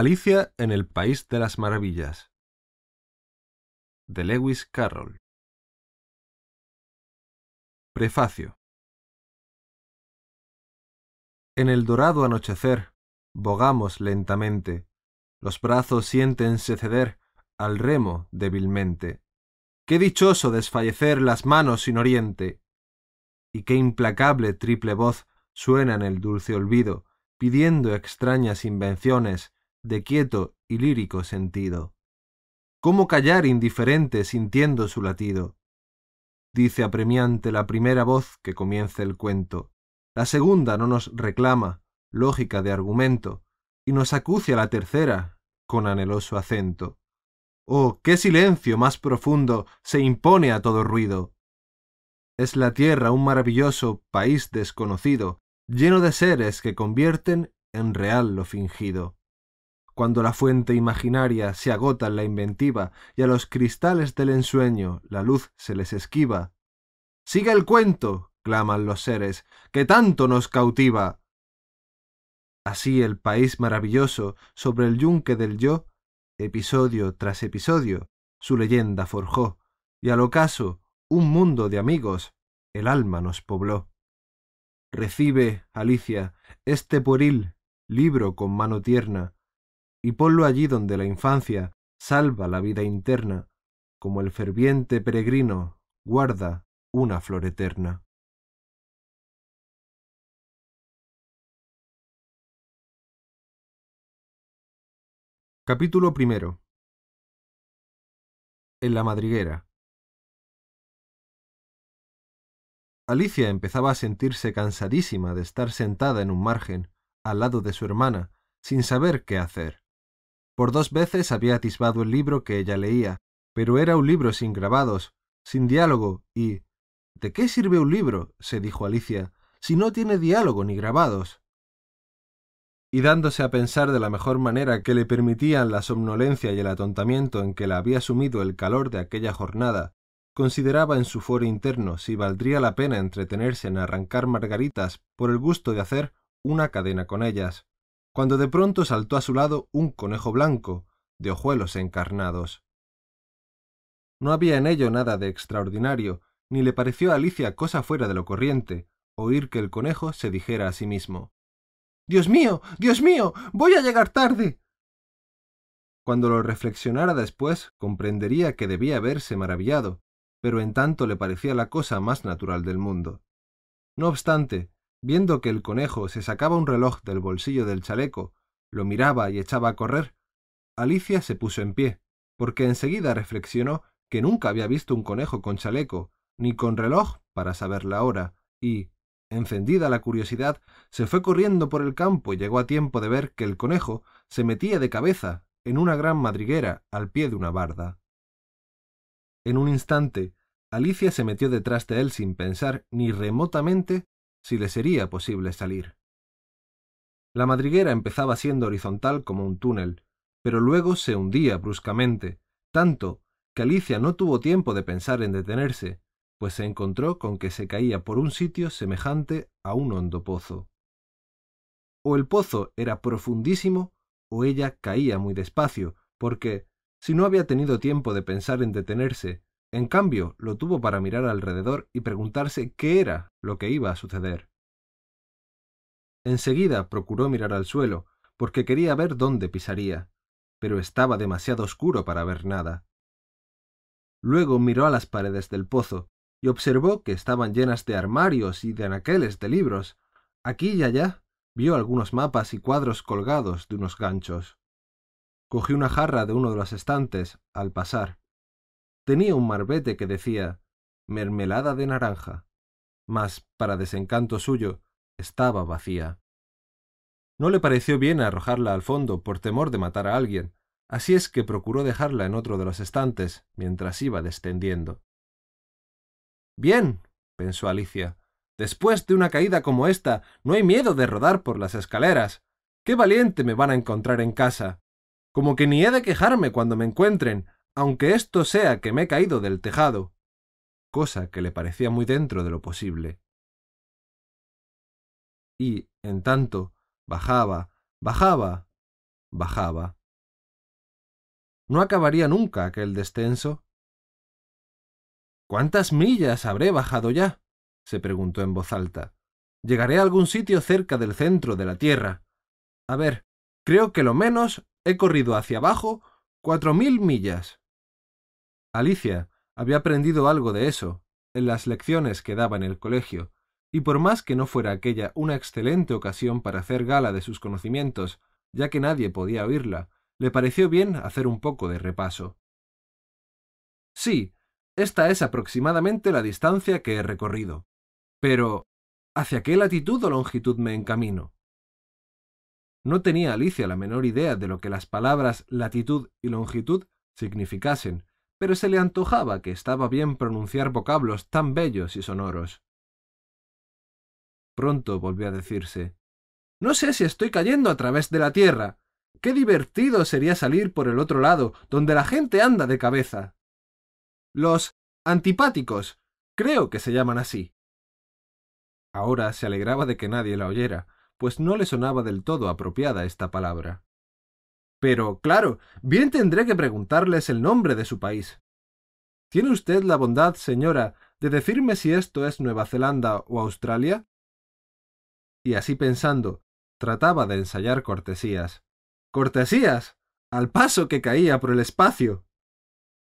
Alicia en el País de las Maravillas de Lewis Carroll Prefacio En el dorado anochecer bogamos lentamente, los brazos siéntense ceder al remo débilmente. Qué dichoso desfallecer las manos sin oriente, y qué implacable triple voz suena en el dulce olvido, pidiendo extrañas invenciones de quieto y lírico sentido. ¿Cómo callar indiferente sintiendo su latido? Dice apremiante la primera voz que comienza el cuento. La segunda no nos reclama, lógica de argumento, y nos acucia la tercera con anheloso acento. Oh, qué silencio más profundo se impone a todo ruido. Es la tierra un maravilloso país desconocido, lleno de seres que convierten en real lo fingido cuando la fuente imaginaria se agota en la inventiva y a los cristales del ensueño la luz se les esquiva. Sigue el cuento, claman los seres, que tanto nos cautiva. Así el país maravilloso sobre el yunque del yo, episodio tras episodio, su leyenda forjó, y al ocaso un mundo de amigos el alma nos pobló. Recibe, Alicia, este pueril libro con mano tierna, y ponlo allí donde la infancia salva la vida interna, como el ferviente peregrino guarda una flor eterna. Capítulo primero. En la madriguera. Alicia empezaba a sentirse cansadísima de estar sentada en un margen, al lado de su hermana, sin saber qué hacer. Por dos veces había atisbado el libro que ella leía, pero era un libro sin grabados, sin diálogo, y ¿De qué sirve un libro? se dijo Alicia, si no tiene diálogo ni grabados. Y dándose a pensar de la mejor manera que le permitían la somnolencia y el atontamiento en que la había sumido el calor de aquella jornada, consideraba en su foro interno si valdría la pena entretenerse en arrancar margaritas por el gusto de hacer una cadena con ellas cuando de pronto saltó a su lado un conejo blanco, de ojuelos encarnados. No había en ello nada de extraordinario, ni le pareció a Alicia cosa fuera de lo corriente, oír que el conejo se dijera a sí mismo Dios mío. Dios mío. voy a llegar tarde. Cuando lo reflexionara después, comprendería que debía haberse maravillado, pero en tanto le parecía la cosa más natural del mundo. No obstante, Viendo que el conejo se sacaba un reloj del bolsillo del chaleco, lo miraba y echaba a correr, Alicia se puso en pie, porque enseguida reflexionó que nunca había visto un conejo con chaleco, ni con reloj para saber la hora, y, encendida la curiosidad, se fue corriendo por el campo y llegó a tiempo de ver que el conejo se metía de cabeza en una gran madriguera al pie de una barda. En un instante, Alicia se metió detrás de él sin pensar ni remotamente si le sería posible salir. La madriguera empezaba siendo horizontal como un túnel, pero luego se hundía bruscamente, tanto que Alicia no tuvo tiempo de pensar en detenerse, pues se encontró con que se caía por un sitio semejante a un hondo pozo. O el pozo era profundísimo, o ella caía muy despacio, porque, si no había tenido tiempo de pensar en detenerse en cambio, lo tuvo para mirar alrededor y preguntarse qué era lo que iba a suceder. Enseguida procuró mirar al suelo, porque quería ver dónde pisaría, pero estaba demasiado oscuro para ver nada. Luego miró a las paredes del pozo y observó que estaban llenas de armarios y de anaqueles de libros. Aquí y allá vio algunos mapas y cuadros colgados de unos ganchos. Cogió una jarra de uno de los estantes al pasar tenía un marbete que decía mermelada de naranja, mas, para desencanto suyo, estaba vacía. No le pareció bien arrojarla al fondo por temor de matar a alguien, así es que procuró dejarla en otro de los estantes mientras iba descendiendo. Bien, pensó Alicia, después de una caída como esta, no hay miedo de rodar por las escaleras. Qué valiente me van a encontrar en casa. Como que ni he de quejarme cuando me encuentren, aunque esto sea que me he caído del tejado, cosa que le parecía muy dentro de lo posible. Y, en tanto, bajaba, bajaba, bajaba. ¿No acabaría nunca aquel descenso? ¿Cuántas millas habré bajado ya? se preguntó en voz alta. Llegaré a algún sitio cerca del centro de la Tierra. A ver, creo que lo menos he corrido hacia abajo cuatro mil millas. Alicia había aprendido algo de eso en las lecciones que daba en el colegio, y por más que no fuera aquella una excelente ocasión para hacer gala de sus conocimientos, ya que nadie podía oírla, le pareció bien hacer un poco de repaso. Sí, esta es aproximadamente la distancia que he recorrido. Pero, ¿hacia qué latitud o longitud me encamino? No tenía Alicia la menor idea de lo que las palabras latitud y longitud significasen, pero se le antojaba que estaba bien pronunciar vocablos tan bellos y sonoros. Pronto volvió a decirse No sé si estoy cayendo a través de la tierra. Qué divertido sería salir por el otro lado, donde la gente anda de cabeza. Los antipáticos, creo que se llaman así. Ahora se alegraba de que nadie la oyera, pues no le sonaba del todo apropiada esta palabra. Pero, claro, bien tendré que preguntarles el nombre de su país. ¿Tiene usted la bondad, señora, de decirme si esto es Nueva Zelanda o Australia? Y así pensando, trataba de ensayar cortesías. ¡Cortesías! al paso que caía por el espacio.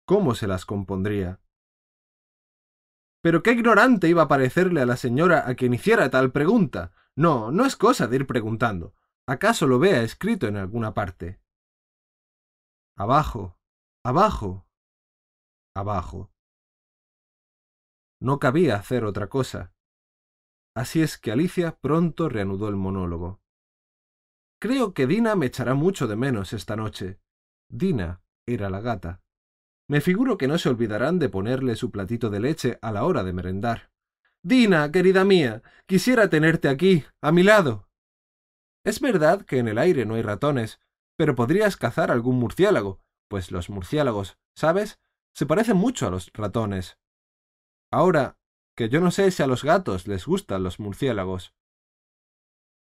¿Cómo se las compondría? Pero qué ignorante iba a parecerle a la señora a quien hiciera tal pregunta. No, no es cosa de ir preguntando. ¿Acaso lo vea escrito en alguna parte? Abajo, abajo, abajo. No cabía hacer otra cosa. Así es que Alicia pronto reanudó el monólogo. Creo que Dina me echará mucho de menos esta noche. Dina era la gata. Me figuro que no se olvidarán de ponerle su platito de leche a la hora de merendar. Dina, querida mía, quisiera tenerte aquí, a mi lado. Es verdad que en el aire no hay ratones, pero podrías cazar algún murciélago, pues los murciélagos, ¿sabes? Se parecen mucho a los ratones. Ahora, que yo no sé si a los gatos les gustan los murciélagos.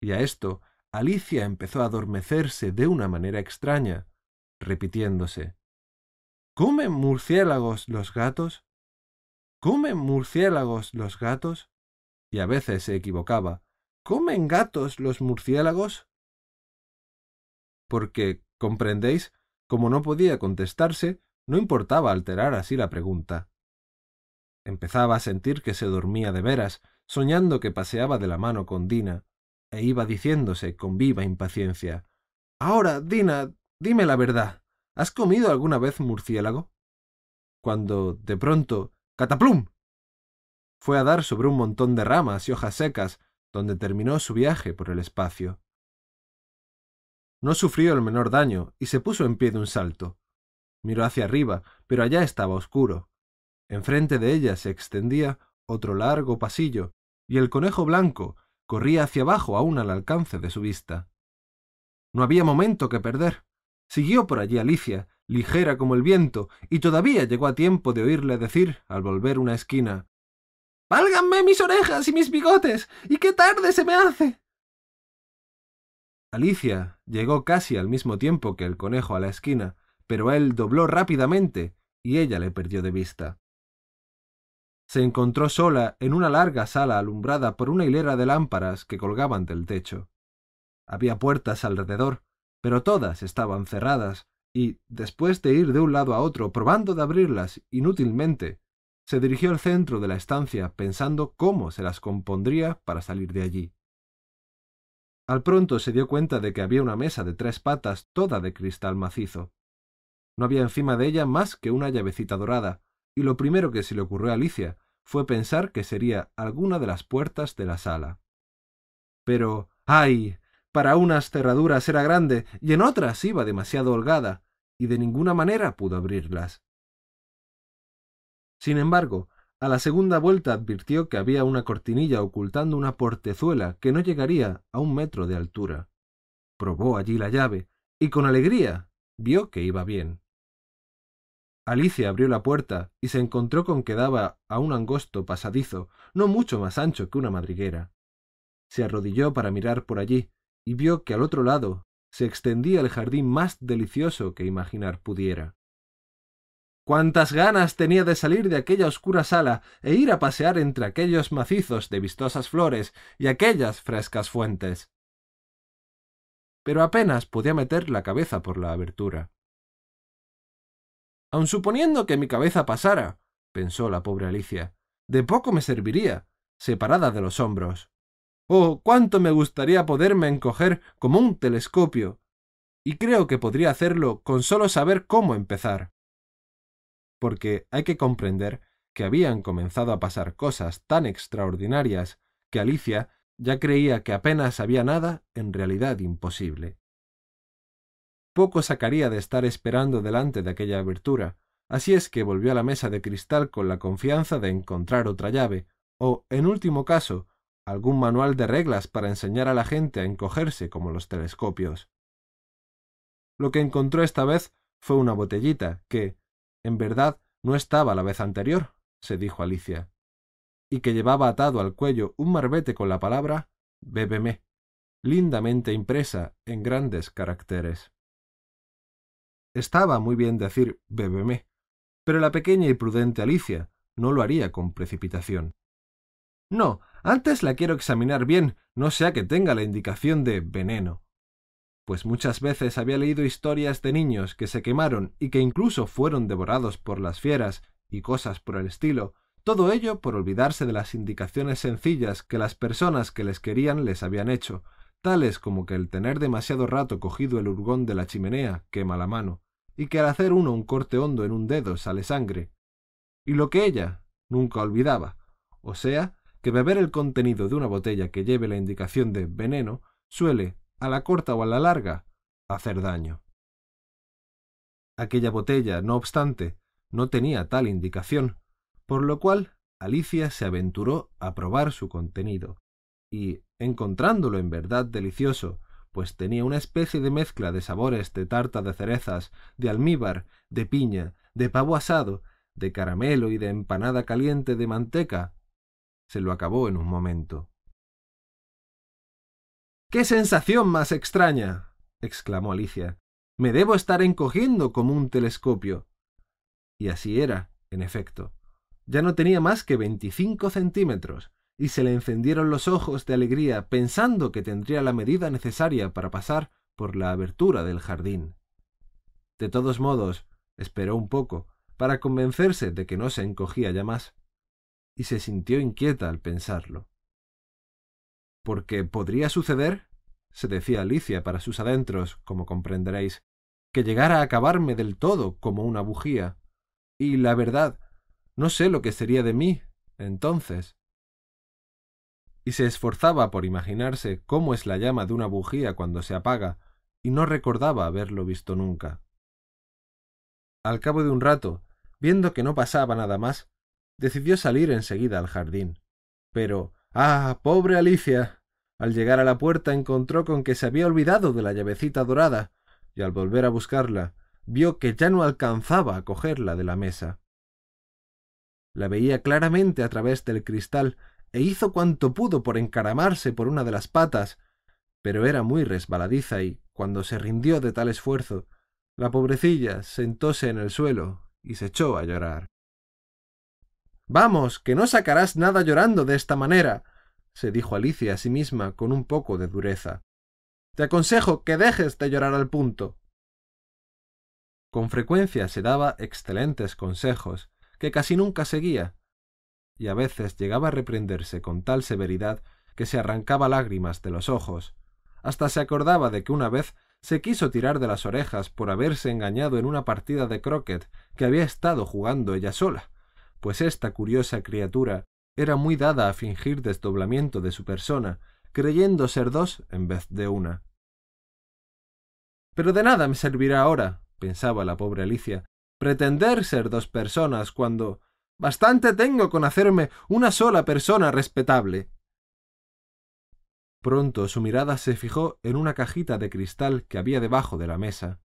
Y a esto, Alicia empezó a adormecerse de una manera extraña, repitiéndose. ¿Comen murciélagos los gatos? ¿Comen murciélagos los gatos? Y a veces se equivocaba. ¿Comen gatos los murciélagos? Porque, comprendéis, como no podía contestarse, no importaba alterar así la pregunta. Empezaba a sentir que se dormía de veras, soñando que paseaba de la mano con Dina, e iba diciéndose con viva impaciencia Ahora, Dina, dime la verdad. ¿Has comido alguna vez murciélago? Cuando, de pronto, ¡cataplum! fue a dar sobre un montón de ramas y hojas secas, donde terminó su viaje por el espacio. No sufrió el menor daño y se puso en pie de un salto. Miró hacia arriba, pero allá estaba oscuro. Enfrente de ella se extendía otro largo pasillo, y el conejo blanco corría hacia abajo aún al alcance de su vista. No había momento que perder. Siguió por allí Alicia, ligera como el viento, y todavía llegó a tiempo de oírle decir, al volver una esquina Válganme mis orejas y mis bigotes. y qué tarde se me hace. Alicia llegó casi al mismo tiempo que el conejo a la esquina, pero él dobló rápidamente y ella le perdió de vista. Se encontró sola en una larga sala alumbrada por una hilera de lámparas que colgaban del techo. Había puertas alrededor, pero todas estaban cerradas, y, después de ir de un lado a otro probando de abrirlas inútilmente, se dirigió al centro de la estancia pensando cómo se las compondría para salir de allí. Al pronto se dio cuenta de que había una mesa de tres patas toda de cristal macizo. No había encima de ella más que una llavecita dorada, y lo primero que se le ocurrió a Alicia fue pensar que sería alguna de las puertas de la sala. Pero, ¡ay! Para unas cerraduras era grande y en otras iba demasiado holgada, y de ninguna manera pudo abrirlas. Sin embargo, a la segunda vuelta advirtió que había una cortinilla ocultando una portezuela que no llegaría a un metro de altura. Probó allí la llave, y con alegría vio que iba bien. Alicia abrió la puerta y se encontró con que daba a un angosto pasadizo, no mucho más ancho que una madriguera. Se arrodilló para mirar por allí, y vio que al otro lado, se extendía el jardín más delicioso que imaginar pudiera. Cuántas ganas tenía de salir de aquella oscura sala e ir a pasear entre aquellos macizos de vistosas flores y aquellas frescas fuentes. Pero apenas podía meter la cabeza por la abertura. Aun suponiendo que mi cabeza pasara, pensó la pobre Alicia, de poco me serviría, separada de los hombros. Oh, cuánto me gustaría poderme encoger como un telescopio. Y creo que podría hacerlo con solo saber cómo empezar. Porque hay que comprender que habían comenzado a pasar cosas tan extraordinarias que Alicia ya creía que apenas había nada en realidad imposible. Poco sacaría de estar esperando delante de aquella abertura, así es que volvió a la mesa de cristal con la confianza de encontrar otra llave, o, en último caso, algún manual de reglas para enseñar a la gente a encogerse como los telescopios. Lo que encontró esta vez fue una botellita que, en verdad, no estaba la vez anterior, se dijo Alicia, y que llevaba atado al cuello un marbete con la palabra Bébeme, lindamente impresa en grandes caracteres. Estaba muy bien decir Bébeme, pero la pequeña y prudente Alicia no lo haría con precipitación. No, antes la quiero examinar bien, no sea que tenga la indicación de veneno. Pues muchas veces había leído historias de niños que se quemaron y que incluso fueron devorados por las fieras y cosas por el estilo, todo ello por olvidarse de las indicaciones sencillas que las personas que les querían les habían hecho, tales como que el tener demasiado rato cogido el urgón de la chimenea quema la mano, y que al hacer uno un corte hondo en un dedo sale sangre, y lo que ella nunca olvidaba, o sea, que beber el contenido de una botella que lleve la indicación de veneno suele, a la corta o a la larga, hacer daño. Aquella botella, no obstante, no tenía tal indicación, por lo cual Alicia se aventuró a probar su contenido, y, encontrándolo en verdad delicioso, pues tenía una especie de mezcla de sabores de tarta de cerezas, de almíbar, de piña, de pavo asado, de caramelo y de empanada caliente de manteca, se lo acabó en un momento. ¡Qué sensación más extraña! exclamó Alicia. Me debo estar encogiendo como un telescopio. Y así era, en efecto. Ya no tenía más que veinticinco centímetros, y se le encendieron los ojos de alegría pensando que tendría la medida necesaria para pasar por la abertura del jardín. De todos modos, esperó un poco, para convencerse de que no se encogía ya más y se sintió inquieta al pensarlo. Porque podría suceder, se decía Alicia para sus adentros, como comprenderéis, que llegara a acabarme del todo como una bujía. Y la verdad, no sé lo que sería de mí entonces. Y se esforzaba por imaginarse cómo es la llama de una bujía cuando se apaga, y no recordaba haberlo visto nunca. Al cabo de un rato, viendo que no pasaba nada más, decidió salir enseguida al jardín. Pero, ah, pobre Alicia. Al llegar a la puerta encontró con que se había olvidado de la llavecita dorada, y al volver a buscarla, vio que ya no alcanzaba a cogerla de la mesa. La veía claramente a través del cristal, e hizo cuanto pudo por encaramarse por una de las patas, pero era muy resbaladiza y, cuando se rindió de tal esfuerzo, la pobrecilla sentóse en el suelo y se echó a llorar. Vamos, que no sacarás nada llorando de esta manera, se dijo Alicia a sí misma con un poco de dureza. Te aconsejo que dejes de llorar al punto. Con frecuencia se daba excelentes consejos, que casi nunca seguía, y a veces llegaba a reprenderse con tal severidad que se arrancaba lágrimas de los ojos, hasta se acordaba de que una vez se quiso tirar de las orejas por haberse engañado en una partida de croquet que había estado jugando ella sola, pues esta curiosa criatura era muy dada a fingir desdoblamiento de su persona, creyendo ser dos en vez de una. Pero de nada me servirá ahora, pensaba la pobre Alicia, pretender ser dos personas cuando bastante tengo con hacerme una sola persona respetable. Pronto su mirada se fijó en una cajita de cristal que había debajo de la mesa,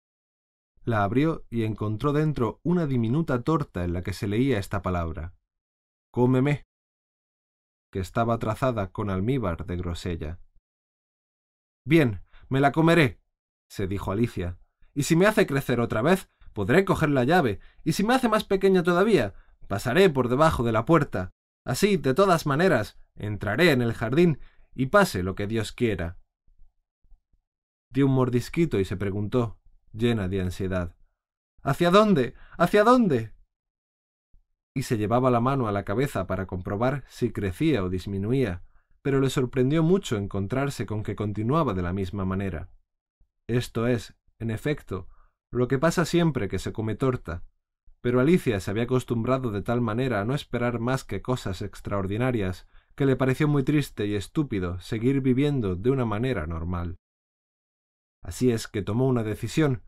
la abrió y encontró dentro una diminuta torta en la que se leía esta palabra Cómeme, que estaba trazada con almíbar de grosella. Bien, me la comeré, se dijo Alicia, y si me hace crecer otra vez, podré coger la llave, y si me hace más pequeña todavía, pasaré por debajo de la puerta. Así, de todas maneras, entraré en el jardín y pase lo que Dios quiera. Dio un mordisquito y se preguntó, llena de ansiedad. ¿Hacia dónde? ¿Hacia dónde? Y se llevaba la mano a la cabeza para comprobar si crecía o disminuía, pero le sorprendió mucho encontrarse con que continuaba de la misma manera. Esto es, en efecto, lo que pasa siempre que se come torta. Pero Alicia se había acostumbrado de tal manera a no esperar más que cosas extraordinarias, que le pareció muy triste y estúpido seguir viviendo de una manera normal. Así es que tomó una decisión,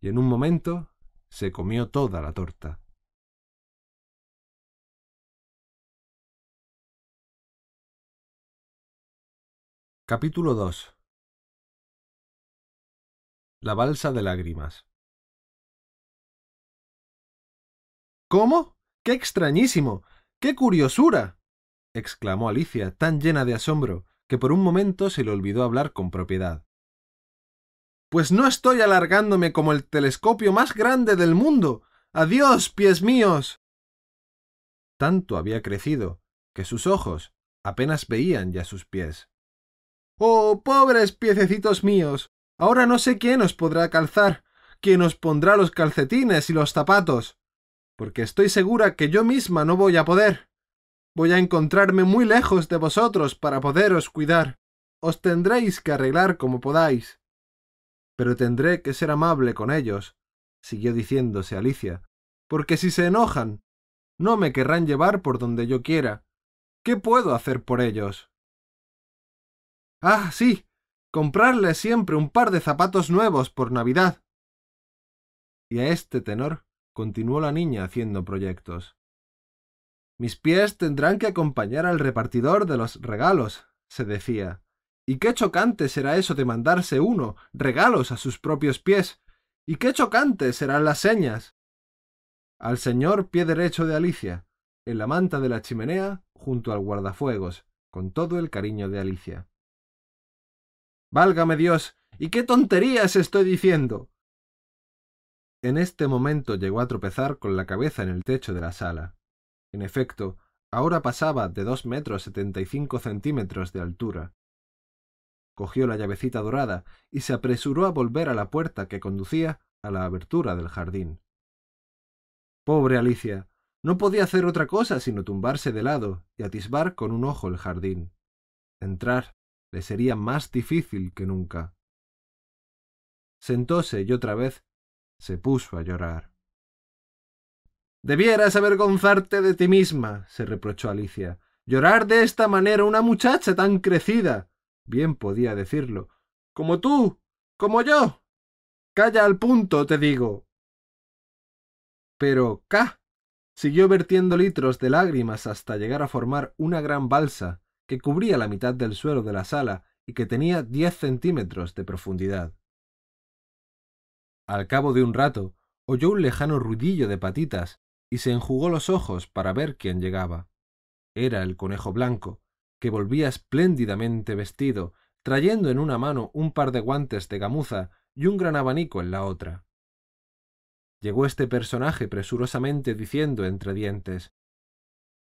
y en un momento se comió toda la torta. Capítulo 2 La balsa de lágrimas ¿Cómo? ¡Qué extrañísimo! ¡Qué curiosura! exclamó Alicia, tan llena de asombro, que por un momento se le olvidó hablar con propiedad. Pues no estoy alargándome como el telescopio más grande del mundo. Adiós, pies míos. Tanto había crecido que sus ojos apenas veían ya sus pies. Oh, pobres piececitos míos. Ahora no sé quién os podrá calzar, quién os pondrá los calcetines y los zapatos, porque estoy segura que yo misma no voy a poder. Voy a encontrarme muy lejos de vosotros para poderos cuidar. Os tendréis que arreglar como podáis pero tendré que ser amable con ellos, siguió diciéndose Alicia, porque si se enojan, no me querrán llevar por donde yo quiera. ¿Qué puedo hacer por ellos? Ah, sí, comprarles siempre un par de zapatos nuevos por Navidad. Y a este tenor continuó la niña haciendo proyectos. Mis pies tendrán que acompañar al repartidor de los regalos, se decía, y qué chocante será eso de mandarse uno regalos a sus propios pies. Y qué chocante serán las señas. Al señor pie derecho de Alicia, en la manta de la chimenea, junto al guardafuegos, con todo el cariño de Alicia. Válgame Dios. ¿Y qué tonterías estoy diciendo? En este momento llegó a tropezar con la cabeza en el techo de la sala. En efecto, ahora pasaba de dos metros setenta y cinco centímetros de altura, cogió la llavecita dorada y se apresuró a volver a la puerta que conducía a la abertura del jardín. Pobre Alicia. No podía hacer otra cosa sino tumbarse de lado y atisbar con un ojo el jardín. Entrar le sería más difícil que nunca. Sentóse y otra vez se puso a llorar. Debieras avergonzarte de ti misma, se reprochó Alicia. Llorar de esta manera una muchacha tan crecida bien podía decirlo. Como tú. como yo. Calla al punto, te digo. Pero K siguió vertiendo litros de lágrimas hasta llegar a formar una gran balsa que cubría la mitad del suelo de la sala y que tenía diez centímetros de profundidad. Al cabo de un rato oyó un lejano ruidillo de patitas y se enjugó los ojos para ver quién llegaba. Era el conejo blanco, que volvía espléndidamente vestido, trayendo en una mano un par de guantes de gamuza y un gran abanico en la otra. Llegó este personaje presurosamente diciendo entre dientes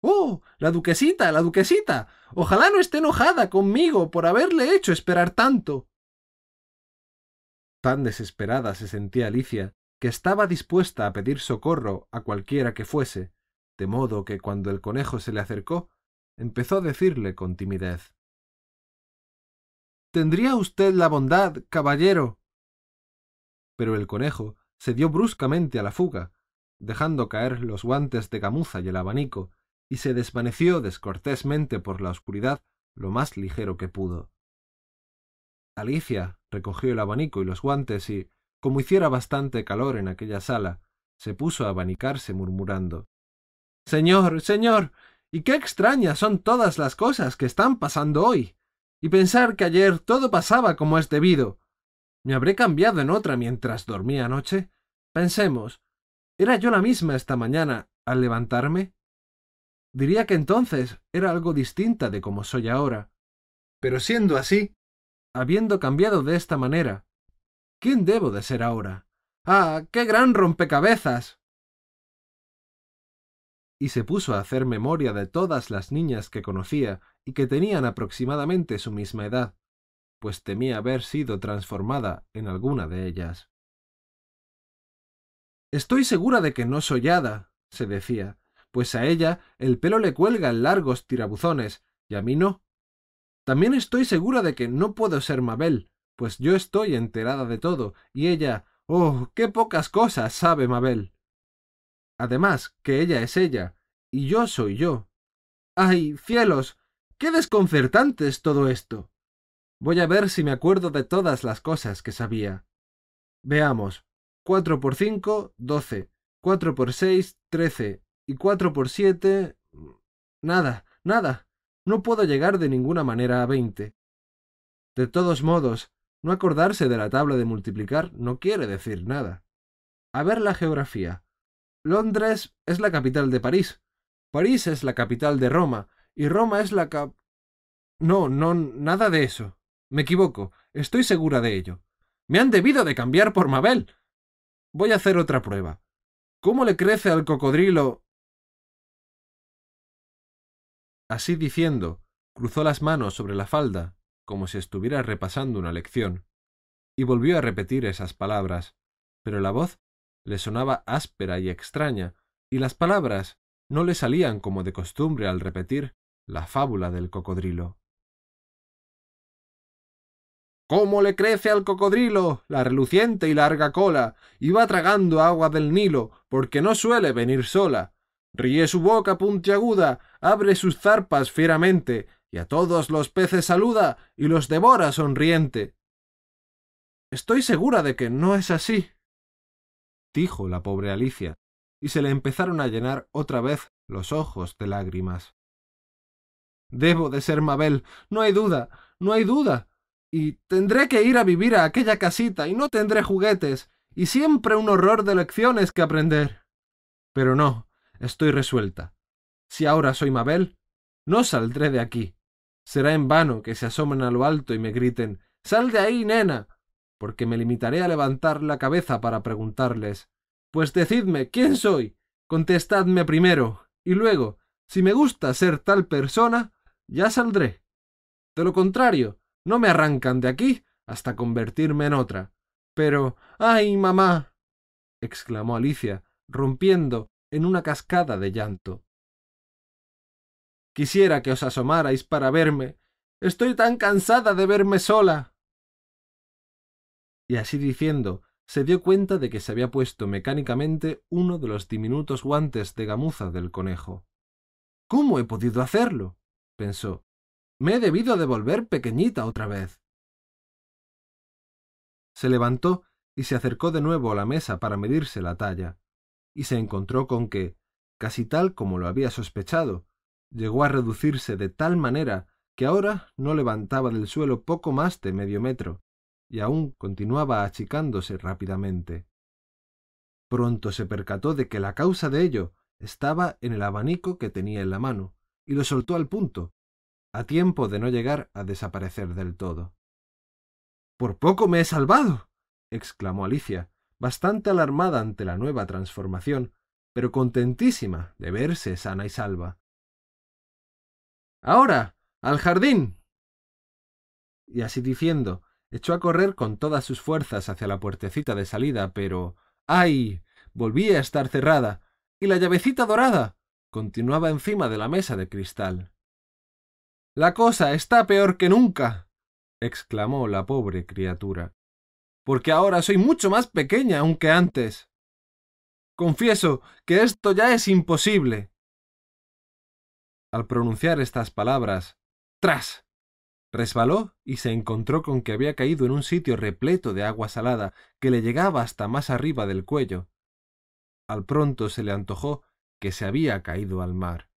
Oh. la duquesita. la duquesita. Ojalá no esté enojada conmigo por haberle hecho esperar tanto. Tan desesperada se sentía Alicia que estaba dispuesta a pedir socorro a cualquiera que fuese, de modo que cuando el conejo se le acercó, empezó a decirle con timidez ¿Tendría usted la bondad, caballero? Pero el conejo se dio bruscamente a la fuga, dejando caer los guantes de gamuza y el abanico, y se desvaneció descortésmente por la oscuridad lo más ligero que pudo. Alicia recogió el abanico y los guantes y, como hiciera bastante calor en aquella sala, se puso a abanicarse murmurando Señor, señor, y qué extrañas son todas las cosas que están pasando hoy. Y pensar que ayer todo pasaba como es debido. ¿Me habré cambiado en otra mientras dormía anoche? Pensemos. ¿Era yo la misma esta mañana al levantarme? Diría que entonces era algo distinta de como soy ahora. Pero siendo así, habiendo cambiado de esta manera, ¿Quién debo de ser ahora? ¡Ah! ¡Qué gran rompecabezas! Y se puso a hacer memoria de todas las niñas que conocía y que tenían aproximadamente su misma edad, pues temía haber sido transformada en alguna de ellas. Estoy segura de que no soy hada, se decía, pues a ella el pelo le cuelga en largos tirabuzones, y a mí no. También estoy segura de que no puedo ser Mabel, pues yo estoy enterada de todo, y ella. oh. qué pocas cosas sabe Mabel. Además, que ella es ella, y yo soy yo. ¡Ay, cielos! ¡Qué desconcertante es todo esto! Voy a ver si me acuerdo de todas las cosas que sabía. Veamos. Cuatro por cinco, doce. Cuatro por seis, trece. Y cuatro por siete. Nada, nada. No puedo llegar de ninguna manera a veinte. De todos modos, no acordarse de la tabla de multiplicar no quiere decir nada. A ver la geografía. Londres es la capital de París. París es la capital de Roma. Y Roma es la cap... No, no, nada de eso. Me equivoco. Estoy segura de ello. Me han debido de cambiar por Mabel. Voy a hacer otra prueba. ¿Cómo le crece al cocodrilo? Así diciendo, cruzó las manos sobre la falda, como si estuviera repasando una lección, y volvió a repetir esas palabras, pero la voz le sonaba áspera y extraña, y las palabras no le salían como de costumbre al repetir la fábula del cocodrilo. ¿Cómo le crece al cocodrilo la reluciente y larga cola? Y va tragando agua del Nilo, porque no suele venir sola. Ríe su boca puntiaguda, abre sus zarpas fieramente, y a todos los peces saluda y los devora sonriente. Estoy segura de que no es así, dijo la pobre Alicia, y se le empezaron a llenar otra vez los ojos de lágrimas. Debo de ser Mabel, no hay duda, no hay duda y tendré que ir a vivir a aquella casita y no tendré juguetes y siempre un horror de lecciones que aprender. Pero no, estoy resuelta. Si ahora soy Mabel, no saldré de aquí. Será en vano que se asomen a lo alto y me griten Sal de ahí, nena. Porque me limitaré a levantar la cabeza para preguntarles Pues decidme, ¿quién soy? Contestadme primero, y luego, si me gusta ser tal persona, ya saldré. De lo contrario, no me arrancan de aquí hasta convertirme en otra. Pero. ¡Ay, mamá! exclamó Alicia, rompiendo en una cascada de llanto. Quisiera que os asomarais para verme. Estoy tan cansada de verme sola. Y así diciendo, se dio cuenta de que se había puesto mecánicamente uno de los diminutos guantes de gamuza del conejo. ¿Cómo he podido hacerlo? pensó. Me he debido de volver pequeñita otra vez. Se levantó y se acercó de nuevo a la mesa para medirse la talla, y se encontró con que, casi tal como lo había sospechado, llegó a reducirse de tal manera que ahora no levantaba del suelo poco más de medio metro, y aún continuaba achicándose rápidamente. Pronto se percató de que la causa de ello estaba en el abanico que tenía en la mano, y lo soltó al punto, a tiempo de no llegar a desaparecer del todo. Por poco me he salvado. exclamó Alicia, bastante alarmada ante la nueva transformación, pero contentísima de verse sana y salva. Ahora. al jardín. Y así diciendo, echó a correr con todas sus fuerzas hacia la puertecita de salida, pero. ¡ay! volvía a estar cerrada. y la llavecita dorada. continuaba encima de la mesa de cristal. La cosa está peor que nunca. exclamó la pobre criatura. Porque ahora soy mucho más pequeña aún que antes. Confieso que esto ya es imposible. Al pronunciar estas palabras, ¡tras! Resbaló y se encontró con que había caído en un sitio repleto de agua salada que le llegaba hasta más arriba del cuello. Al pronto se le antojó que se había caído al mar.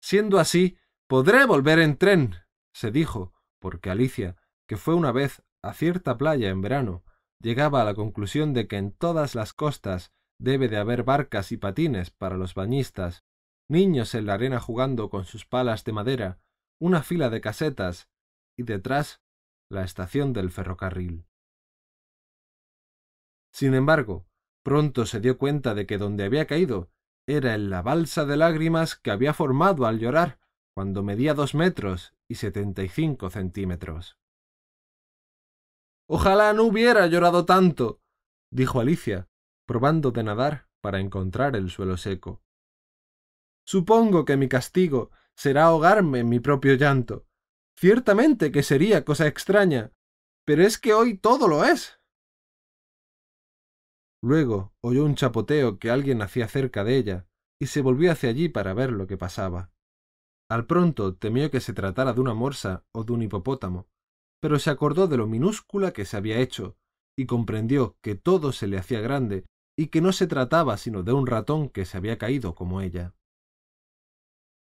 Siendo así, Podré volver en tren, se dijo, porque Alicia, que fue una vez a cierta playa en verano, llegaba a la conclusión de que en todas las costas debe de haber barcas y patines para los bañistas, niños en la arena jugando con sus palas de madera, una fila de casetas y detrás la estación del ferrocarril. Sin embargo, pronto se dio cuenta de que donde había caído era en la balsa de lágrimas que había formado al llorar cuando medía dos metros y setenta y cinco centímetros. Ojalá no hubiera llorado tanto, dijo Alicia, probando de nadar para encontrar el suelo seco. Supongo que mi castigo será ahogarme en mi propio llanto. Ciertamente que sería cosa extraña, pero es que hoy todo lo es. Luego oyó un chapoteo que alguien hacía cerca de ella, y se volvió hacia allí para ver lo que pasaba. Al pronto temió que se tratara de una morsa o de un hipopótamo, pero se acordó de lo minúscula que se había hecho, y comprendió que todo se le hacía grande y que no se trataba sino de un ratón que se había caído como ella.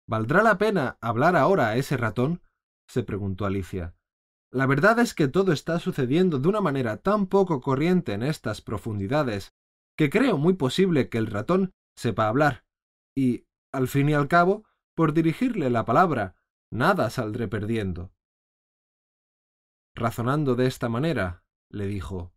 ¿Valdrá la pena hablar ahora a ese ratón? se preguntó Alicia. La verdad es que todo está sucediendo de una manera tan poco corriente en estas profundidades que creo muy posible que el ratón sepa hablar, y, al fin y al cabo, por dirigirle la palabra, nada saldré perdiendo. Razonando de esta manera, le dijo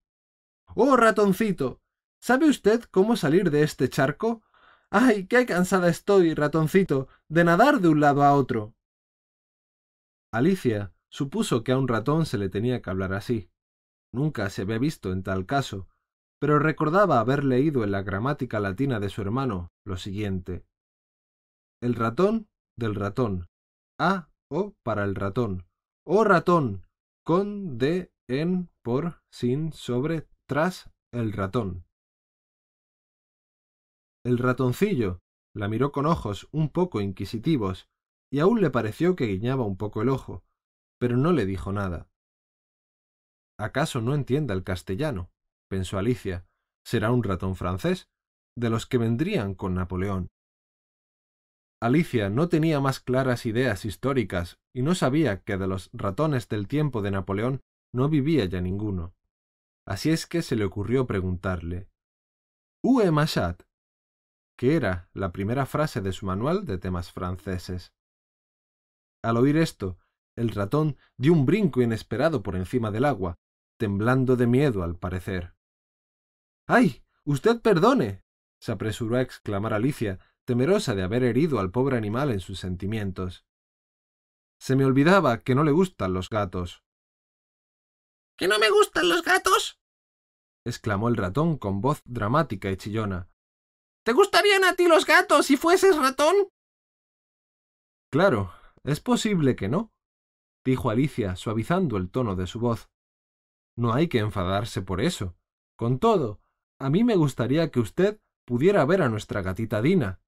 Oh, ratoncito. ¿Sabe usted cómo salir de este charco? ¡Ay, qué cansada estoy, ratoncito, de nadar de un lado a otro! Alicia supuso que a un ratón se le tenía que hablar así. Nunca se había visto en tal caso, pero recordaba haber leído en la gramática latina de su hermano lo siguiente. El ratón del ratón. A o para el ratón. O ratón. Con, de, en, por, sin, sobre, tras, el ratón. El ratoncillo la miró con ojos un poco inquisitivos, y aún le pareció que guiñaba un poco el ojo, pero no le dijo nada. ¿Acaso no entienda el castellano? pensó Alicia. ¿Será un ratón francés? De los que vendrían con Napoleón. Alicia no tenía más claras ideas históricas y no sabía que de los ratones del tiempo de Napoleón no vivía ya ninguno. Así es que se le ocurrió preguntarle Où est Machat? Que era la primera frase de su manual de temas franceses. Al oír esto, el ratón dio un brinco inesperado por encima del agua, temblando de miedo al parecer. ¡Ay! Usted perdone. se apresuró a exclamar Alicia, temerosa de haber herido al pobre animal en sus sentimientos. Se me olvidaba que no le gustan los gatos. ¿Que no me gustan los gatos? exclamó el ratón con voz dramática y chillona. ¿Te gustarían a ti los gatos si fueses ratón? Claro, es posible que no, dijo Alicia, suavizando el tono de su voz. No hay que enfadarse por eso. Con todo, a mí me gustaría que usted pudiera ver a nuestra gatita Dina.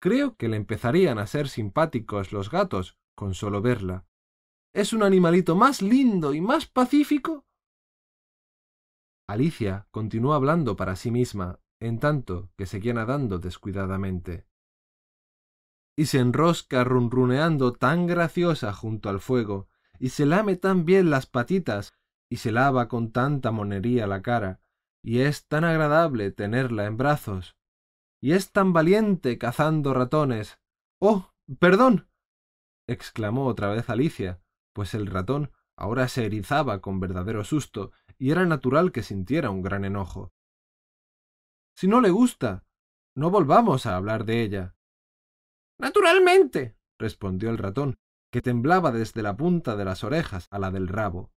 Creo que le empezarían a ser simpáticos los gatos con solo verla. Es un animalito más lindo y más pacífico. Alicia continuó hablando para sí misma, en tanto que seguía nadando descuidadamente. Y se enrosca runruneando tan graciosa junto al fuego, y se lame tan bien las patitas, y se lava con tanta monería la cara, y es tan agradable tenerla en brazos, y es tan valiente cazando ratones. ¡Oh! perdón. exclamó otra vez Alicia, pues el ratón ahora se erizaba con verdadero susto, y era natural que sintiera un gran enojo. Si no le gusta, no volvamos a hablar de ella. Naturalmente, respondió el ratón, que temblaba desde la punta de las orejas a la del rabo.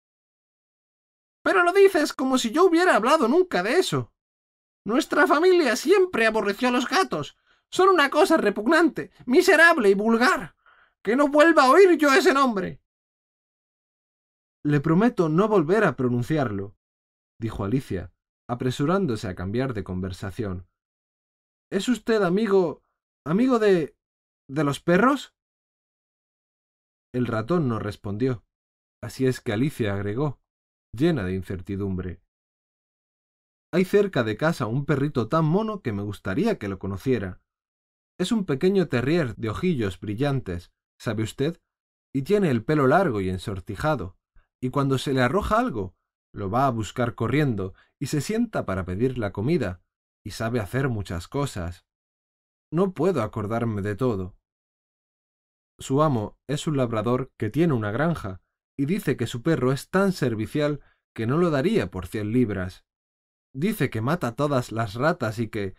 Pero lo dices como si yo hubiera hablado nunca de eso. Nuestra familia siempre aborreció a los gatos. Son una cosa repugnante, miserable y vulgar. Que no vuelva a oír yo ese nombre. Le prometo no volver a pronunciarlo, dijo Alicia, apresurándose a cambiar de conversación. ¿Es usted amigo. amigo de. de los perros? El ratón no respondió. Así es que Alicia agregó, llena de incertidumbre. Hay cerca de casa un perrito tan mono que me gustaría que lo conociera. Es un pequeño terrier de ojillos brillantes, ¿sabe usted? Y tiene el pelo largo y ensortijado, y cuando se le arroja algo, lo va a buscar corriendo y se sienta para pedir la comida, y sabe hacer muchas cosas. No puedo acordarme de todo. Su amo es un labrador que tiene una granja, y dice que su perro es tan servicial que no lo daría por cien libras. Dice que mata todas las ratas y que...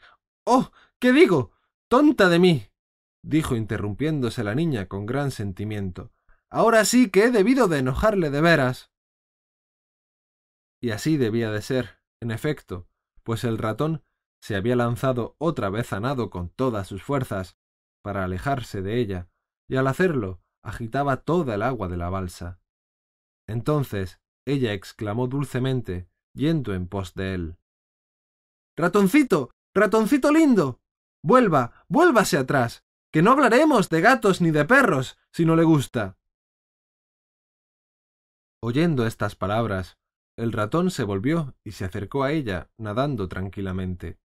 ¡Oh! ¿Qué digo? ¡Tonta de mí! dijo interrumpiéndose la niña con gran sentimiento. Ahora sí que he debido de enojarle de veras. Y así debía de ser, en efecto, pues el ratón se había lanzado otra vez a nado con todas sus fuerzas para alejarse de ella, y al hacerlo agitaba toda el agua de la balsa. Entonces ella exclamó dulcemente, yendo en pos de él. Ratoncito, ratoncito lindo. Vuelva, vuélvase atrás, que no hablaremos de gatos ni de perros, si no le gusta. Oyendo estas palabras, el ratón se volvió y se acercó a ella, nadando tranquilamente.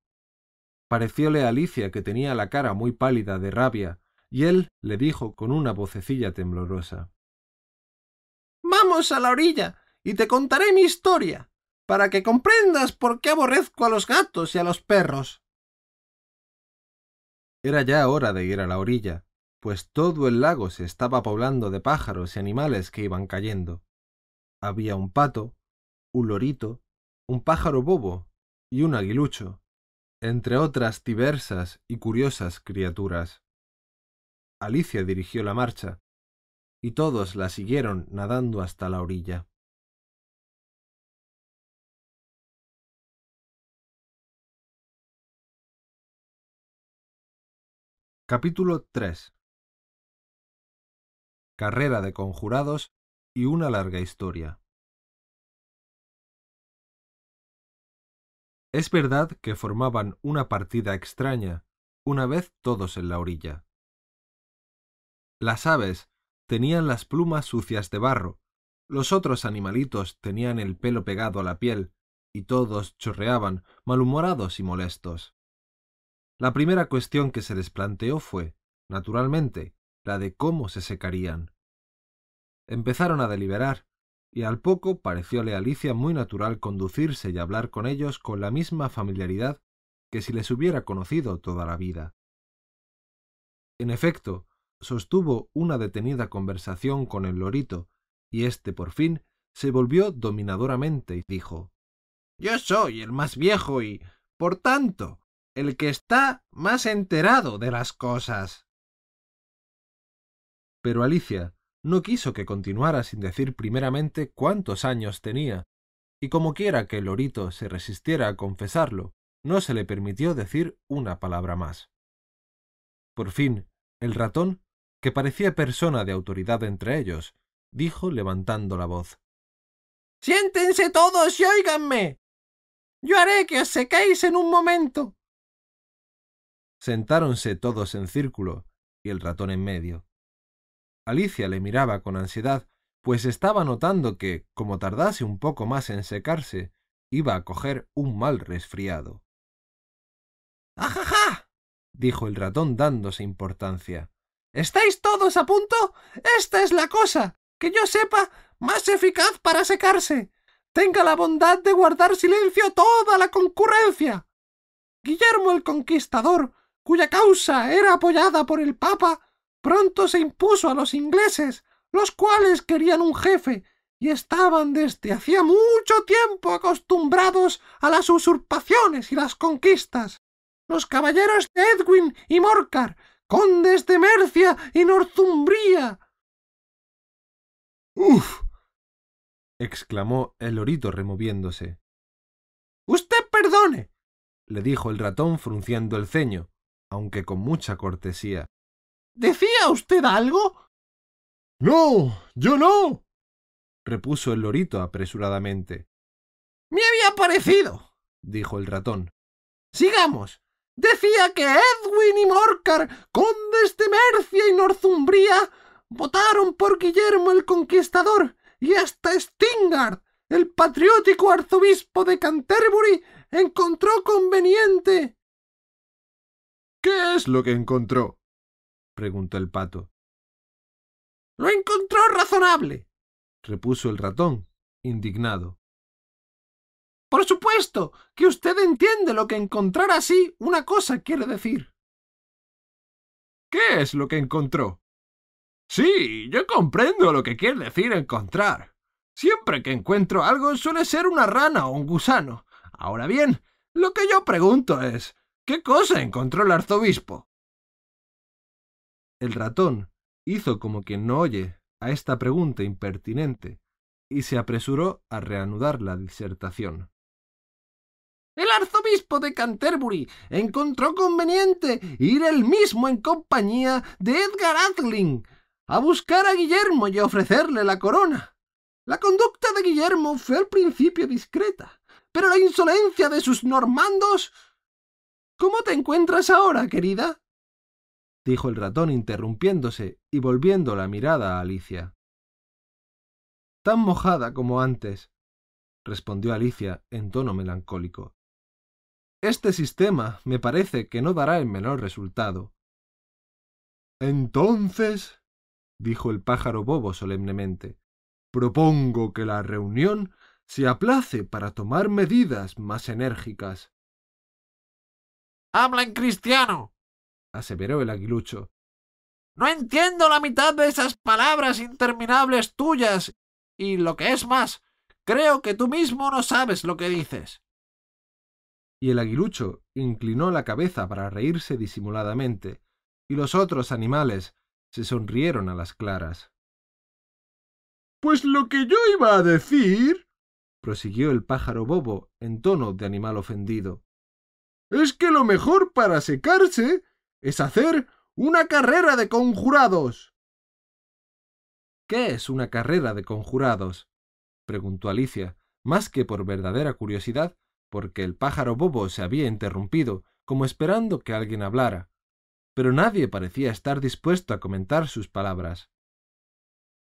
Parecióle a Alicia que tenía la cara muy pálida de rabia, y él le dijo con una vocecilla temblorosa Vamos a la orilla, y te contaré mi historia, para que comprendas por qué aborrezco a los gatos y a los perros. Era ya hora de ir a la orilla, pues todo el lago se estaba poblando de pájaros y animales que iban cayendo. Había un pato, un lorito, un pájaro bobo y un aguilucho, entre otras diversas y curiosas criaturas. Alicia dirigió la marcha, y todos la siguieron nadando hasta la orilla. Capítulo 3 Carrera de conjurados y una larga historia. Es verdad que formaban una partida extraña, una vez todos en la orilla. Las aves tenían las plumas sucias de barro, los otros animalitos tenían el pelo pegado a la piel, y todos chorreaban, malhumorados y molestos. La primera cuestión que se les planteó fue, naturalmente, la de cómo se secarían. Empezaron a deliberar, y al poco parecióle a Alicia muy natural conducirse y hablar con ellos con la misma familiaridad que si les hubiera conocido toda la vida. En efecto, sostuvo una detenida conversación con el lorito, y éste por fin se volvió dominadoramente y dijo Yo soy el más viejo y, por tanto, el que está más enterado de las cosas. Pero Alicia no quiso que continuara sin decir primeramente cuántos años tenía, y como quiera que el lorito se resistiera a confesarlo, no se le permitió decir una palabra más. Por fin, el ratón, que parecía persona de autoridad entre ellos, dijo levantando la voz Siéntense todos y óiganme. Yo haré que os sequéis en un momento. Sentáronse todos en círculo, y el ratón en medio. Alicia le miraba con ansiedad, pues estaba notando que, como tardase un poco más en secarse, iba a coger un mal resfriado. ¡Ajaja! dijo el ratón dándose importancia. ¿Estáis todos a punto? Esta es la cosa, que yo sepa, más eficaz para secarse. Tenga la bondad de guardar silencio toda la concurrencia. Guillermo el Conquistador, cuya causa era apoyada por el Papa, pronto se impuso a los ingleses, los cuales querían un jefe y estaban desde hacía mucho tiempo acostumbrados a las usurpaciones y las conquistas. Los caballeros de Edwin y Morcar, condes de Mercia y Northumbria. ¡Uf! exclamó el lorito removiéndose. Usted perdone, le dijo el ratón frunciendo el ceño, aunque con mucha cortesía. ¿Decía usted algo? No, yo no, repuso el lorito apresuradamente. Me había parecido, dijo el ratón. Sigamos. Decía que Edwin y Morcar, condes de Mercia y Northumbria, votaron por Guillermo el Conquistador y hasta Stingard, el patriótico arzobispo de Canterbury, encontró conveniente. ¿Qué es lo que encontró? Preguntó el pato. Lo encontró razonable, repuso el ratón, indignado. Por supuesto que usted entiende lo que encontrar así una cosa quiere decir. ¿Qué es lo que encontró? Sí, yo comprendo lo que quiere decir encontrar. Siempre que encuentro algo suele ser una rana o un gusano, Ahora bien, lo que yo pregunto es, ¿qué cosa encontró el arzobispo? El ratón hizo como quien no oye a esta pregunta impertinente y se apresuró a reanudar la disertación. El arzobispo de Canterbury encontró conveniente ir él mismo en compañía de Edgar Atheling a buscar a Guillermo y ofrecerle la corona. La conducta de Guillermo fue al principio discreta, pero la insolencia de sus normandos. ¿Cómo te encuentras ahora, querida? Dijo el ratón interrumpiéndose y volviendo la mirada a Alicia. Tan mojada como antes, respondió Alicia en tono melancólico. Este sistema me parece que no dará el menor resultado. Entonces, dijo el pájaro bobo solemnemente, propongo que la reunión se aplace para tomar medidas más enérgicas. Habla en cristiano, aseveró el aguilucho. No entiendo la mitad de esas palabras interminables tuyas, y lo que es más, creo que tú mismo no sabes lo que dices. Y el aguilucho inclinó la cabeza para reírse disimuladamente, y los otros animales se sonrieron a las claras. Pues lo que yo iba a decir, prosiguió el pájaro bobo en tono de animal ofendido, es que lo mejor para secarse es hacer una carrera de conjurados. ¿Qué es una carrera de conjurados? preguntó Alicia, más que por verdadera curiosidad, porque el pájaro bobo se había interrumpido, como esperando que alguien hablara. Pero nadie parecía estar dispuesto a comentar sus palabras.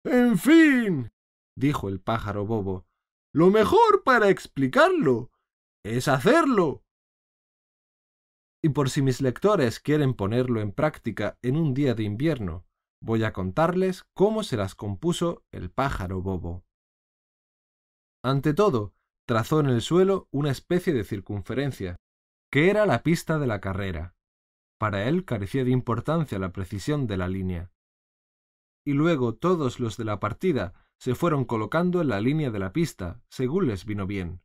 En fin, dijo el pájaro bobo, lo mejor para explicarlo es hacerlo. Y por si mis lectores quieren ponerlo en práctica en un día de invierno, voy a contarles cómo se las compuso el pájaro bobo. Ante todo, trazó en el suelo una especie de circunferencia, que era la pista de la carrera. Para él carecía de importancia la precisión de la línea. Y luego todos los de la partida se fueron colocando en la línea de la pista, según les vino bien.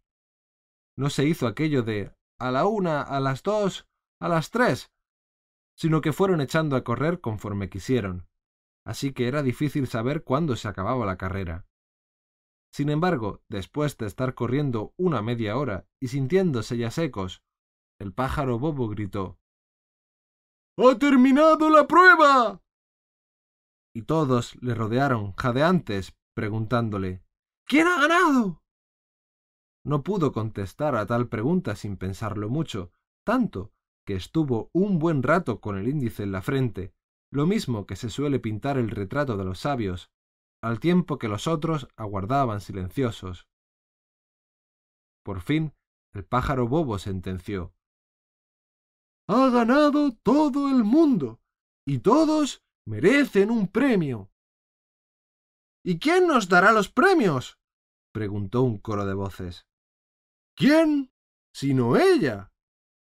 No se hizo aquello de a la una, a las dos, a las tres, sino que fueron echando a correr conforme quisieron, así que era difícil saber cuándo se acababa la carrera. Sin embargo, después de estar corriendo una media hora y sintiéndose ya secos, el pájaro bobo gritó ¡Ha terminado la prueba! Y todos le rodearon, jadeantes, preguntándole ¿Quién ha ganado? No pudo contestar a tal pregunta sin pensarlo mucho, tanto que estuvo un buen rato con el índice en la frente, lo mismo que se suele pintar el retrato de los sabios, al tiempo que los otros aguardaban silenciosos. Por fin, el pájaro bobo sentenció. Ha ganado todo el mundo, y todos merecen un premio. ¿Y quién nos dará los premios? preguntó un coro de voces. ¿Quién? sino ella,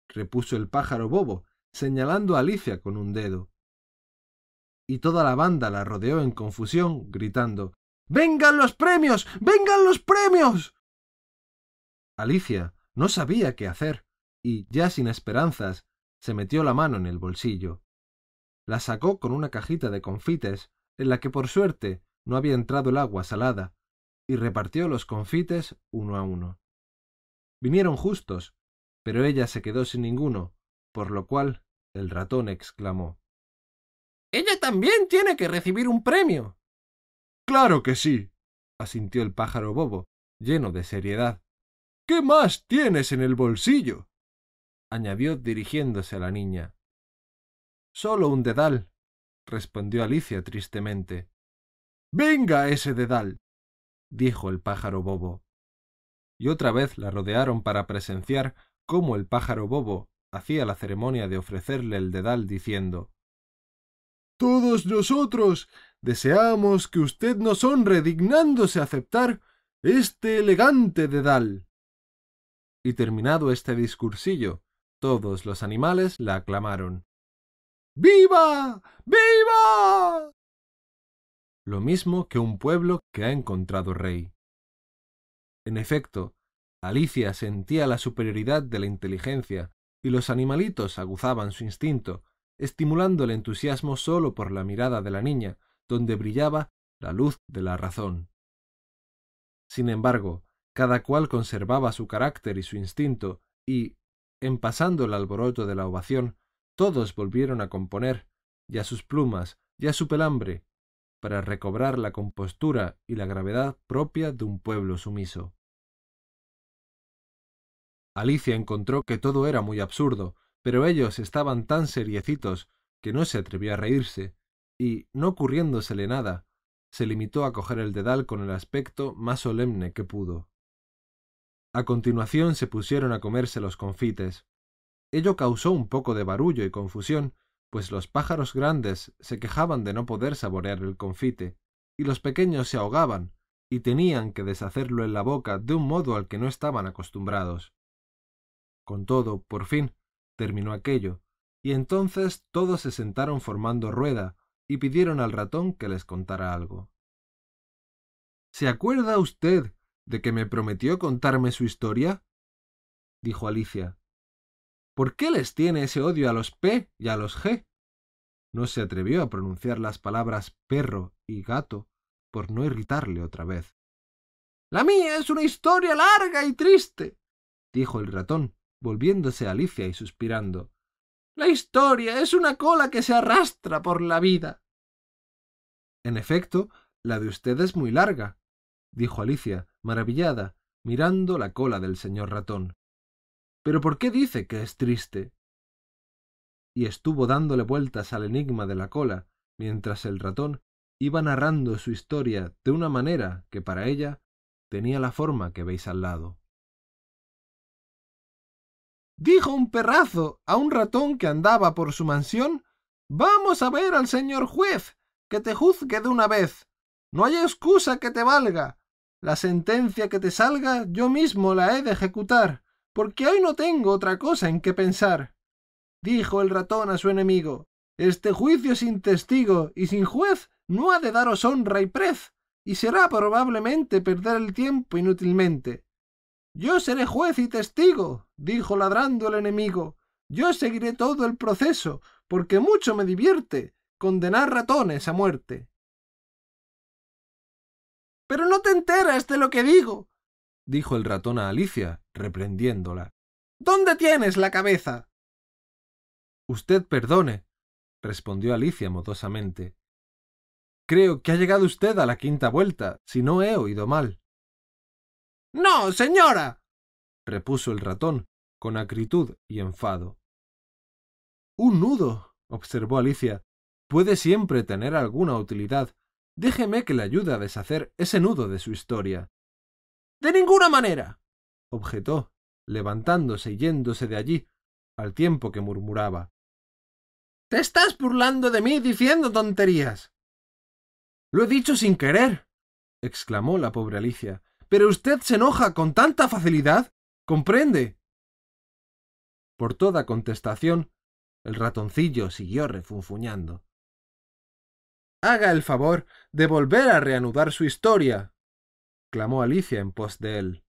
repuso el pájaro bobo, señalando a Alicia con un dedo. Y toda la banda la rodeó en confusión, gritando ¡Vengan los premios! ¡Vengan los premios! Alicia no sabía qué hacer, y, ya sin esperanzas, se metió la mano en el bolsillo. La sacó con una cajita de confites, en la que por suerte no había entrado el agua salada, y repartió los confites uno a uno. Vinieron justos, pero ella se quedó sin ninguno, por lo cual el ratón exclamó Ella también tiene que recibir un premio. Claro que sí, asintió el pájaro bobo, lleno de seriedad. ¿Qué más tienes en el bolsillo? añadió dirigiéndose a la niña. Solo un dedal, respondió Alicia tristemente. Venga ese dedal, dijo el pájaro bobo. Y otra vez la rodearon para presenciar cómo el pájaro bobo hacía la ceremonia de ofrecerle el dedal diciendo Todos nosotros deseamos que usted nos honre dignándose aceptar este elegante dedal. Y terminado este discursillo, todos los animales la aclamaron. ¡Viva! ¡Viva! Lo mismo que un pueblo que ha encontrado rey. En efecto, Alicia sentía la superioridad de la inteligencia y los animalitos aguzaban su instinto, estimulando el entusiasmo sólo por la mirada de la niña, donde brillaba la luz de la razón. Sin embargo, cada cual conservaba su carácter y su instinto, y, en pasando el alboroto de la ovación, todos volvieron a componer, ya sus plumas, ya su pelambre, para recobrar la compostura y la gravedad propia de un pueblo sumiso. Alicia encontró que todo era muy absurdo, pero ellos estaban tan seriecitos que no se atrevió a reírse, y, no ocurriéndosele nada, se limitó a coger el dedal con el aspecto más solemne que pudo. A continuación se pusieron a comerse los confites. Ello causó un poco de barullo y confusión, pues los pájaros grandes se quejaban de no poder saborear el confite, y los pequeños se ahogaban, y tenían que deshacerlo en la boca de un modo al que no estaban acostumbrados. Con todo, por fin, terminó aquello, y entonces todos se sentaron formando rueda y pidieron al ratón que les contara algo. ¿Se acuerda usted de que me prometió contarme su historia? dijo Alicia. ¿Por qué les tiene ese odio a los P y a los G? No se atrevió a pronunciar las palabras perro y gato por no irritarle otra vez. La mía es una historia larga y triste, dijo el ratón, volviéndose a Alicia y suspirando. La historia es una cola que se arrastra por la vida. En efecto, la de usted es muy larga, dijo Alicia, maravillada, mirando la cola del señor ratón. Pero ¿por qué dice que es triste? Y estuvo dándole vueltas al enigma de la cola, mientras el ratón iba narrando su historia de una manera que para ella tenía la forma que veis al lado. Dijo un perrazo a un ratón que andaba por su mansión Vamos a ver al señor juez, que te juzgue de una vez. No hay excusa que te valga. La sentencia que te salga yo mismo la he de ejecutar, porque hoy no tengo otra cosa en que pensar. Dijo el ratón a su enemigo, Este juicio sin testigo y sin juez no ha de daros honra y prez, y será probablemente perder el tiempo inútilmente. Yo seré juez y testigo, dijo ladrando el enemigo. Yo seguiré todo el proceso, porque mucho me divierte condenar ratones a muerte. Pero no te enteras de lo que digo, dijo el ratón a Alicia, reprendiéndola. ¿Dónde tienes la cabeza? Usted perdone, respondió Alicia modosamente. Creo que ha llegado usted a la quinta vuelta, si no he oído mal. No, señora. repuso el ratón, con acritud y enfado. Un nudo, observó Alicia, puede siempre tener alguna utilidad, Déjeme que le ayude a deshacer ese nudo de su historia. De ninguna manera. objetó, levantándose y yéndose de allí, al tiempo que murmuraba. Te estás burlando de mí diciendo tonterías. Lo he dicho sin querer, exclamó la pobre Alicia. Pero usted se enoja con tanta facilidad. ¿Comprende? Por toda contestación, el ratoncillo siguió refunfuñando haga el favor de volver a reanudar su historia clamó Alicia en pos de él.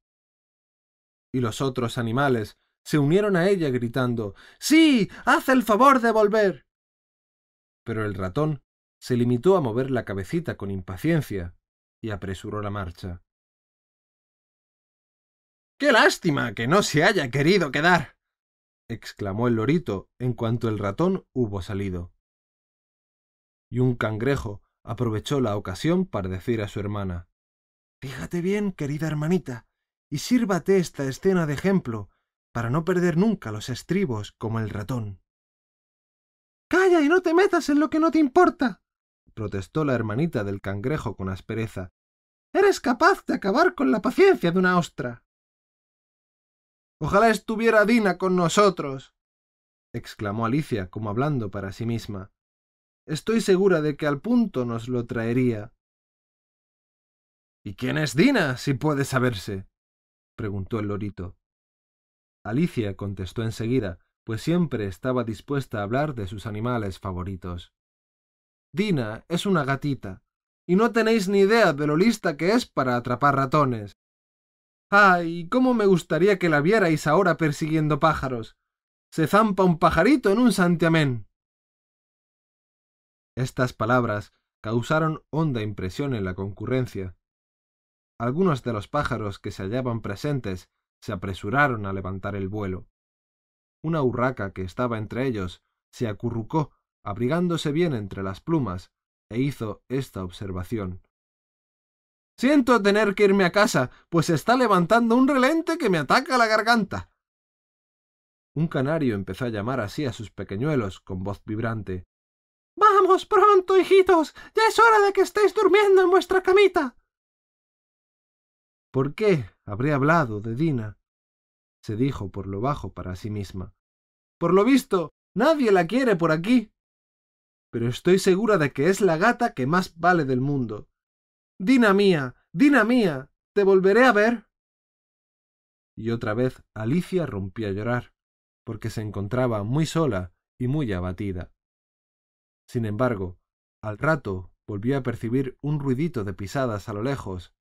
Y los otros animales se unieron a ella gritando Sí. haz el favor de volver. Pero el ratón se limitó a mover la cabecita con impaciencia y apresuró la marcha. Qué lástima que no se haya querido quedar. Exclamó el lorito en cuanto el ratón hubo salido y un cangrejo aprovechó la ocasión para decir a su hermana Fíjate bien, querida hermanita, y sírvate esta escena de ejemplo, para no perder nunca los estribos como el ratón. Calla y no te metas en lo que no te importa, protestó la hermanita del cangrejo con aspereza. Eres capaz de acabar con la paciencia de una ostra. Ojalá estuviera Dina con nosotros, exclamó Alicia como hablando para sí misma. Estoy segura de que al punto nos lo traería. ¿Y quién es Dina, si puede saberse? preguntó el lorito. Alicia contestó enseguida, pues siempre estaba dispuesta a hablar de sus animales favoritos. Dina es una gatita, y no tenéis ni idea de lo lista que es para atrapar ratones. ¡Ay! ¿Cómo me gustaría que la vierais ahora persiguiendo pájaros! Se zampa un pajarito en un santiamén. Estas palabras causaron honda impresión en la concurrencia. Algunos de los pájaros que se hallaban presentes se apresuraron a levantar el vuelo. Una urraca que estaba entre ellos se acurrucó, abrigándose bien entre las plumas, e hizo esta observación. Siento tener que irme a casa, pues está levantando un relente que me ataca la garganta. Un canario empezó a llamar así a sus pequeñuelos con voz vibrante. Vamos pronto, hijitos. Ya es hora de que estéis durmiendo en vuestra camita. ¿Por qué habré hablado de Dina? se dijo por lo bajo para sí misma. Por lo visto, nadie la quiere por aquí. Pero estoy segura de que es la gata que más vale del mundo. Dina mía, Dina mía, ¿te volveré a ver? Y otra vez Alicia rompió a llorar, porque se encontraba muy sola y muy abatida. Sin embargo, al rato volvió a percibir un ruidito de pisadas a lo lejos,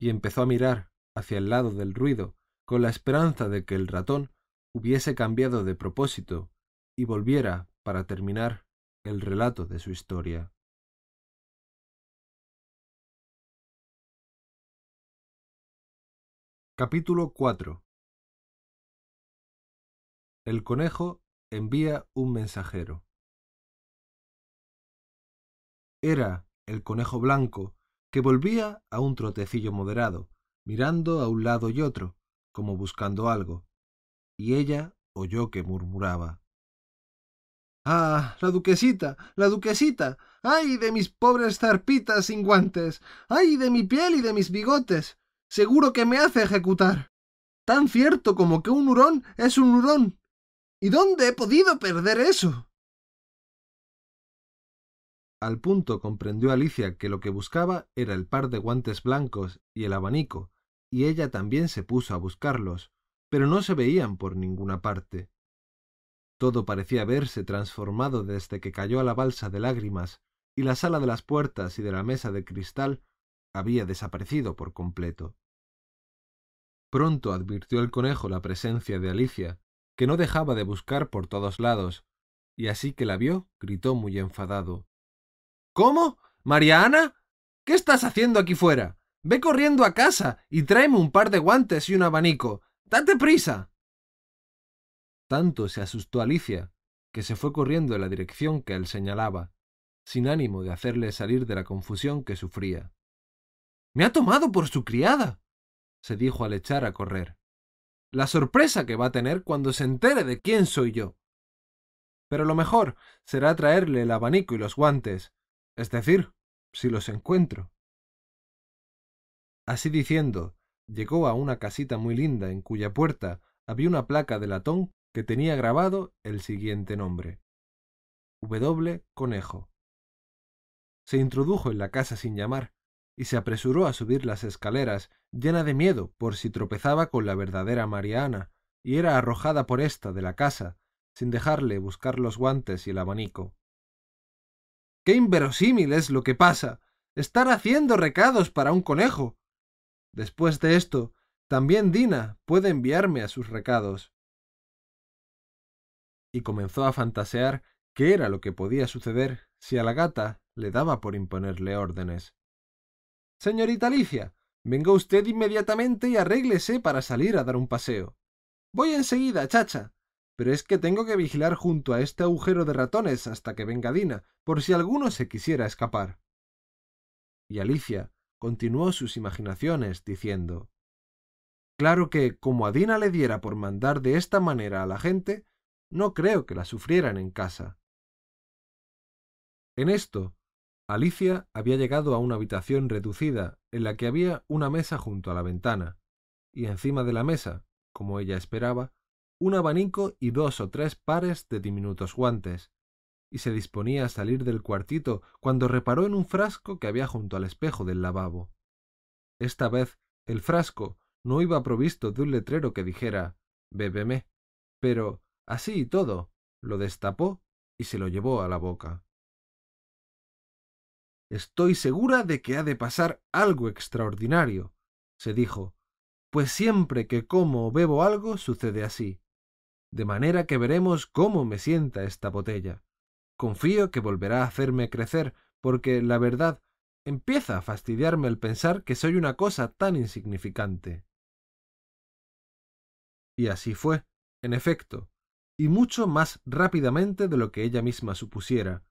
y empezó a mirar hacia el lado del ruido, con la esperanza de que el ratón hubiese cambiado de propósito y volviera para terminar el relato de su historia. Capítulo 4 El conejo envía un mensajero. Era el conejo blanco que volvía a un trotecillo moderado, mirando a un lado y otro, como buscando algo, y ella oyó que murmuraba. Ah, la duquesita, la duquesita. ay de mis pobres zarpitas sin guantes. ay de mi piel y de mis bigotes. Seguro que me hace ejecutar. Tan cierto como que un hurón es un hurón. ¿Y dónde he podido perder eso? Al punto comprendió Alicia que lo que buscaba era el par de guantes blancos y el abanico, y ella también se puso a buscarlos, pero no se veían por ninguna parte. Todo parecía haberse transformado desde que cayó a la balsa de lágrimas, y la sala de las puertas y de la mesa de cristal había desaparecido por completo. Pronto advirtió el conejo la presencia de Alicia, que no dejaba de buscar por todos lados, y así que la vio, gritó muy enfadado. ¿Cómo? ¿Mariana? ¿Qué estás haciendo aquí fuera? Ve corriendo a casa y tráeme un par de guantes y un abanico. ¡Date prisa! Tanto se asustó Alicia, que se fue corriendo en la dirección que él señalaba, sin ánimo de hacerle salir de la confusión que sufría. Me ha tomado por su criada, se dijo al echar a correr. La sorpresa que va a tener cuando se entere de quién soy yo. Pero lo mejor será traerle el abanico y los guantes, es decir, si los encuentro. Así diciendo, llegó a una casita muy linda en cuya puerta había una placa de latón que tenía grabado el siguiente nombre. W. Conejo. Se introdujo en la casa sin llamar y se apresuró a subir las escaleras, llena de miedo por si tropezaba con la verdadera Mariana, y era arrojada por ésta de la casa, sin dejarle buscar los guantes y el abanico. ¡Qué inverosímil es lo que pasa! Estar haciendo recados para un conejo. Después de esto, también Dina puede enviarme a sus recados. Y comenzó a fantasear qué era lo que podía suceder si a la gata le daba por imponerle órdenes. Señorita Alicia, venga usted inmediatamente y arréglese para salir a dar un paseo. Voy enseguida, chacha pero es que tengo que vigilar junto a este agujero de ratones hasta que venga Dina, por si alguno se quisiera escapar. Y Alicia continuó sus imaginaciones, diciendo Claro que, como a Dina le diera por mandar de esta manera a la gente, no creo que la sufrieran en casa. En esto, Alicia había llegado a una habitación reducida en la que había una mesa junto a la ventana, y encima de la mesa, como ella esperaba, un abanico y dos o tres pares de diminutos guantes, y se disponía a salir del cuartito cuando reparó en un frasco que había junto al espejo del lavabo. Esta vez el frasco no iba provisto de un letrero que dijera Bébeme, pero, así y todo, lo destapó y se lo llevó a la boca. Estoy segura de que ha de pasar algo extraordinario, se dijo, pues siempre que como o bebo algo sucede así. De manera que veremos cómo me sienta esta botella. Confío que volverá a hacerme crecer, porque la verdad empieza a fastidiarme el pensar que soy una cosa tan insignificante. Y así fue, en efecto, y mucho más rápidamente de lo que ella misma supusiera.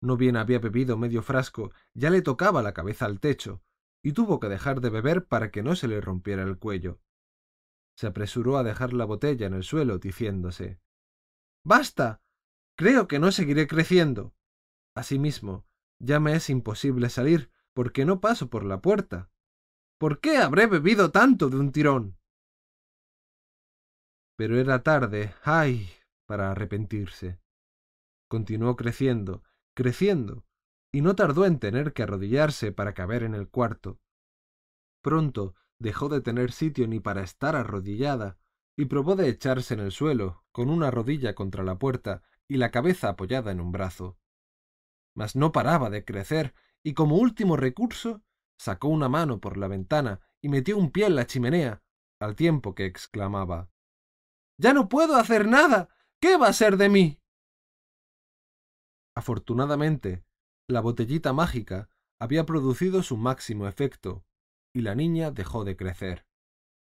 No bien había bebido medio frasco, ya le tocaba la cabeza al techo, y tuvo que dejar de beber para que no se le rompiera el cuello. Se apresuró a dejar la botella en el suelo, diciéndose Basta. Creo que no seguiré creciendo. Asimismo, ya me es imposible salir, porque no paso por la puerta. ¿Por qué habré bebido tanto de un tirón? Pero era tarde, ay, para arrepentirse. Continuó creciendo, creciendo, y no tardó en tener que arrodillarse para caber en el cuarto. Pronto dejó de tener sitio ni para estar arrodillada, y probó de echarse en el suelo, con una rodilla contra la puerta y la cabeza apoyada en un brazo. Mas no paraba de crecer, y como último recurso sacó una mano por la ventana y metió un pie en la chimenea, al tiempo que exclamaba Ya no puedo hacer nada. ¿Qué va a ser de mí? Afortunadamente, la botellita mágica había producido su máximo efecto, y la niña dejó de crecer.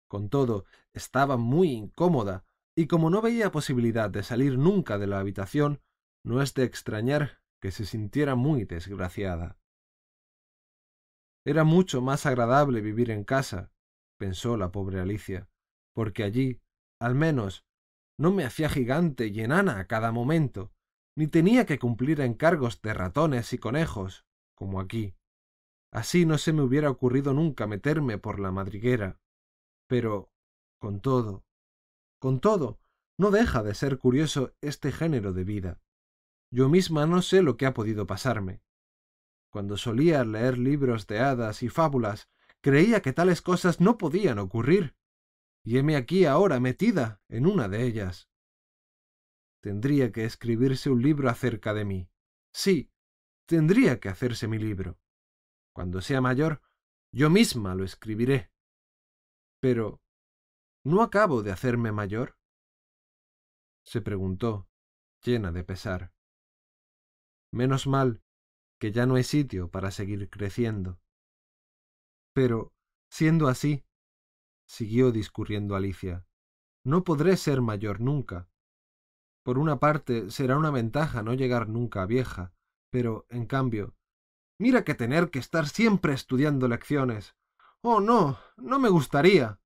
Con todo, estaba muy incómoda, y como no veía posibilidad de salir nunca de la habitación, no es de extrañar que se sintiera muy desgraciada. Era mucho más agradable vivir en casa, pensó la pobre Alicia, porque allí, al menos, no me hacía gigante y enana a cada momento, ni tenía que cumplir encargos de ratones y conejos, como aquí. Así no se me hubiera ocurrido nunca meterme por la madriguera. Pero, con todo, con todo, no deja de ser curioso este género de vida. Yo misma no sé lo que ha podido pasarme. Cuando solía leer libros de hadas y fábulas, creía que tales cosas no podían ocurrir. Y heme aquí ahora metida en una de ellas. Tendría que escribirse un libro acerca de mí. Sí, tendría que hacerse mi libro. Cuando sea mayor, yo misma lo escribiré. Pero, ¿no acabo de hacerme mayor? se preguntó, llena de pesar. Menos mal que ya no hay sitio para seguir creciendo. Pero, siendo así, siguió discurriendo Alicia, no podré ser mayor nunca. Por una parte, será una ventaja no llegar nunca a vieja, pero, en cambio, mira que tener que estar siempre estudiando lecciones. Oh, no, no me gustaría.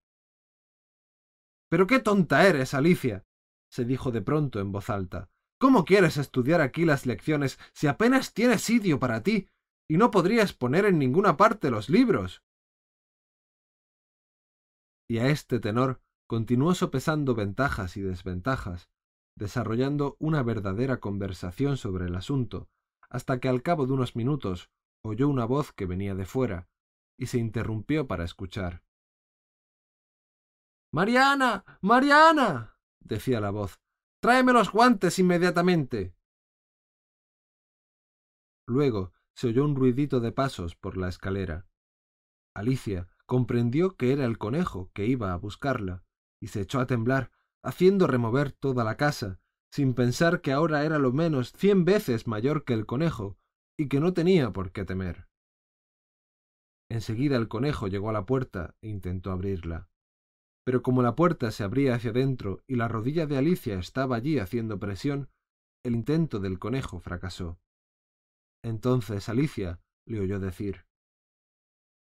Pero qué tonta eres, Alicia, se dijo de pronto en voz alta. ¿Cómo quieres estudiar aquí las lecciones si apenas tienes sitio para ti y no podrías poner en ninguna parte los libros? Y a este tenor continuó sopesando ventajas y desventajas, desarrollando una verdadera conversación sobre el asunto, hasta que al cabo de unos minutos oyó una voz que venía de fuera, y se interrumpió para escuchar. Mariana. Mariana. decía la voz. Tráeme los guantes inmediatamente. Luego se oyó un ruidito de pasos por la escalera. Alicia comprendió que era el conejo que iba a buscarla, y se echó a temblar, haciendo remover toda la casa, sin pensar que ahora era lo menos cien veces mayor que el conejo, y que no tenía por qué temer. Enseguida el conejo llegó a la puerta e intentó abrirla. Pero como la puerta se abría hacia dentro y la rodilla de Alicia estaba allí haciendo presión, el intento del conejo fracasó. Entonces Alicia le oyó decir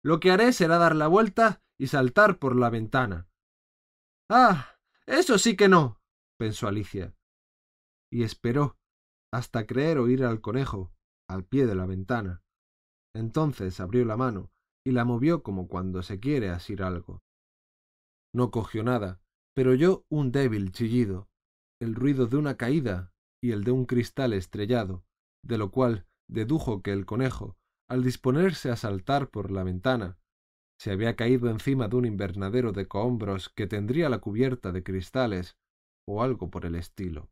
Lo que haré será dar la vuelta y saltar por la ventana. Ah. Eso sí que no. pensó Alicia. Y esperó hasta creer oír al conejo al pie de la ventana. Entonces abrió la mano y la movió como cuando se quiere asir algo. No cogió nada, pero oyó un débil chillido, el ruido de una caída y el de un cristal estrellado, de lo cual dedujo que el conejo, al disponerse a saltar por la ventana, se había caído encima de un invernadero de cohombros que tendría la cubierta de cristales o algo por el estilo.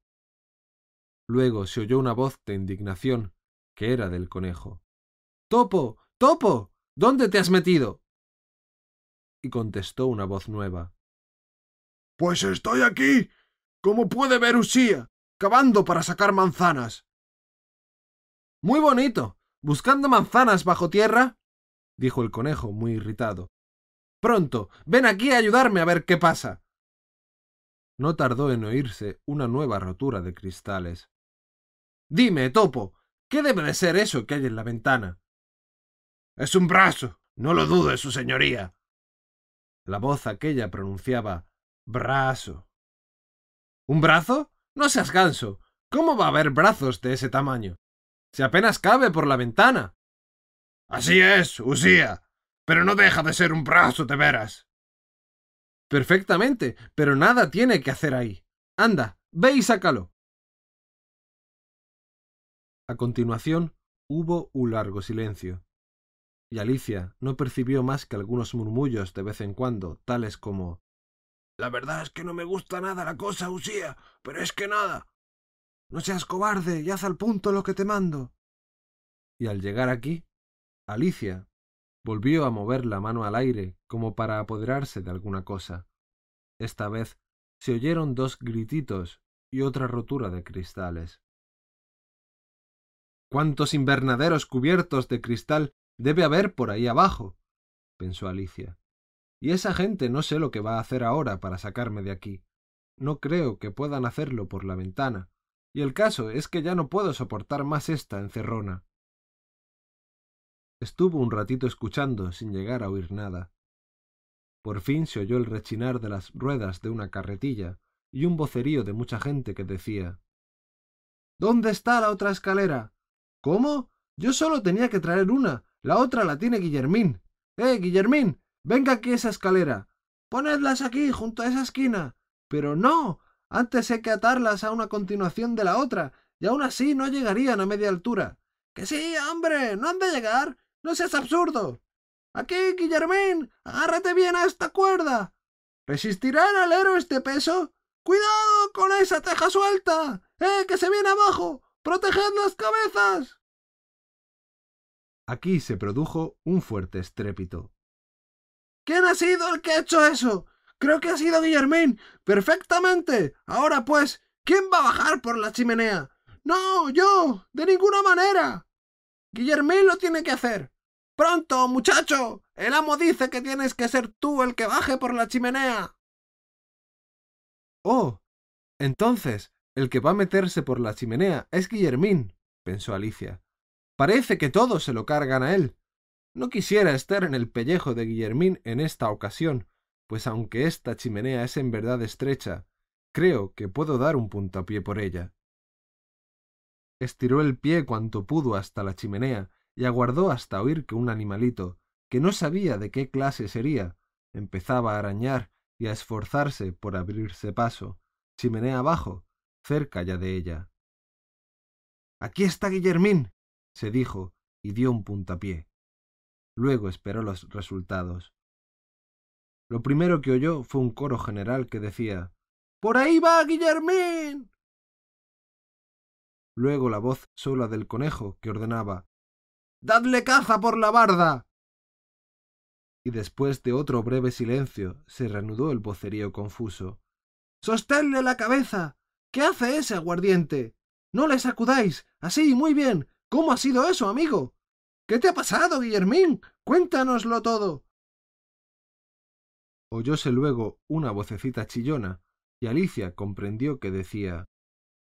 Luego se oyó una voz de indignación que era del conejo. Topo. Topo. ¿Dónde te has metido? y contestó una voz nueva. Pues estoy aquí, como puede ver Usía, cavando para sacar manzanas. Muy bonito. ¿Buscando manzanas bajo tierra? Dijo el conejo, muy irritado. Pronto, ven aquí a ayudarme a ver qué pasa. No tardó en oírse una nueva rotura de cristales. Dime, Topo, ¿qué debe de ser eso que hay en la ventana? Es un brazo. No lo dude, su señoría. La voz aquella pronunciaba brazo. ¿Un brazo? No seas ganso. ¿Cómo va a haber brazos de ese tamaño? Si apenas cabe por la ventana. Así es, Usía. Pero no deja de ser un brazo de veras. Perfectamente, pero nada tiene que hacer ahí. Anda, ve y sácalo. A continuación hubo un largo silencio, y Alicia no percibió más que algunos murmullos de vez en cuando, tales como La verdad es que no me gusta nada la cosa, Usía, pero es que nada. No seas cobarde y haz al punto lo que te mando. Y al llegar aquí, Alicia volvió a mover la mano al aire como para apoderarse de alguna cosa. Esta vez se oyeron dos grititos y otra rotura de cristales. ¿Cuántos invernaderos cubiertos de cristal debe haber por ahí abajo? pensó Alicia. Y esa gente no sé lo que va a hacer ahora para sacarme de aquí. No creo que puedan hacerlo por la ventana, y el caso es que ya no puedo soportar más esta encerrona. Estuvo un ratito escuchando sin llegar a oír nada. Por fin se oyó el rechinar de las ruedas de una carretilla y un vocerío de mucha gente que decía ¿Dónde está la otra escalera? ¿Cómo? Yo solo tenía que traer una. La otra la tiene Guillermín. Eh, Guillermín, venga aquí esa escalera. Ponedlas aquí, junto a esa esquina. Pero no. Antes hay que atarlas a una continuación de la otra, y aún así no llegarían a media altura. Que sí, hombre, no han de llegar. No seas absurdo. Aquí, Guillermín, agárrate bien a esta cuerda. ¿Resistirá el alero este peso? ¡Cuidado con esa teja suelta! ¡Eh, que se viene abajo! ¡Proteged las cabezas! Aquí se produjo un fuerte estrépito. ¿Quién ha sido el que ha hecho eso? Creo que ha sido Guillermín. Perfectamente. Ahora pues, ¿quién va a bajar por la chimenea? No, yo. De ninguna manera. Guillermín lo tiene que hacer. Pronto, muchacho. El amo dice que tienes que ser tú el que baje por la chimenea. Oh. Entonces, el que va a meterse por la chimenea es Guillermín, pensó Alicia. Parece que todos se lo cargan a él. No quisiera estar en el pellejo de Guillermín en esta ocasión, pues aunque esta chimenea es en verdad estrecha, creo que puedo dar un puntapié por ella. Estiró el pie cuanto pudo hasta la chimenea y aguardó hasta oír que un animalito, que no sabía de qué clase sería, empezaba a arañar y a esforzarse por abrirse paso, chimenea abajo, cerca ya de ella. Aquí está Guillermín, se dijo, y dio un puntapié. Luego esperó los resultados. Lo primero que oyó fue un coro general que decía Por ahí va Guillermín. Luego la voz sola del conejo que ordenaba Dadle caza por la barda. Y después de otro breve silencio se reanudó el vocerío confuso. Sostenle la cabeza. ¿Qué hace ese aguardiente? No le sacudáis. Así, muy bien. ¿Cómo ha sido eso, amigo? ¿Qué te ha pasado, Guillermín? Cuéntanoslo todo. Oyóse luego una vocecita chillona, y Alicia comprendió que decía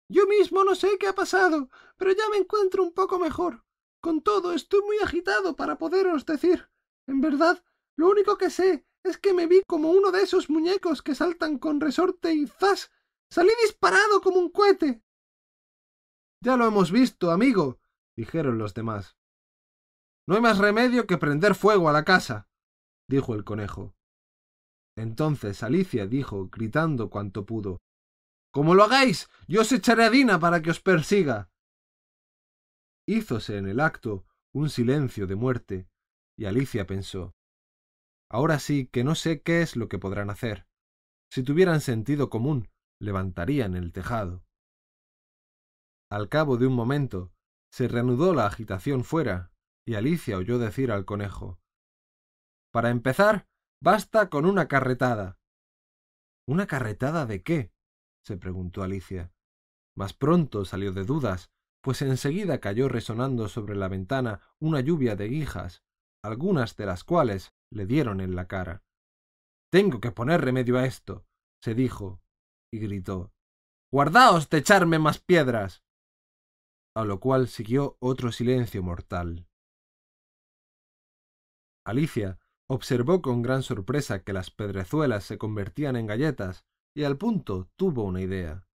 Yo mismo no sé qué ha pasado, pero ya me encuentro un poco mejor. Con todo, estoy muy agitado para poderos decir. En verdad, lo único que sé es que me vi como uno de esos muñecos que saltan con resorte y ¡zas! salí disparado como un cohete. Ya lo hemos visto, amigo, dijeron los demás. No hay más remedio que prender fuego a la casa, dijo el conejo. Entonces Alicia dijo, gritando cuanto pudo Como lo hagáis, yo os echaré a Dina para que os persiga. Hízose en el acto un silencio de muerte, y Alicia pensó Ahora sí que no sé qué es lo que podrán hacer. Si tuvieran sentido común, levantarían el tejado. Al cabo de un momento, se reanudó la agitación fuera, y Alicia oyó decir al conejo Para empezar, Basta con una carretada. ¿Una carretada de qué? se preguntó Alicia. Mas pronto salió de dudas, pues enseguida cayó resonando sobre la ventana una lluvia de guijas, algunas de las cuales le dieron en la cara. Tengo que poner remedio a esto, se dijo, y gritó. Guardaos de echarme más piedras. A lo cual siguió otro silencio mortal. Alicia observó con gran sorpresa que las pedrezuelas se convertían en galletas, y al punto tuvo una idea.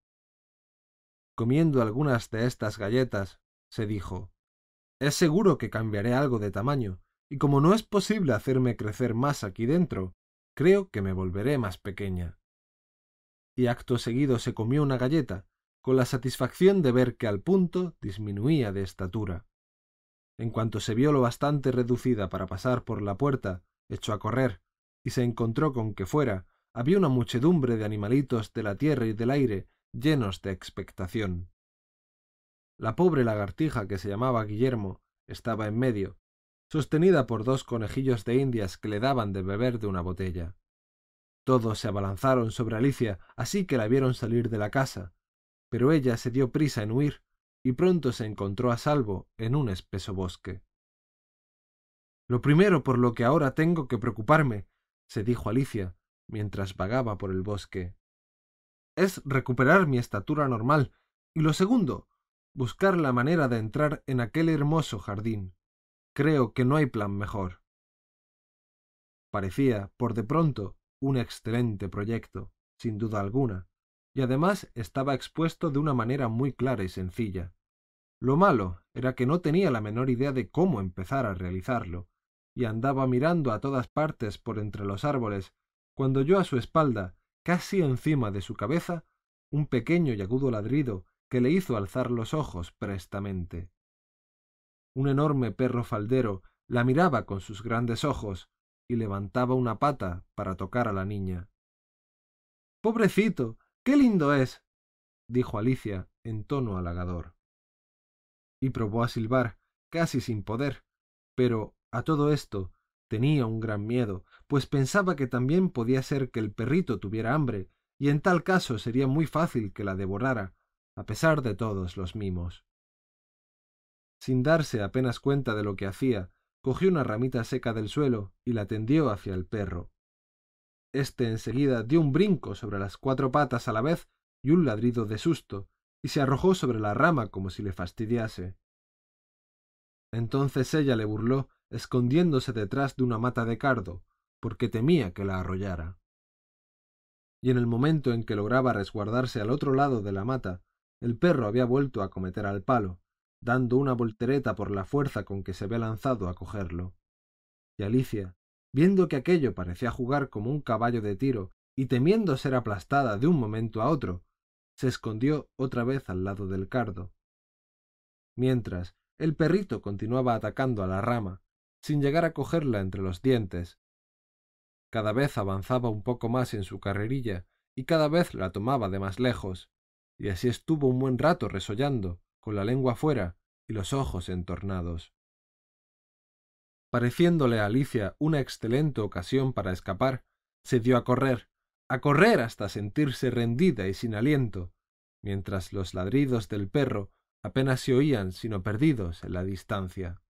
Comiendo algunas de estas galletas, se dijo Es seguro que cambiaré algo de tamaño, y como no es posible hacerme crecer más aquí dentro, creo que me volveré más pequeña. Y acto seguido se comió una galleta, con la satisfacción de ver que al punto disminuía de estatura. En cuanto se vio lo bastante reducida para pasar por la puerta, echó a correr, y se encontró con que fuera había una muchedumbre de animalitos de la tierra y del aire llenos de expectación. La pobre lagartija que se llamaba Guillermo estaba en medio, sostenida por dos conejillos de indias que le daban de beber de una botella. Todos se abalanzaron sobre Alicia así que la vieron salir de la casa, pero ella se dio prisa en huir y pronto se encontró a salvo en un espeso bosque. Lo primero por lo que ahora tengo que preocuparme, se dijo Alicia, mientras vagaba por el bosque, es recuperar mi estatura normal, y lo segundo, buscar la manera de entrar en aquel hermoso jardín. Creo que no hay plan mejor. Parecía, por de pronto, un excelente proyecto, sin duda alguna, y además estaba expuesto de una manera muy clara y sencilla. Lo malo era que no tenía la menor idea de cómo empezar a realizarlo, y andaba mirando a todas partes por entre los árboles, cuando yo a su espalda, casi encima de su cabeza, un pequeño y agudo ladrido que le hizo alzar los ojos prestamente. Un enorme perro faldero la miraba con sus grandes ojos y levantaba una pata para tocar a la niña. Pobrecito, qué lindo es. dijo Alicia en tono halagador. Y probó a silbar, casi sin poder, pero a todo esto tenía un gran miedo, pues pensaba que también podía ser que el perrito tuviera hambre, y en tal caso sería muy fácil que la devorara, a pesar de todos los mimos. Sin darse apenas cuenta de lo que hacía, cogió una ramita seca del suelo y la tendió hacia el perro. Este enseguida dio un brinco sobre las cuatro patas a la vez y un ladrido de susto, y se arrojó sobre la rama como si le fastidiase. Entonces ella le burló, escondiéndose detrás de una mata de cardo, porque temía que la arrollara. Y en el momento en que lograba resguardarse al otro lado de la mata, el perro había vuelto a cometer al palo, dando una voltereta por la fuerza con que se había lanzado a cogerlo. Y Alicia, viendo que aquello parecía jugar como un caballo de tiro y temiendo ser aplastada de un momento a otro, se escondió otra vez al lado del cardo. Mientras, el perrito continuaba atacando a la rama, sin llegar a cogerla entre los dientes. Cada vez avanzaba un poco más en su carrerilla y cada vez la tomaba de más lejos, y así estuvo un buen rato resollando, con la lengua fuera y los ojos entornados. Pareciéndole a Alicia una excelente ocasión para escapar, se dio a correr, a correr hasta sentirse rendida y sin aliento, mientras los ladridos del perro apenas se oían sino perdidos en la distancia.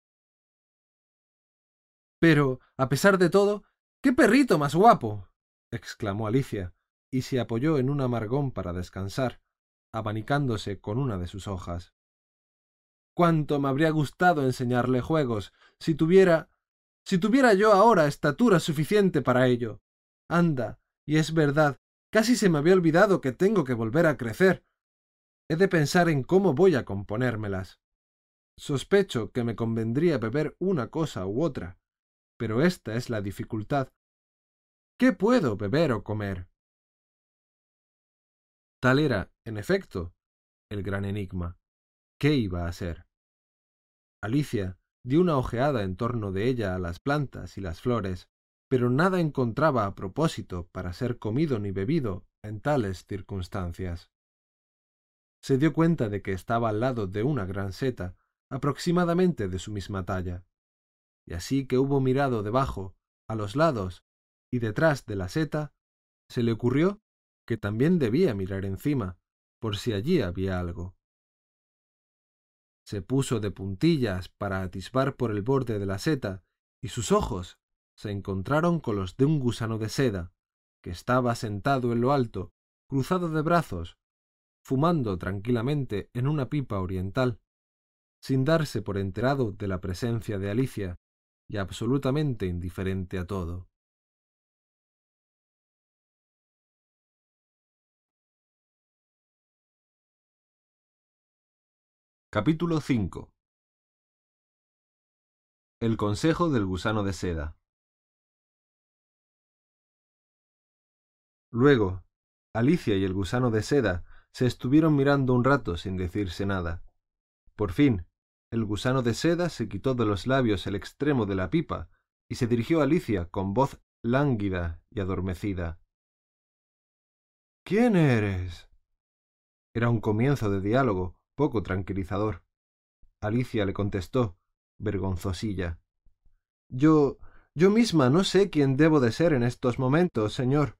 Pero, a pesar de todo, ¡qué perrito más guapo! exclamó Alicia, y se apoyó en un amargón para descansar, abanicándose con una de sus hojas cuánto me habría gustado enseñarle juegos, si tuviera. si tuviera yo ahora estatura suficiente para ello. Anda, y es verdad, casi se me había olvidado que tengo que volver a crecer. He de pensar en cómo voy a componérmelas. Sospecho que me convendría beber una cosa u otra, pero esta es la dificultad. ¿Qué puedo beber o comer? Tal era, en efecto, el gran enigma. ¿Qué iba a ser? Alicia dio una ojeada en torno de ella a las plantas y las flores, pero nada encontraba a propósito para ser comido ni bebido en tales circunstancias. Se dio cuenta de que estaba al lado de una gran seta, aproximadamente de su misma talla, y así que hubo mirado debajo, a los lados, y detrás de la seta, se le ocurrió que también debía mirar encima, por si allí había algo. Se puso de puntillas para atisbar por el borde de la seta, y sus ojos se encontraron con los de un gusano de seda, que estaba sentado en lo alto, cruzado de brazos, fumando tranquilamente en una pipa oriental, sin darse por enterado de la presencia de Alicia, y absolutamente indiferente a todo. Capítulo 5 El consejo del gusano de seda Luego, Alicia y el gusano de seda se estuvieron mirando un rato sin decirse nada. Por fin, el gusano de seda se quitó de los labios el extremo de la pipa y se dirigió a Alicia con voz lánguida y adormecida. ¿Quién eres? Era un comienzo de diálogo, poco tranquilizador. Alicia le contestó, vergonzosilla. Yo. yo misma no sé quién debo de ser en estos momentos, señor.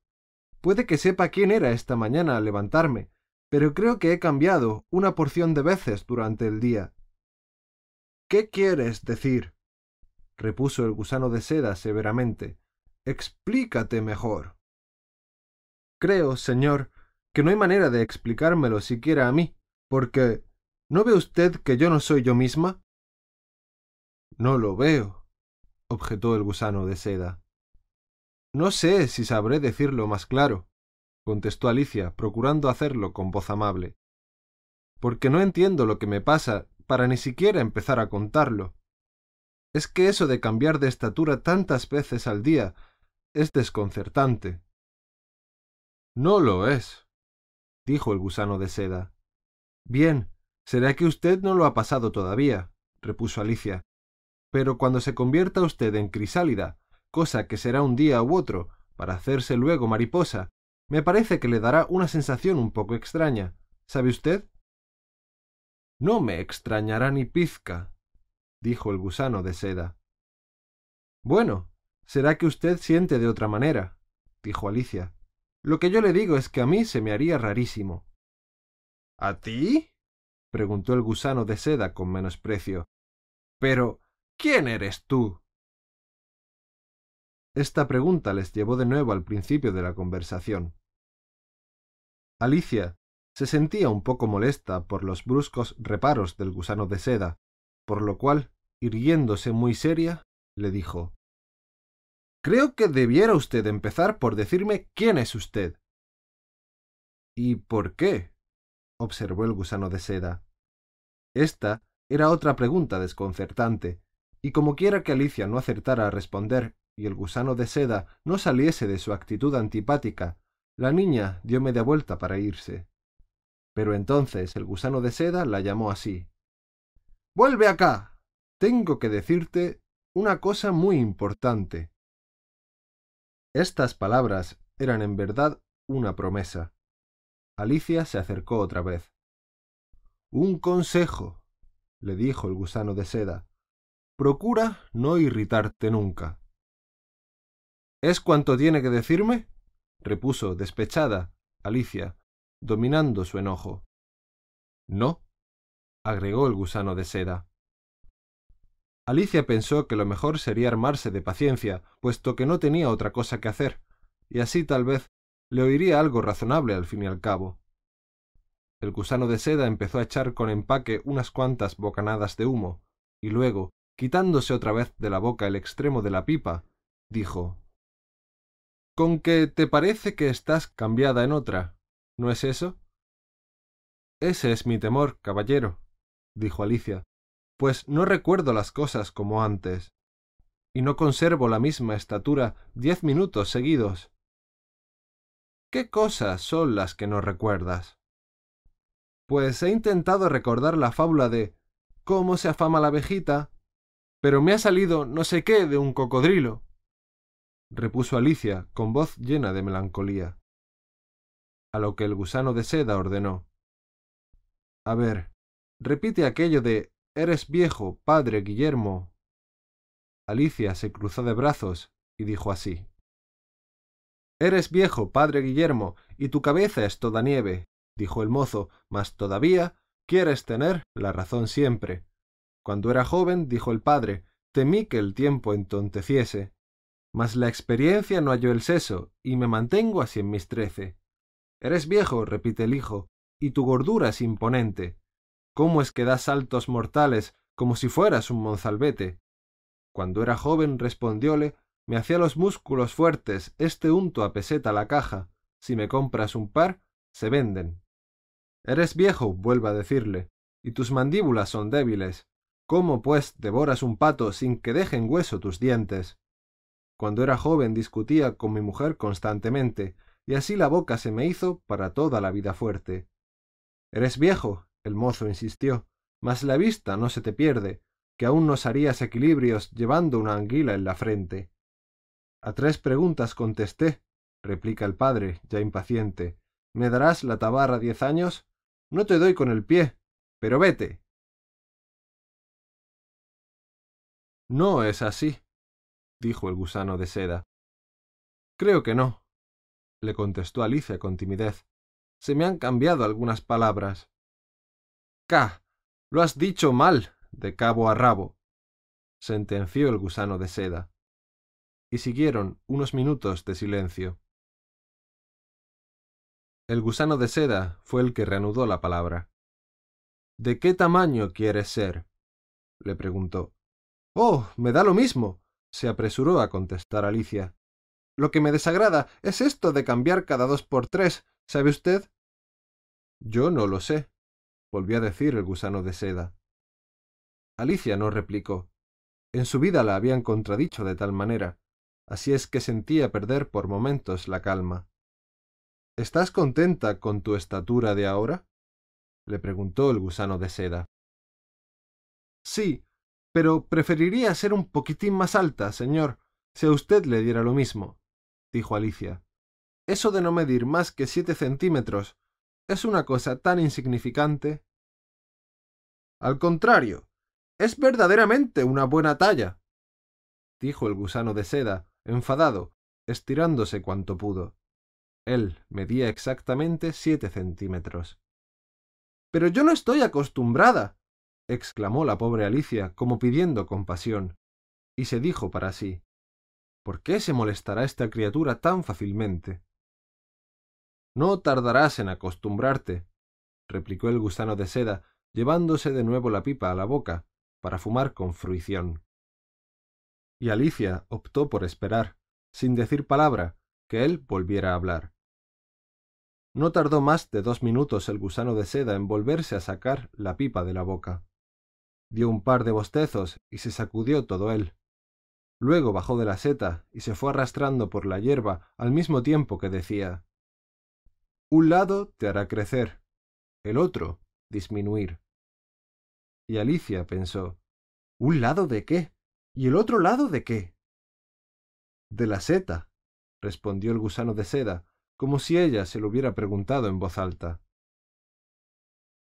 Puede que sepa quién era esta mañana al levantarme, pero creo que he cambiado una porción de veces durante el día. ¿Qué quieres decir? repuso el gusano de seda severamente. Explícate mejor. Creo, señor, que no hay manera de explicármelo siquiera a mí, porque ¿no ve usted que yo no soy yo misma? No lo veo, objetó el gusano de seda. No sé si sabré decirlo más claro, contestó Alicia, procurando hacerlo con voz amable. Porque no entiendo lo que me pasa para ni siquiera empezar a contarlo. Es que eso de cambiar de estatura tantas veces al día es desconcertante. No lo es, dijo el gusano de seda. Bien, será que usted no lo ha pasado todavía, repuso Alicia. Pero cuando se convierta usted en crisálida, cosa que será un día u otro, para hacerse luego mariposa, me parece que le dará una sensación un poco extraña. ¿Sabe usted? No me extrañará ni pizca, dijo el gusano de seda. Bueno, será que usted siente de otra manera, dijo Alicia. Lo que yo le digo es que a mí se me haría rarísimo. ¿A ti? preguntó el gusano de seda con menosprecio. Pero, ¿quién eres tú? Esta pregunta les llevó de nuevo al principio de la conversación. Alicia se sentía un poco molesta por los bruscos reparos del gusano de seda, por lo cual, irguiéndose muy seria, le dijo Creo que debiera usted empezar por decirme quién es usted. ¿Y por qué? observó el gusano de seda. Esta era otra pregunta desconcertante, y como quiera que Alicia no acertara a responder y el gusano de seda no saliese de su actitud antipática, la niña dio media vuelta para irse. Pero entonces el gusano de seda la llamó así. Vuelve acá. Tengo que decirte una cosa muy importante. Estas palabras eran en verdad una promesa. Alicia se acercó otra vez. Un consejo, le dijo el gusano de seda. Procura no irritarte nunca. ¿Es cuanto tiene que decirme? repuso despechada Alicia, dominando su enojo. No, agregó el gusano de seda. Alicia pensó que lo mejor sería armarse de paciencia, puesto que no tenía otra cosa que hacer, y así tal vez le oiría algo razonable al fin y al cabo. El gusano de seda empezó a echar con empaque unas cuantas bocanadas de humo, y luego, quitándose otra vez de la boca el extremo de la pipa, dijo Con que te parece que estás cambiada en otra, ¿no es eso? Ese es mi temor, caballero, dijo Alicia, pues no recuerdo las cosas como antes, y no conservo la misma estatura diez minutos seguidos. ¿Qué cosas son las que no recuerdas? Pues he intentado recordar la fábula de cómo se afama la abejita, pero me ha salido no sé qué de un cocodrilo, repuso Alicia con voz llena de melancolía. A lo que el gusano de seda ordenó. A ver, repite aquello de Eres viejo, padre Guillermo. Alicia se cruzó de brazos y dijo así. Eres viejo, padre Guillermo, y tu cabeza es toda nieve, dijo el mozo, mas todavía quieres tener la razón siempre. Cuando era joven, dijo el padre, temí que el tiempo entonteciese. Mas la experiencia no halló el seso, y me mantengo así en mis trece. Eres viejo, repite el hijo, y tu gordura es imponente. ¿Cómo es que das saltos mortales como si fueras un monzalbete? Cuando era joven, respondióle, me hacía los músculos fuertes, este unto a peseta la caja. Si me compras un par, se venden. Eres viejo, vuelvo a decirle, y tus mandíbulas son débiles. ¿Cómo, pues, devoras un pato sin que dejen hueso tus dientes? Cuando era joven discutía con mi mujer constantemente, y así la boca se me hizo para toda la vida fuerte. Eres viejo, el mozo insistió, mas la vista no se te pierde, que aún nos harías equilibrios llevando una anguila en la frente. A tres preguntas contesté, replica el padre, ya impaciente. ¿Me darás la tabarra diez años? No te doy con el pie, pero vete. No es así, dijo el gusano de seda. Creo que no, le contestó Alicia con timidez. Se me han cambiado algunas palabras. Ca. Lo has dicho mal, de cabo a rabo, sentenció el gusano de seda. Y siguieron unos minutos de silencio. El gusano de seda fue el que reanudó la palabra. ¿De qué tamaño quieres ser? le preguntó. Oh, me da lo mismo, se apresuró a contestar Alicia. Lo que me desagrada es esto de cambiar cada dos por tres, ¿sabe usted? Yo no lo sé, volvió a decir el gusano de seda. Alicia no replicó. En su vida la habían contradicho de tal manera, así es que sentía perder por momentos la calma. ¿Estás contenta con tu estatura de ahora? le preguntó el gusano de seda. Sí, pero preferiría ser un poquitín más alta, señor, si a usted le diera lo mismo, dijo Alicia. Eso de no medir más que siete centímetros es una cosa tan insignificante. Al contrario, es verdaderamente una buena talla, dijo el gusano de seda, enfadado, estirándose cuanto pudo. Él medía exactamente siete centímetros. Pero yo no estoy acostumbrada, exclamó la pobre Alicia, como pidiendo compasión, y se dijo para sí ¿Por qué se molestará esta criatura tan fácilmente? No tardarás en acostumbrarte, replicó el gusano de seda, llevándose de nuevo la pipa a la boca, para fumar con fruición. Y Alicia optó por esperar, sin decir palabra, que él volviera a hablar. No tardó más de dos minutos el gusano de seda en volverse a sacar la pipa de la boca. Dio un par de bostezos y se sacudió todo él. Luego bajó de la seta y se fue arrastrando por la hierba al mismo tiempo que decía Un lado te hará crecer, el otro disminuir. Y Alicia pensó ¿Un lado de qué? ¿Y el otro lado de qué? De la seta, respondió el gusano de seda, como si ella se lo hubiera preguntado en voz alta.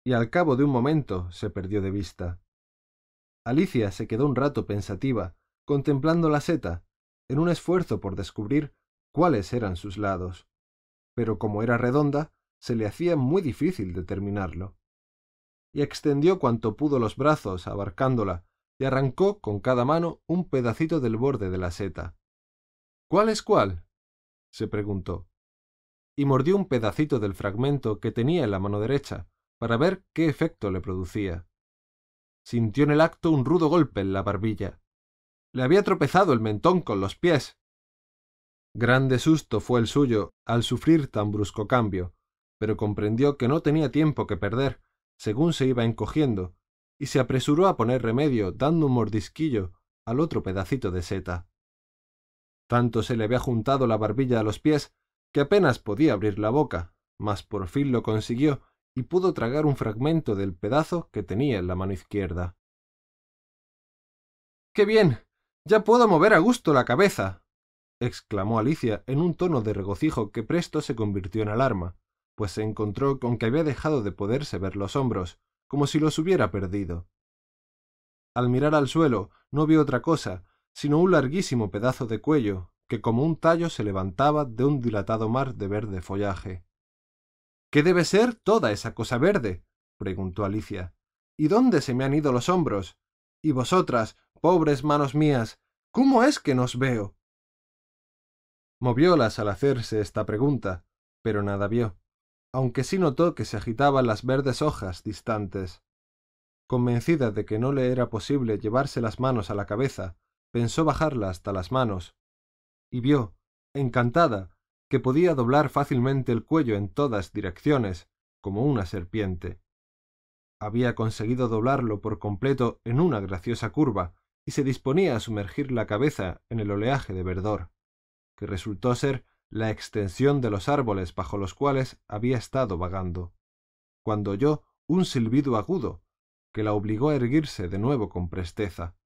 Y al cabo de un momento se perdió de vista. Alicia se quedó un rato pensativa, contemplando la seta, en un esfuerzo por descubrir cuáles eran sus lados. Pero como era redonda, se le hacía muy difícil determinarlo. Y extendió cuanto pudo los brazos abarcándola, y arrancó con cada mano un pedacito del borde de la seta. ¿Cuál es cuál? se preguntó y mordió un pedacito del fragmento que tenía en la mano derecha, para ver qué efecto le producía. Sintió en el acto un rudo golpe en la barbilla. Le había tropezado el mentón con los pies. Grande susto fue el suyo al sufrir tan brusco cambio, pero comprendió que no tenía tiempo que perder, según se iba encogiendo, y se apresuró a poner remedio dando un mordisquillo al otro pedacito de seta. Tanto se le había juntado la barbilla a los pies que apenas podía abrir la boca, mas por fin lo consiguió y pudo tragar un fragmento del pedazo que tenía en la mano izquierda. ¡Qué bien! Ya puedo mover a gusto la cabeza. exclamó Alicia en un tono de regocijo que presto se convirtió en alarma, pues se encontró con que había dejado de poderse ver los hombros, como si los hubiera perdido. Al mirar al suelo no vio otra cosa, sino un larguísimo pedazo de cuello, que como un tallo se levantaba de un dilatado mar de verde follaje. ¿Qué debe ser toda esa cosa verde? preguntó Alicia. ¿Y dónde se me han ido los hombros? Y vosotras, pobres manos mías, ¿cómo es que nos veo? Moviólas al hacerse esta pregunta, pero nada vio, aunque sí notó que se agitaban las verdes hojas distantes. Convencida de que no le era posible llevarse las manos a la cabeza, pensó bajarla hasta las manos, y vio, encantada, que podía doblar fácilmente el cuello en todas direcciones, como una serpiente. Había conseguido doblarlo por completo en una graciosa curva, y se disponía a sumergir la cabeza en el oleaje de verdor, que resultó ser la extensión de los árboles bajo los cuales había estado vagando, cuando oyó un silbido agudo, que la obligó a erguirse de nuevo con presteza.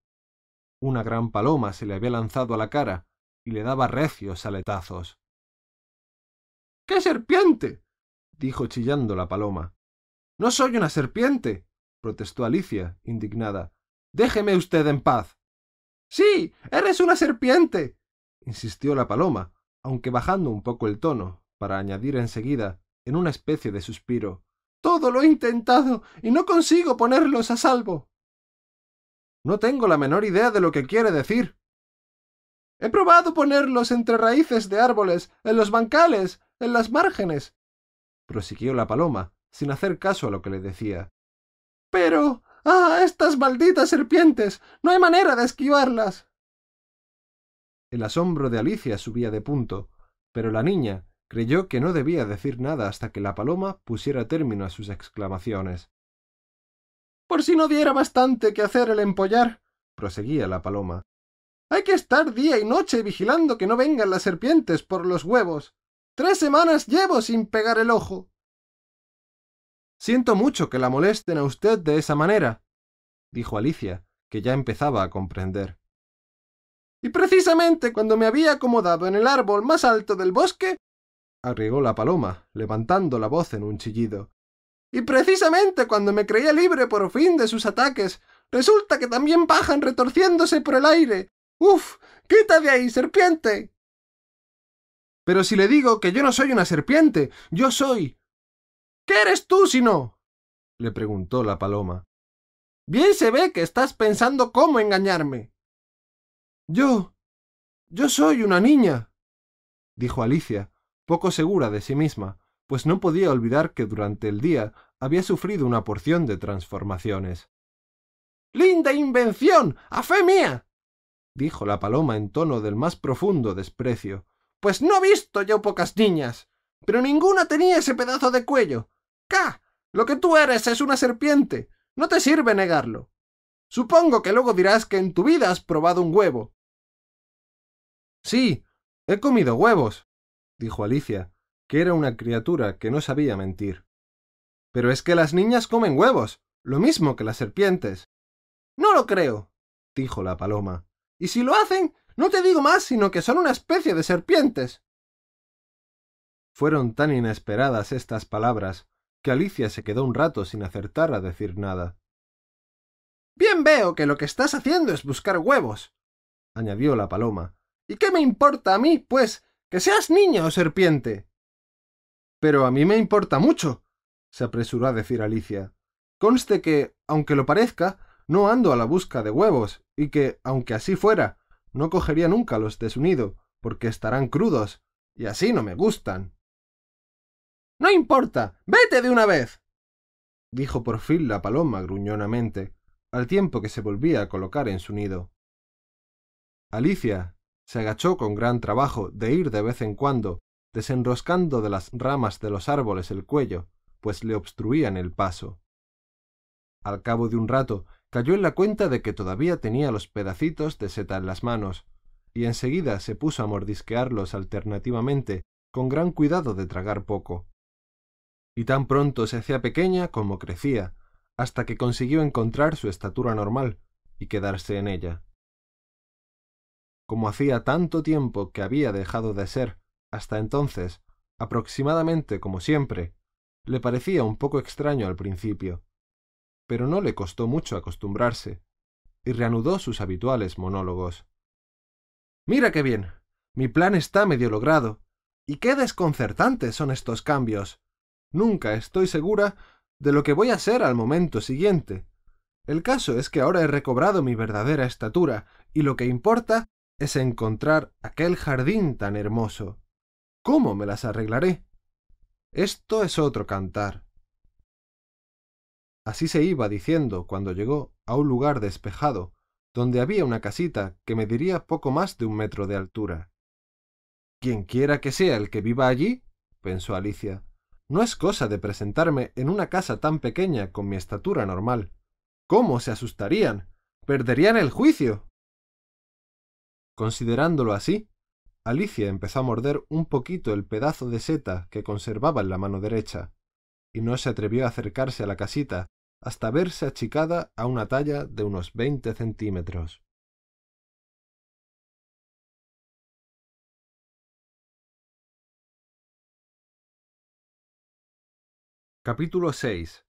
Una gran paloma se le había lanzado a la cara y le daba recios aletazos. ¡Qué serpiente! dijo chillando la paloma. No soy una serpiente, protestó Alicia, indignada. Déjeme usted en paz. Sí, eres una serpiente, insistió la paloma, aunque bajando un poco el tono, para añadir enseguida, en una especie de suspiro. Todo lo he intentado y no consigo ponerlos a salvo. No tengo la menor idea de lo que quiere decir. He probado ponerlos entre raíces de árboles, en los bancales, en las márgenes, prosiguió la paloma, sin hacer caso a lo que le decía. Pero. ¡Ah! estas malditas serpientes. no hay manera de esquivarlas. El asombro de Alicia subía de punto, pero la niña creyó que no debía decir nada hasta que la paloma pusiera término a sus exclamaciones. Por si no diera bastante que hacer el empollar, proseguía la paloma. Hay que estar día y noche vigilando que no vengan las serpientes por los huevos. Tres semanas llevo sin pegar el ojo. Siento mucho que la molesten a usted de esa manera, dijo Alicia, que ya empezaba a comprender. Y precisamente cuando me había acomodado en el árbol más alto del bosque, agregó la paloma, levantando la voz en un chillido. Y precisamente cuando me creía libre por fin de sus ataques, resulta que también bajan retorciéndose por el aire. ¡Uf! ¡Quita de ahí, serpiente! Pero si le digo que yo no soy una serpiente, yo soy. ¿Qué eres tú si no? le preguntó la paloma. Bien se ve que estás pensando cómo engañarme. Yo. yo soy una niña, dijo Alicia, poco segura de sí misma, pues no podía olvidar que durante el día había sufrido una porción de transformaciones. ¡Linda invención! ¡A fe mía! dijo la paloma en tono del más profundo desprecio, pues no he visto yo pocas niñas, pero ninguna tenía ese pedazo de cuello. Lo que tú eres es una serpiente. No te sirve negarlo. Supongo que luego dirás que en tu vida has probado un huevo. Sí, he comido huevos, dijo Alicia, que era una criatura que no sabía mentir. Pero es que las niñas comen huevos, lo mismo que las serpientes. No lo creo, dijo la paloma. Y si lo hacen, no te digo más, sino que son una especie de serpientes. Fueron tan inesperadas estas palabras que Alicia se quedó un rato sin acertar a decir nada. Bien veo que lo que estás haciendo es buscar huevos, añadió la paloma. ¿Y qué me importa a mí, pues, que seas niña o serpiente? Pero a mí me importa mucho, se apresuró a decir Alicia. Conste que, aunque lo parezca, no ando a la busca de huevos, y que, aunque así fuera, no cogería nunca los de su nido, porque estarán crudos, y así no me gustan. No importa. Vete de una vez. dijo por fin la paloma gruñonamente, al tiempo que se volvía a colocar en su nido. Alicia se agachó con gran trabajo de ir de vez en cuando, desenroscando de las ramas de los árboles el cuello, pues le obstruían el paso. Al cabo de un rato cayó en la cuenta de que todavía tenía los pedacitos de seta en las manos, y enseguida se puso a mordisquearlos alternativamente, con gran cuidado de tragar poco. Y tan pronto se hacía pequeña como crecía, hasta que consiguió encontrar su estatura normal y quedarse en ella. Como hacía tanto tiempo que había dejado de ser, hasta entonces, aproximadamente como siempre, le parecía un poco extraño al principio, pero no le costó mucho acostumbrarse, y reanudó sus habituales monólogos. Mira qué bien. Mi plan está medio logrado. Y qué desconcertantes son estos cambios. Nunca estoy segura de lo que voy a ser al momento siguiente. El caso es que ahora he recobrado mi verdadera estatura, y lo que importa es encontrar aquel jardín tan hermoso. ¿Cómo me las arreglaré? Esto es otro cantar. Así se iba diciendo cuando llegó a un lugar despejado, donde había una casita que mediría poco más de un metro de altura. Quien quiera que sea el que viva allí, pensó Alicia, no es cosa de presentarme en una casa tan pequeña con mi estatura normal. ¿Cómo se asustarían? Perderían el juicio. Considerándolo así, Alicia empezó a morder un poquito el pedazo de seta que conservaba en la mano derecha, y no se atrevió a acercarse a la casita hasta verse achicada a una talla de unos veinte centímetros. Capítulo 6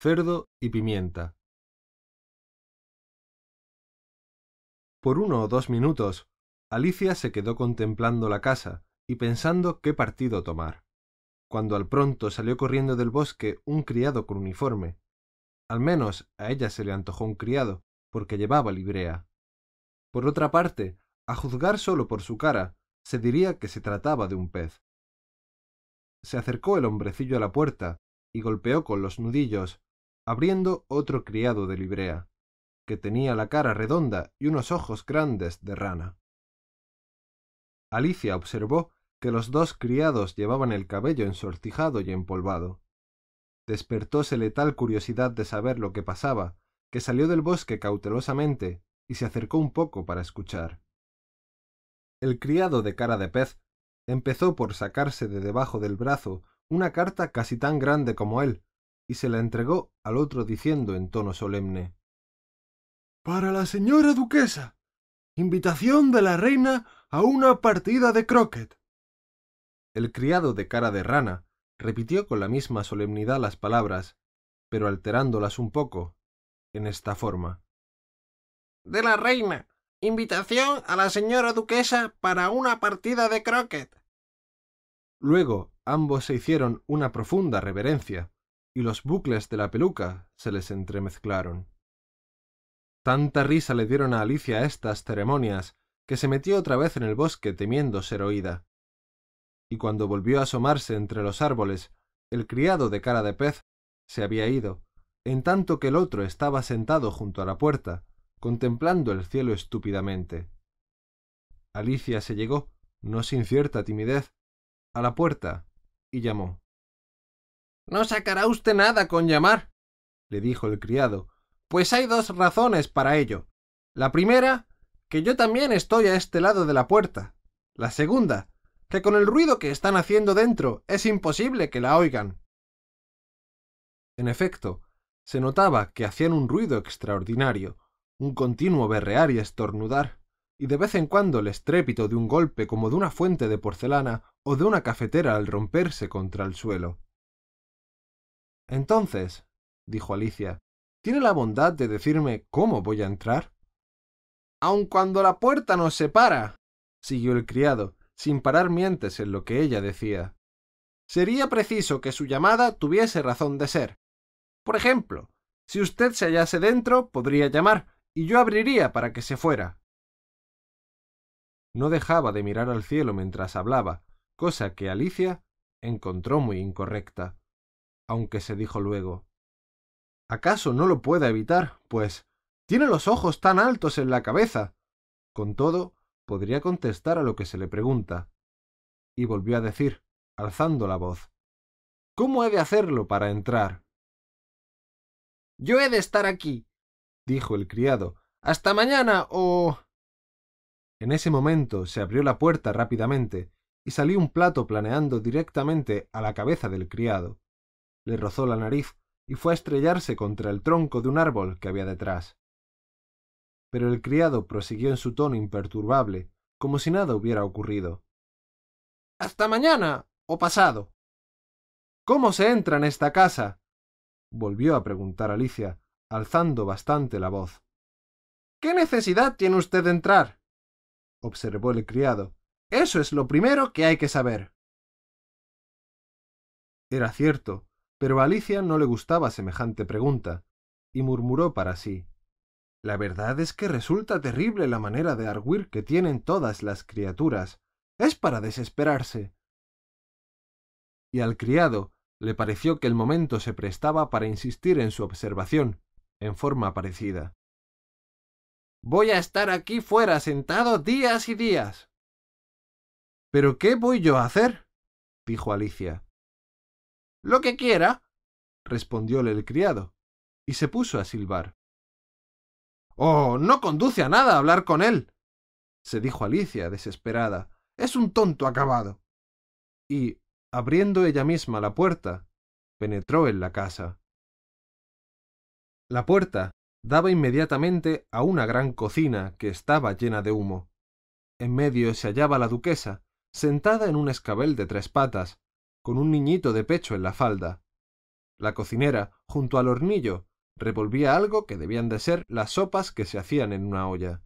Cerdo y pimienta Por uno o dos minutos, Alicia se quedó contemplando la casa y pensando qué partido tomar, cuando al pronto salió corriendo del bosque un criado con uniforme. Al menos a ella se le antojó un criado, porque llevaba librea. Por otra parte, a juzgar solo por su cara, se diría que se trataba de un pez se acercó el hombrecillo a la puerta y golpeó con los nudillos, abriendo otro criado de librea, que tenía la cara redonda y unos ojos grandes de rana. Alicia observó que los dos criados llevaban el cabello ensortijado y empolvado. Despertósele tal curiosidad de saber lo que pasaba, que salió del bosque cautelosamente y se acercó un poco para escuchar. El criado de cara de pez empezó por sacarse de debajo del brazo una carta casi tan grande como él, y se la entregó al otro diciendo en tono solemne Para la señora duquesa. Invitación de la reina a una partida de croquet. El criado de cara de rana repitió con la misma solemnidad las palabras, pero alterándolas un poco, en esta forma. De la reina. Invitación a la señora duquesa para una partida de croquet. Luego ambos se hicieron una profunda reverencia, y los bucles de la peluca se les entremezclaron. Tanta risa le dieron a Alicia estas ceremonias que se metió otra vez en el bosque temiendo ser oída. Y cuando volvió a asomarse entre los árboles, el criado de cara de pez se había ido, en tanto que el otro estaba sentado junto a la puerta, contemplando el cielo estúpidamente. Alicia se llegó, no sin cierta timidez, a la puerta y llamó. No sacará usted nada con llamar, le dijo el criado, pues hay dos razones para ello. La primera, que yo también estoy a este lado de la puerta. La segunda, que con el ruido que están haciendo dentro es imposible que la oigan. En efecto, se notaba que hacían un ruido extraordinario, un continuo berrear y estornudar, y de vez en cuando el estrépito de un golpe como de una fuente de porcelana o de una cafetera al romperse contra el suelo. Entonces, dijo Alicia, ¿tiene la bondad de decirme cómo voy a entrar? Aun cuando la puerta nos separa, siguió el criado, sin parar mientes en lo que ella decía. Sería preciso que su llamada tuviese razón de ser. Por ejemplo, si usted se hallase dentro, podría llamar, y yo abriría para que se fuera. No dejaba de mirar al cielo mientras hablaba, cosa que Alicia encontró muy incorrecta, aunque se dijo luego ¿Acaso no lo pueda evitar? Pues tiene los ojos tan altos en la cabeza. Con todo, podría contestar a lo que se le pregunta. Y volvió a decir, alzando la voz ¿Cómo he de hacerlo para entrar? Yo he de estar aquí, dijo el criado, hasta mañana o. En ese momento se abrió la puerta rápidamente y salió un plato planeando directamente a la cabeza del criado. Le rozó la nariz y fue a estrellarse contra el tronco de un árbol que había detrás. Pero el criado prosiguió en su tono imperturbable, como si nada hubiera ocurrido. Hasta mañana o pasado. ¿Cómo se entra en esta casa? volvió a preguntar Alicia, alzando bastante la voz. ¿Qué necesidad tiene usted de entrar? observó el criado. Eso es lo primero que hay que saber. Era cierto, pero a Alicia no le gustaba semejante pregunta, y murmuró para sí. La verdad es que resulta terrible la manera de arguir que tienen todas las criaturas. Es para desesperarse. Y al criado le pareció que el momento se prestaba para insistir en su observación, en forma parecida. Voy a estar aquí fuera sentado días y días. ¿Pero qué voy yo a hacer? dijo Alicia. Lo que quiera, respondióle el criado, y se puso a silbar. Oh, no conduce a nada hablar con él, se dijo Alicia, desesperada. Es un tonto acabado. Y, abriendo ella misma la puerta, penetró en la casa. La puerta daba inmediatamente a una gran cocina que estaba llena de humo. En medio se hallaba la duquesa, sentada en un escabel de tres patas, con un niñito de pecho en la falda. La cocinera, junto al hornillo, revolvía algo que debían de ser las sopas que se hacían en una olla.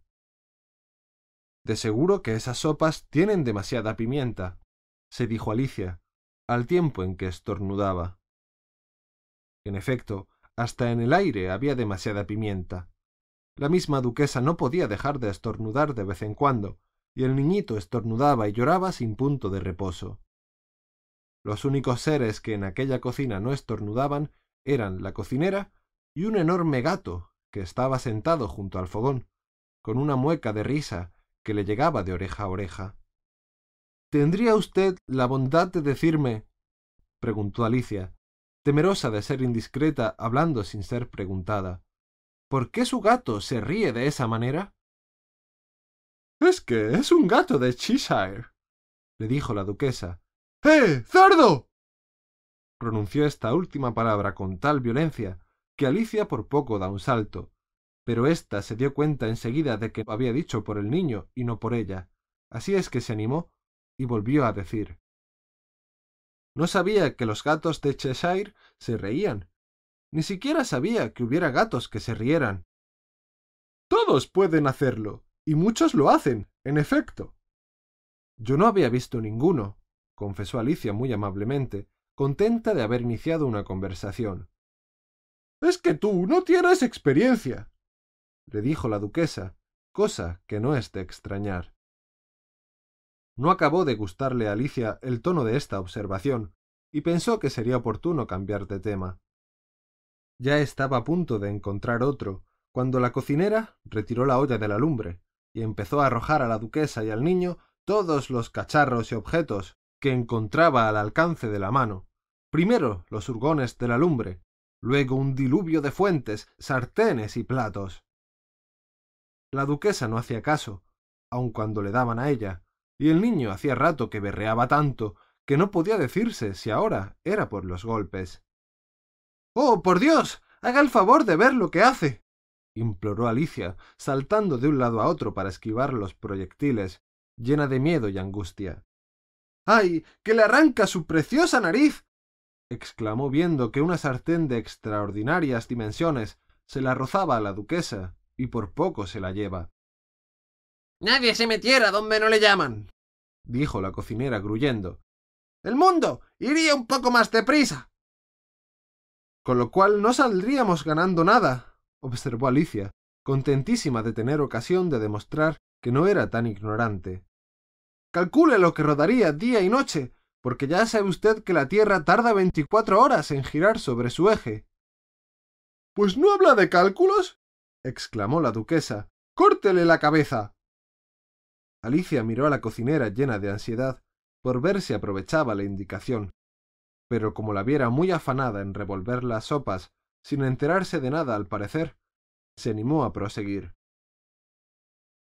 De seguro que esas sopas tienen demasiada pimienta, se dijo Alicia, al tiempo en que estornudaba. En efecto, hasta en el aire había demasiada pimienta. La misma duquesa no podía dejar de estornudar de vez en cuando, y el niñito estornudaba y lloraba sin punto de reposo. Los únicos seres que en aquella cocina no estornudaban eran la cocinera y un enorme gato que estaba sentado junto al fogón, con una mueca de risa que le llegaba de oreja a oreja. ¿Tendría usted la bondad de decirme? preguntó Alicia, temerosa de ser indiscreta hablando sin ser preguntada. ¿Por qué su gato se ríe de esa manera? Es que es un gato de Cheshire, le dijo la duquesa. ¡Eh, cerdo! pronunció esta última palabra con tal violencia que Alicia por poco da un salto, pero ésta se dio cuenta enseguida de que lo había dicho por el niño y no por ella. Así es que se animó y volvió a decir no sabía que los gatos de Cheshire se reían. Ni siquiera sabía que hubiera gatos que se rieran. Todos pueden hacerlo, y muchos lo hacen, en efecto. Yo no había visto ninguno, confesó Alicia muy amablemente, contenta de haber iniciado una conversación. Es que tú no tienes experiencia, le dijo la duquesa, cosa que no es de extrañar. No acabó de gustarle a Alicia el tono de esta observación, y pensó que sería oportuno cambiar de tema. Ya estaba a punto de encontrar otro, cuando la cocinera retiró la olla de la lumbre, y empezó a arrojar a la duquesa y al niño todos los cacharros y objetos que encontraba al alcance de la mano. Primero los hurgones de la lumbre, luego un diluvio de fuentes, sartenes y platos. La duquesa no hacía caso, aun cuando le daban a ella, y el niño hacía rato que berreaba tanto que no podía decirse si ahora era por los golpes. Oh, por Dios. haga el favor de ver lo que hace. imploró Alicia, saltando de un lado a otro para esquivar los proyectiles, llena de miedo y angustia. ¡Ay! que le arranca su preciosa nariz. exclamó viendo que una sartén de extraordinarias dimensiones se la rozaba a la duquesa, y por poco se la lleva. Nadie se metiera donde no le llaman, dijo la cocinera gruyendo. El mundo iría un poco más deprisa. Con lo cual no saldríamos ganando nada, observó Alicia, contentísima de tener ocasión de demostrar que no era tan ignorante. Calcule lo que rodaría día y noche, porque ya sabe usted que la Tierra tarda veinticuatro horas en girar sobre su eje. Pues no habla de cálculos, exclamó la duquesa. Córtele la cabeza. Alicia miró a la cocinera llena de ansiedad por ver si aprovechaba la indicación. Pero como la viera muy afanada en revolver las sopas, sin enterarse de nada al parecer, se animó a proseguir.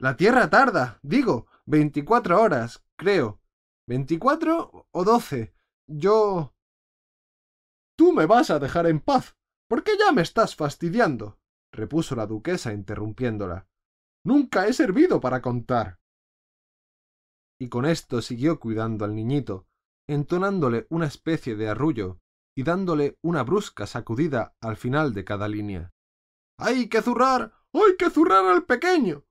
La Tierra tarda, digo, veinticuatro horas, creo. ¿Veinticuatro o doce? Yo. Tú me vas a dejar en paz, porque ya me estás fastidiando, repuso la duquesa interrumpiéndola. Nunca he servido para contar y con esto siguió cuidando al niñito, entonándole una especie de arrullo y dándole una brusca sacudida al final de cada línea. ¡Hay que zurrar! ¡Hay que zurrar al pequeño!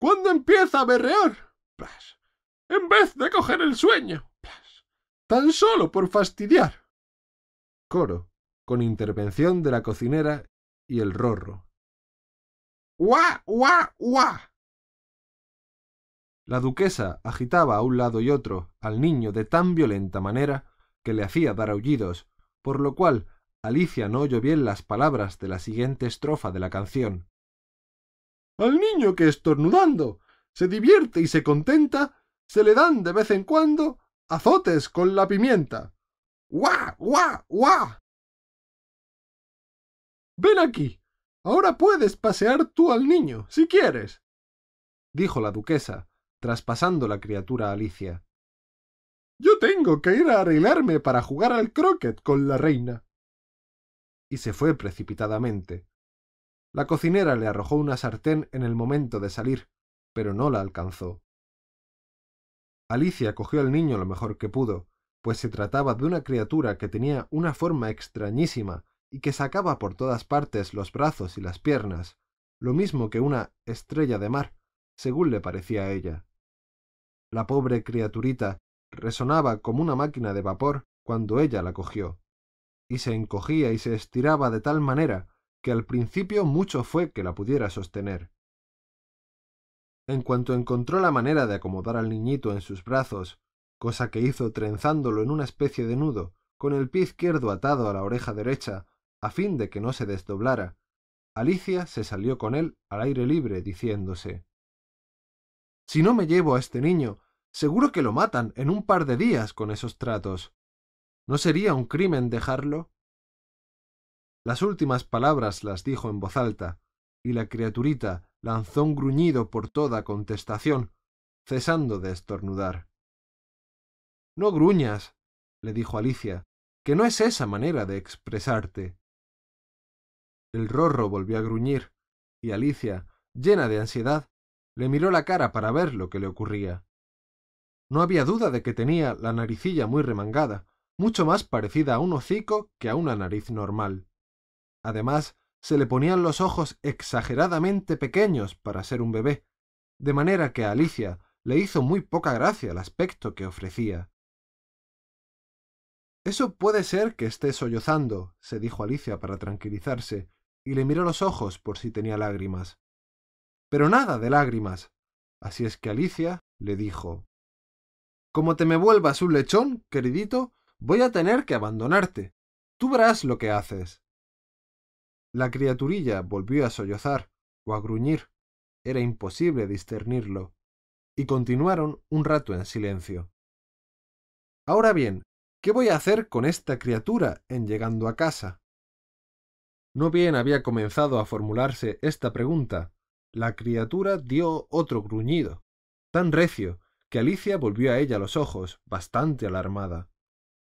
cuando empieza a berrear, plas, en vez de coger el sueño, plas, tan solo por fastidiar. Coro, con intervención de la cocinera y el rorro. ¡Guá, guá, guá! La duquesa agitaba a un lado y otro al niño de tan violenta manera que le hacía dar aullidos, por lo cual Alicia no oyó bien las palabras de la siguiente estrofa de la canción. Al niño que estornudando se divierte y se contenta, se le dan de vez en cuando azotes con la pimienta. ¡Guá, guá, guá! Ven aquí. Ahora puedes pasear tú al niño, si quieres, dijo la duquesa, traspasando la criatura a Alicia. Yo tengo que ir a arreglarme para jugar al croquet con la reina. Y se fue precipitadamente. La cocinera le arrojó una sartén en el momento de salir, pero no la alcanzó. Alicia cogió al niño lo mejor que pudo, pues se trataba de una criatura que tenía una forma extrañísima y que sacaba por todas partes los brazos y las piernas, lo mismo que una estrella de mar, según le parecía a ella. La pobre criaturita resonaba como una máquina de vapor cuando ella la cogió, y se encogía y se estiraba de tal manera que al principio mucho fue que la pudiera sostener. En cuanto encontró la manera de acomodar al niñito en sus brazos, cosa que hizo trenzándolo en una especie de nudo, con el pie izquierdo atado a la oreja derecha a fin de que no se desdoblara, Alicia se salió con él al aire libre, diciéndose Si no me llevo a este niño, seguro que lo matan en un par de días con esos tratos. ¿No sería un crimen dejarlo? Las últimas palabras las dijo en voz alta, y la criaturita lanzó un gruñido por toda contestación, cesando de estornudar. No gruñas, le dijo Alicia, que no es esa manera de expresarte. El rorro volvió a gruñir, y Alicia, llena de ansiedad, le miró la cara para ver lo que le ocurría. No había duda de que tenía la naricilla muy remangada, mucho más parecida a un hocico que a una nariz normal. Además, se le ponían los ojos exageradamente pequeños para ser un bebé, de manera que a Alicia le hizo muy poca gracia el aspecto que ofrecía. Eso puede ser que esté sollozando, se dijo Alicia para tranquilizarse, y le miró los ojos por si tenía lágrimas. Pero nada de lágrimas. Así es que Alicia le dijo Como te me vuelvas un lechón, queridito, voy a tener que abandonarte. Tú verás lo que haces. La criaturilla volvió a sollozar o a gruñir. Era imposible discernirlo. Y continuaron un rato en silencio. Ahora bien, ¿qué voy a hacer con esta criatura en llegando a casa? No bien había comenzado a formularse esta pregunta, la criatura dio otro gruñido, tan recio que Alicia volvió a ella los ojos, bastante alarmada.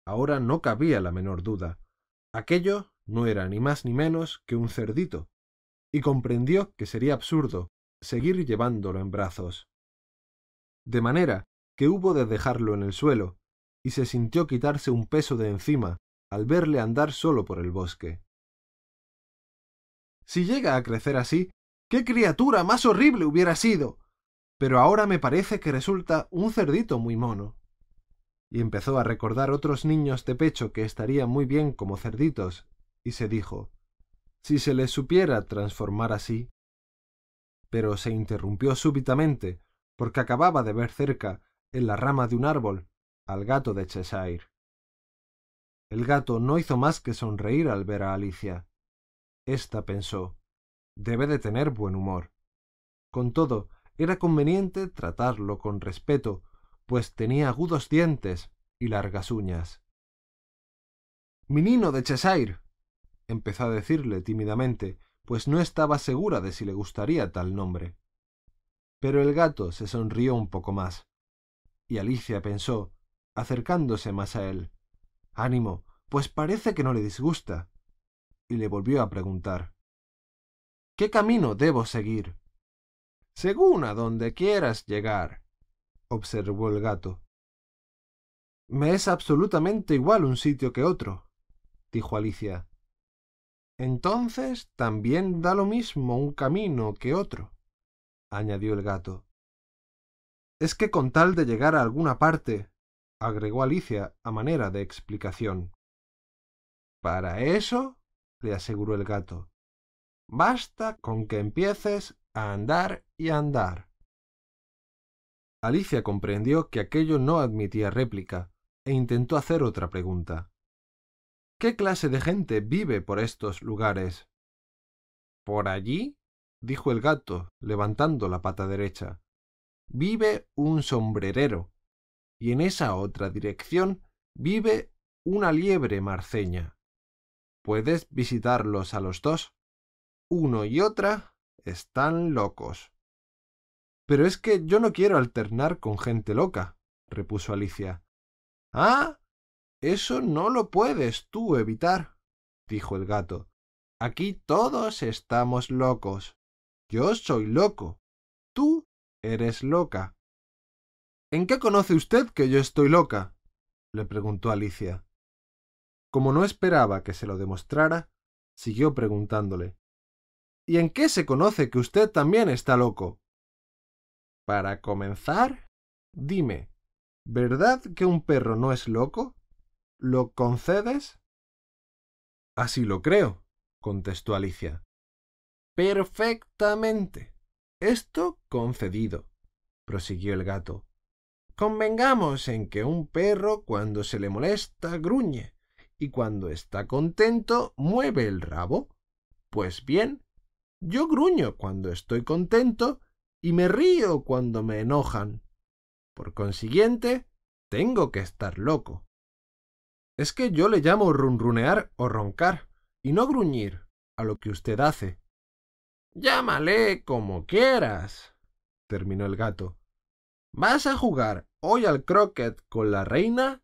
Ahora no cabía la menor duda. Aquello no era ni más ni menos que un cerdito, y comprendió que sería absurdo seguir llevándolo en brazos. De manera que hubo de dejarlo en el suelo, y se sintió quitarse un peso de encima al verle andar solo por el bosque. Si llega a crecer así, qué criatura más horrible hubiera sido. Pero ahora me parece que resulta un cerdito muy mono. Y empezó a recordar otros niños de pecho que estarían muy bien como cerditos, y se dijo si se les supiera transformar así. Pero se interrumpió súbitamente, porque acababa de ver cerca, en la rama de un árbol, al gato de Cheshire. El gato no hizo más que sonreír al ver a Alicia. Esta pensó debe de tener buen humor. Con todo, era conveniente tratarlo con respeto, pues tenía agudos dientes y largas uñas. Minino de Cheshire. empezó a decirle tímidamente, pues no estaba segura de si le gustaría tal nombre. Pero el gato se sonrió un poco más, y Alicia pensó, acercándose más a él, Ánimo, pues parece que no le disgusta y le volvió a preguntar ¿Qué camino debo seguir? Según a donde quieras llegar, observó el gato. Me es absolutamente igual un sitio que otro, dijo Alicia. Entonces también da lo mismo un camino que otro. añadió el gato. Es que con tal de llegar a alguna parte, agregó Alicia a manera de explicación. Para eso, le aseguró el gato, basta con que empieces a andar y andar. Alicia comprendió que aquello no admitía réplica e intentó hacer otra pregunta. ¿Qué clase de gente vive por estos lugares? Por allí, dijo el gato, levantando la pata derecha, vive un sombrerero, y en esa otra dirección vive una liebre marceña. Puedes visitarlos a los dos. Uno y otra están locos. Pero es que yo no quiero alternar con gente loca, repuso Alicia. Ah, eso no lo puedes tú evitar, dijo el gato. Aquí todos estamos locos. Yo soy loco. Tú eres loca. ¿En qué conoce usted que yo estoy loca? le preguntó Alicia. Como no esperaba que se lo demostrara, siguió preguntándole. ¿Y en qué se conoce que usted también está loco? Para comenzar, dime, ¿verdad que un perro no es loco? ¿Lo concedes? Así lo creo, contestó Alicia. Perfectamente. Esto concedido, prosiguió el gato. Convengamos en que un perro cuando se le molesta gruñe y cuando está contento mueve el rabo. Pues bien, yo gruño cuando estoy contento y me río cuando me enojan. Por consiguiente, tengo que estar loco. Es que yo le llamo runrunear o roncar, y no gruñir, a lo que usted hace. Llámale como quieras, terminó el gato. ¿Vas a jugar hoy al croquet con la reina?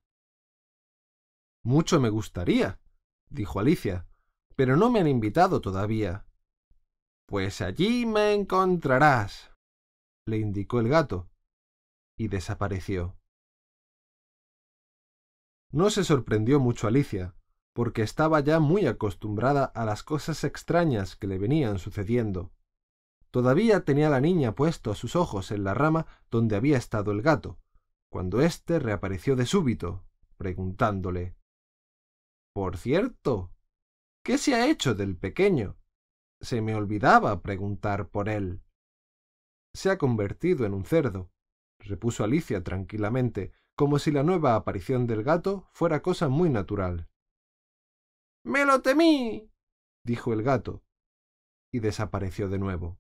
Mucho me gustaría, dijo Alicia, pero no me han invitado todavía. Pues allí me encontrarás, le indicó el gato, y desapareció. No se sorprendió mucho Alicia, porque estaba ya muy acostumbrada a las cosas extrañas que le venían sucediendo. Todavía tenía la niña puestos sus ojos en la rama donde había estado el gato, cuando éste reapareció de súbito, preguntándole por cierto, ¿qué se ha hecho del pequeño? Se me olvidaba preguntar por él. Se ha convertido en un cerdo, repuso Alicia tranquilamente, como si la nueva aparición del gato fuera cosa muy natural. Me lo temí. dijo el gato, y desapareció de nuevo.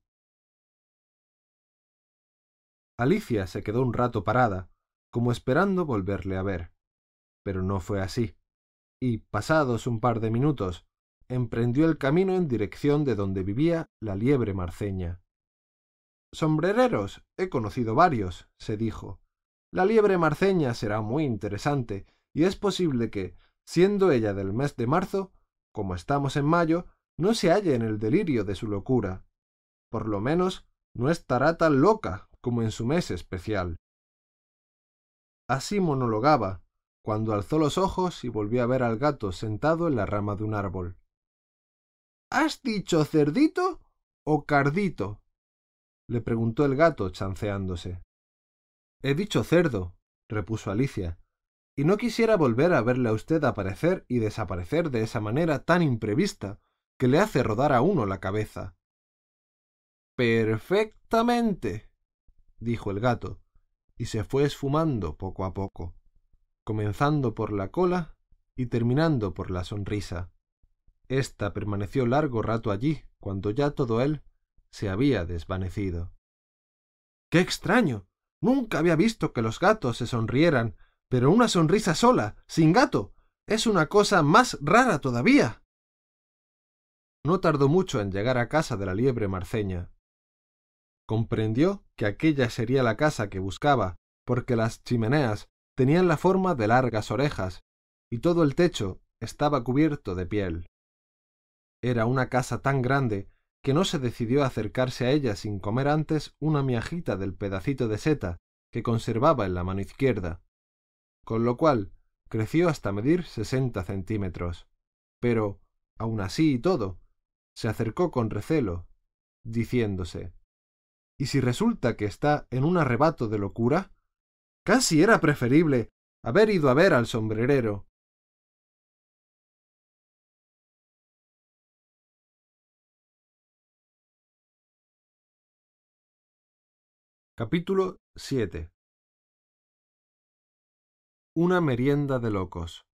Alicia se quedó un rato parada, como esperando volverle a ver, pero no fue así y, pasados un par de minutos, emprendió el camino en dirección de donde vivía la liebre marceña. Sombrereros he conocido varios, se dijo. La liebre marceña será muy interesante, y es posible que, siendo ella del mes de marzo, como estamos en mayo, no se halle en el delirio de su locura. Por lo menos no estará tan loca como en su mes especial. Así monologaba, cuando alzó los ojos y volvió a ver al gato sentado en la rama de un árbol. ¿Has dicho cerdito o cardito? le preguntó el gato chanceándose. He dicho cerdo, repuso Alicia, y no quisiera volver a verle a usted aparecer y desaparecer de esa manera tan imprevista que le hace rodar a uno la cabeza. Perfectamente, dijo el gato, y se fue esfumando poco a poco comenzando por la cola y terminando por la sonrisa. Esta permaneció largo rato allí, cuando ya todo él se había desvanecido. ¡Qué extraño! Nunca había visto que los gatos se sonrieran, pero una sonrisa sola, sin gato, es una cosa más rara todavía. No tardó mucho en llegar a casa de la liebre marceña. Comprendió que aquella sería la casa que buscaba, porque las chimeneas tenían la forma de largas orejas, y todo el techo estaba cubierto de piel. Era una casa tan grande que no se decidió a acercarse a ella sin comer antes una miajita del pedacito de seta que conservaba en la mano izquierda, con lo cual creció hasta medir sesenta centímetros. Pero, aun así y todo, se acercó con recelo, diciéndose ¿Y si resulta que está en un arrebato de locura? Casi era preferible haber ido a ver al sombrerero. Capítulo 7 Una merienda de locos.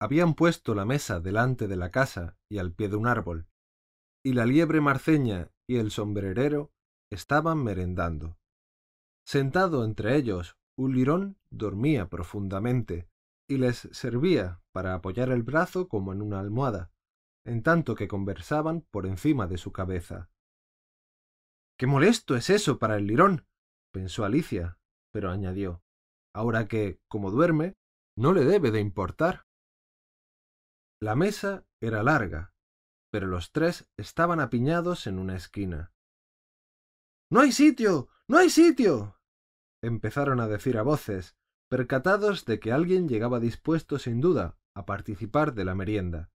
Habían puesto la mesa delante de la casa y al pie de un árbol, y la liebre marceña y el sombrerero estaban merendando. Sentado entre ellos, un lirón dormía profundamente y les servía para apoyar el brazo como en una almohada en tanto que conversaban por encima de su cabeza. Qué molesto es eso para el lirón, pensó Alicia, pero añadió, ahora que, como duerme, no le debe de importar. La mesa era larga, pero los tres estaban apiñados en una esquina. No hay sitio. no hay sitio. empezaron a decir a voces, percatados de que alguien llegaba dispuesto sin duda a participar de la merienda.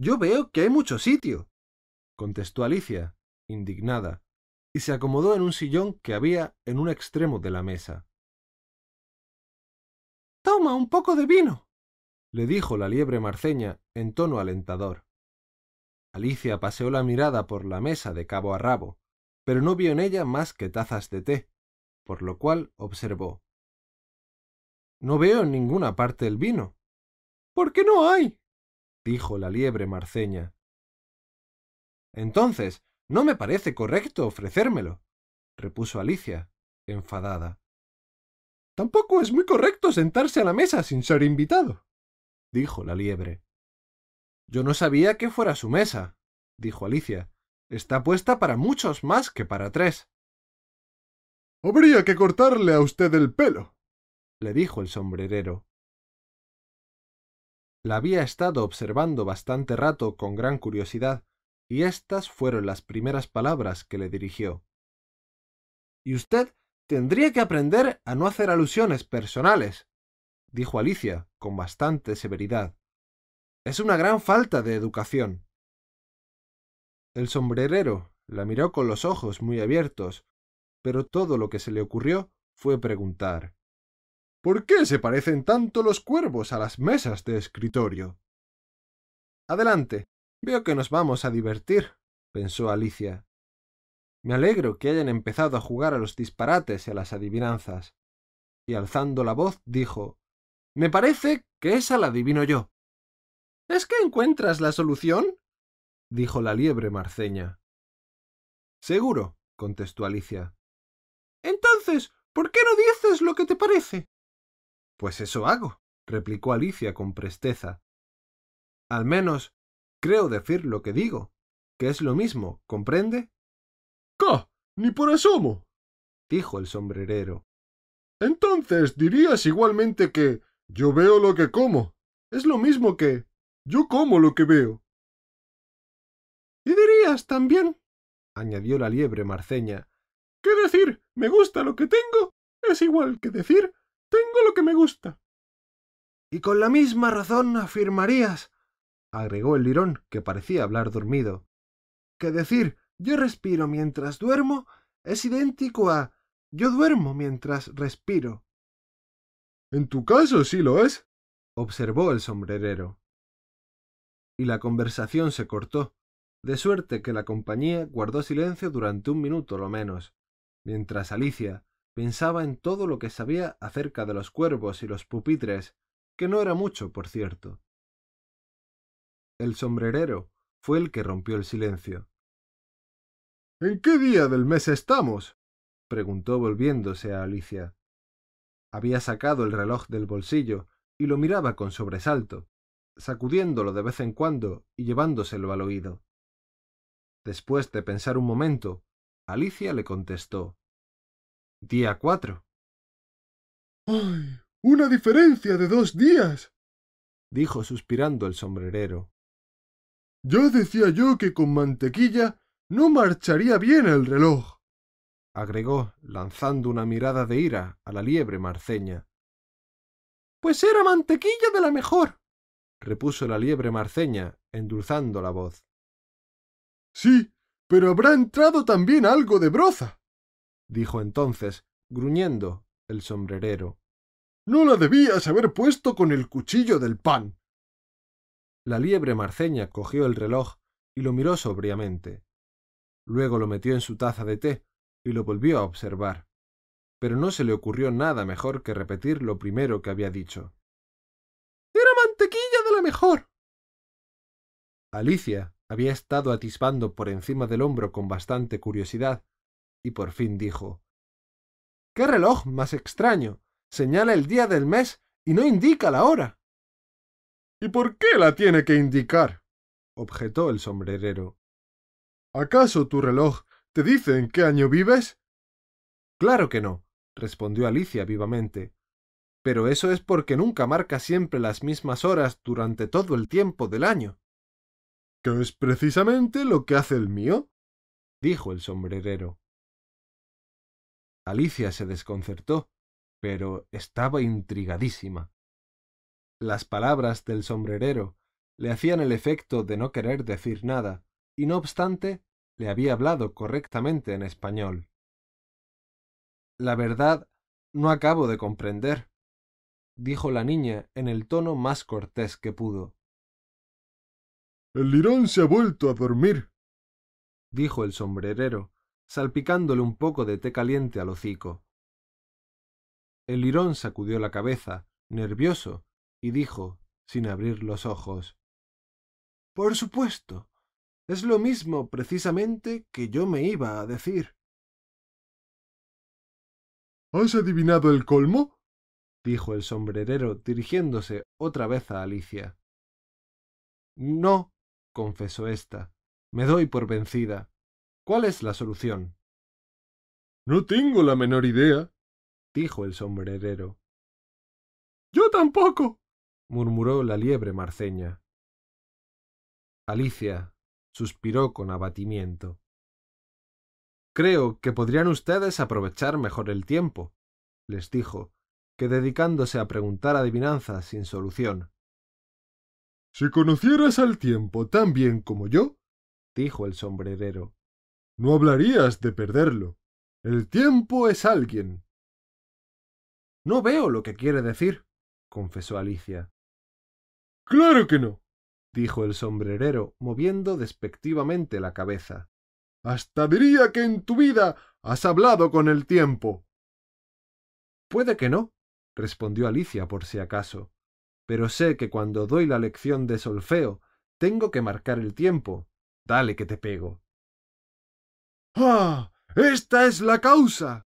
Yo veo que hay mucho sitio, contestó Alicia, indignada, y se acomodó en un sillón que había en un extremo de la mesa. Toma un poco de vino, le dijo la liebre marceña en tono alentador. Alicia paseó la mirada por la mesa de cabo a rabo, pero no vio en ella más que tazas de té, por lo cual observó. No veo en ninguna parte el vino. ¿Por qué no hay? Dijo la liebre marceña. Entonces, no me parece correcto ofrecérmelo, repuso Alicia, enfadada. Tampoco es muy correcto sentarse a la mesa sin ser invitado, dijo la liebre. Yo no sabía que fuera su mesa, dijo Alicia. Está puesta para muchos más que para tres. Habría que cortarle a usted el pelo, le dijo el sombrerero. La había estado observando bastante rato con gran curiosidad, y estas fueron las primeras palabras que le dirigió. Y usted tendría que aprender a no hacer alusiones personales, dijo Alicia con bastante severidad. Es una gran falta de educación. El sombrerero la miró con los ojos muy abiertos, pero todo lo que se le ocurrió fue preguntar ¿Por qué se parecen tanto los cuervos a las mesas de escritorio? Adelante. Veo que nos vamos a divertir, pensó Alicia. Me alegro que hayan empezado a jugar a los disparates y a las adivinanzas. Y alzando la voz dijo Me parece que esa la adivino yo. ¿Es que encuentras la solución? dijo la liebre marceña. Seguro, contestó Alicia. Entonces, ¿por qué no dices lo que te parece? Pues eso hago, replicó Alicia con presteza. Al menos creo decir lo que digo, que es lo mismo, ¿comprende? ¡Ca! Ni por asomo. dijo el sombrerero. Entonces dirías igualmente que yo veo lo que como. Es lo mismo que yo como lo que veo. Y dirías también, añadió la liebre marceña, que decir me gusta lo que tengo es igual que decir tengo lo que me gusta. Y con la misma razón afirmarías, agregó el lirón, que parecía hablar dormido, que decir yo respiro mientras duermo es idéntico a yo duermo mientras respiro. En tu caso sí lo es, observó el sombrerero. Y la conversación se cortó, de suerte que la compañía guardó silencio durante un minuto lo menos, mientras Alicia, pensaba en todo lo que sabía acerca de los cuervos y los pupitres, que no era mucho, por cierto. El sombrerero fue el que rompió el silencio. ¿En qué día del mes estamos? preguntó volviéndose a Alicia. Había sacado el reloj del bolsillo y lo miraba con sobresalto, sacudiéndolo de vez en cuando y llevándoselo al oído. Después de pensar un momento, Alicia le contestó Día cuatro. ¡Ay! Una diferencia de dos días. dijo suspirando el sombrerero. Ya decía yo que con mantequilla no marcharía bien el reloj, agregó, lanzando una mirada de ira a la liebre marceña. Pues era mantequilla de la mejor, repuso la liebre marceña, endulzando la voz. Sí, pero habrá entrado también algo de broza, dijo entonces, gruñendo, el sombrerero. No la debías haber puesto con el cuchillo del pan. La liebre marceña cogió el reloj y lo miró sobriamente. Luego lo metió en su taza de té y lo volvió a observar. Pero no se le ocurrió nada mejor que repetir lo primero que había dicho. Era mantequilla de la mejor. Alicia había estado atisbando por encima del hombro con bastante curiosidad, y por fin dijo ¿Qué reloj más extraño? Señala el día del mes y no indica la hora. ¿Y por qué la tiene que indicar? objetó el sombrerero. ¿Acaso tu reloj te dice en qué año vives? Claro que no, respondió Alicia vivamente. Pero eso es porque nunca marca siempre las mismas horas durante todo el tiempo del año. Que es precisamente lo que hace el mío, dijo el sombrerero. Alicia se desconcertó, pero estaba intrigadísima. Las palabras del sombrerero le hacían el efecto de no querer decir nada, y no obstante le había hablado correctamente en español. La verdad, no acabo de comprender, dijo la niña en el tono más cortés que pudo. El lirón se ha vuelto a dormir, dijo el sombrerero, salpicándole un poco de té caliente al hocico. El lirón sacudió la cabeza, nervioso, y dijo, sin abrir los ojos Por supuesto. Es lo mismo precisamente que yo me iba a decir. ¿Has adivinado el colmo? dijo el sombrerero dirigiéndose otra vez a Alicia. No, confesó ésta. Me doy por vencida. ¿Cuál es la solución? No tengo la menor idea, dijo el sombrerero. Yo tampoco, murmuró la liebre marceña. Alicia suspiró con abatimiento. Creo que podrían ustedes aprovechar mejor el tiempo, les dijo, que dedicándose a preguntar adivinanzas sin solución. Si conocieras al tiempo tan bien como yo, dijo el sombrerero, no hablarías de perderlo. El tiempo es alguien. No veo lo que quiere decir, confesó Alicia. Claro que no, dijo el sombrerero, moviendo despectivamente la cabeza. Hasta diría que en tu vida has hablado con el tiempo. Puede que no, respondió Alicia por si acaso, pero sé que cuando doy la lección de solfeo tengo que marcar el tiempo. Dale que te pego. ¡Ah! Esta es la causa.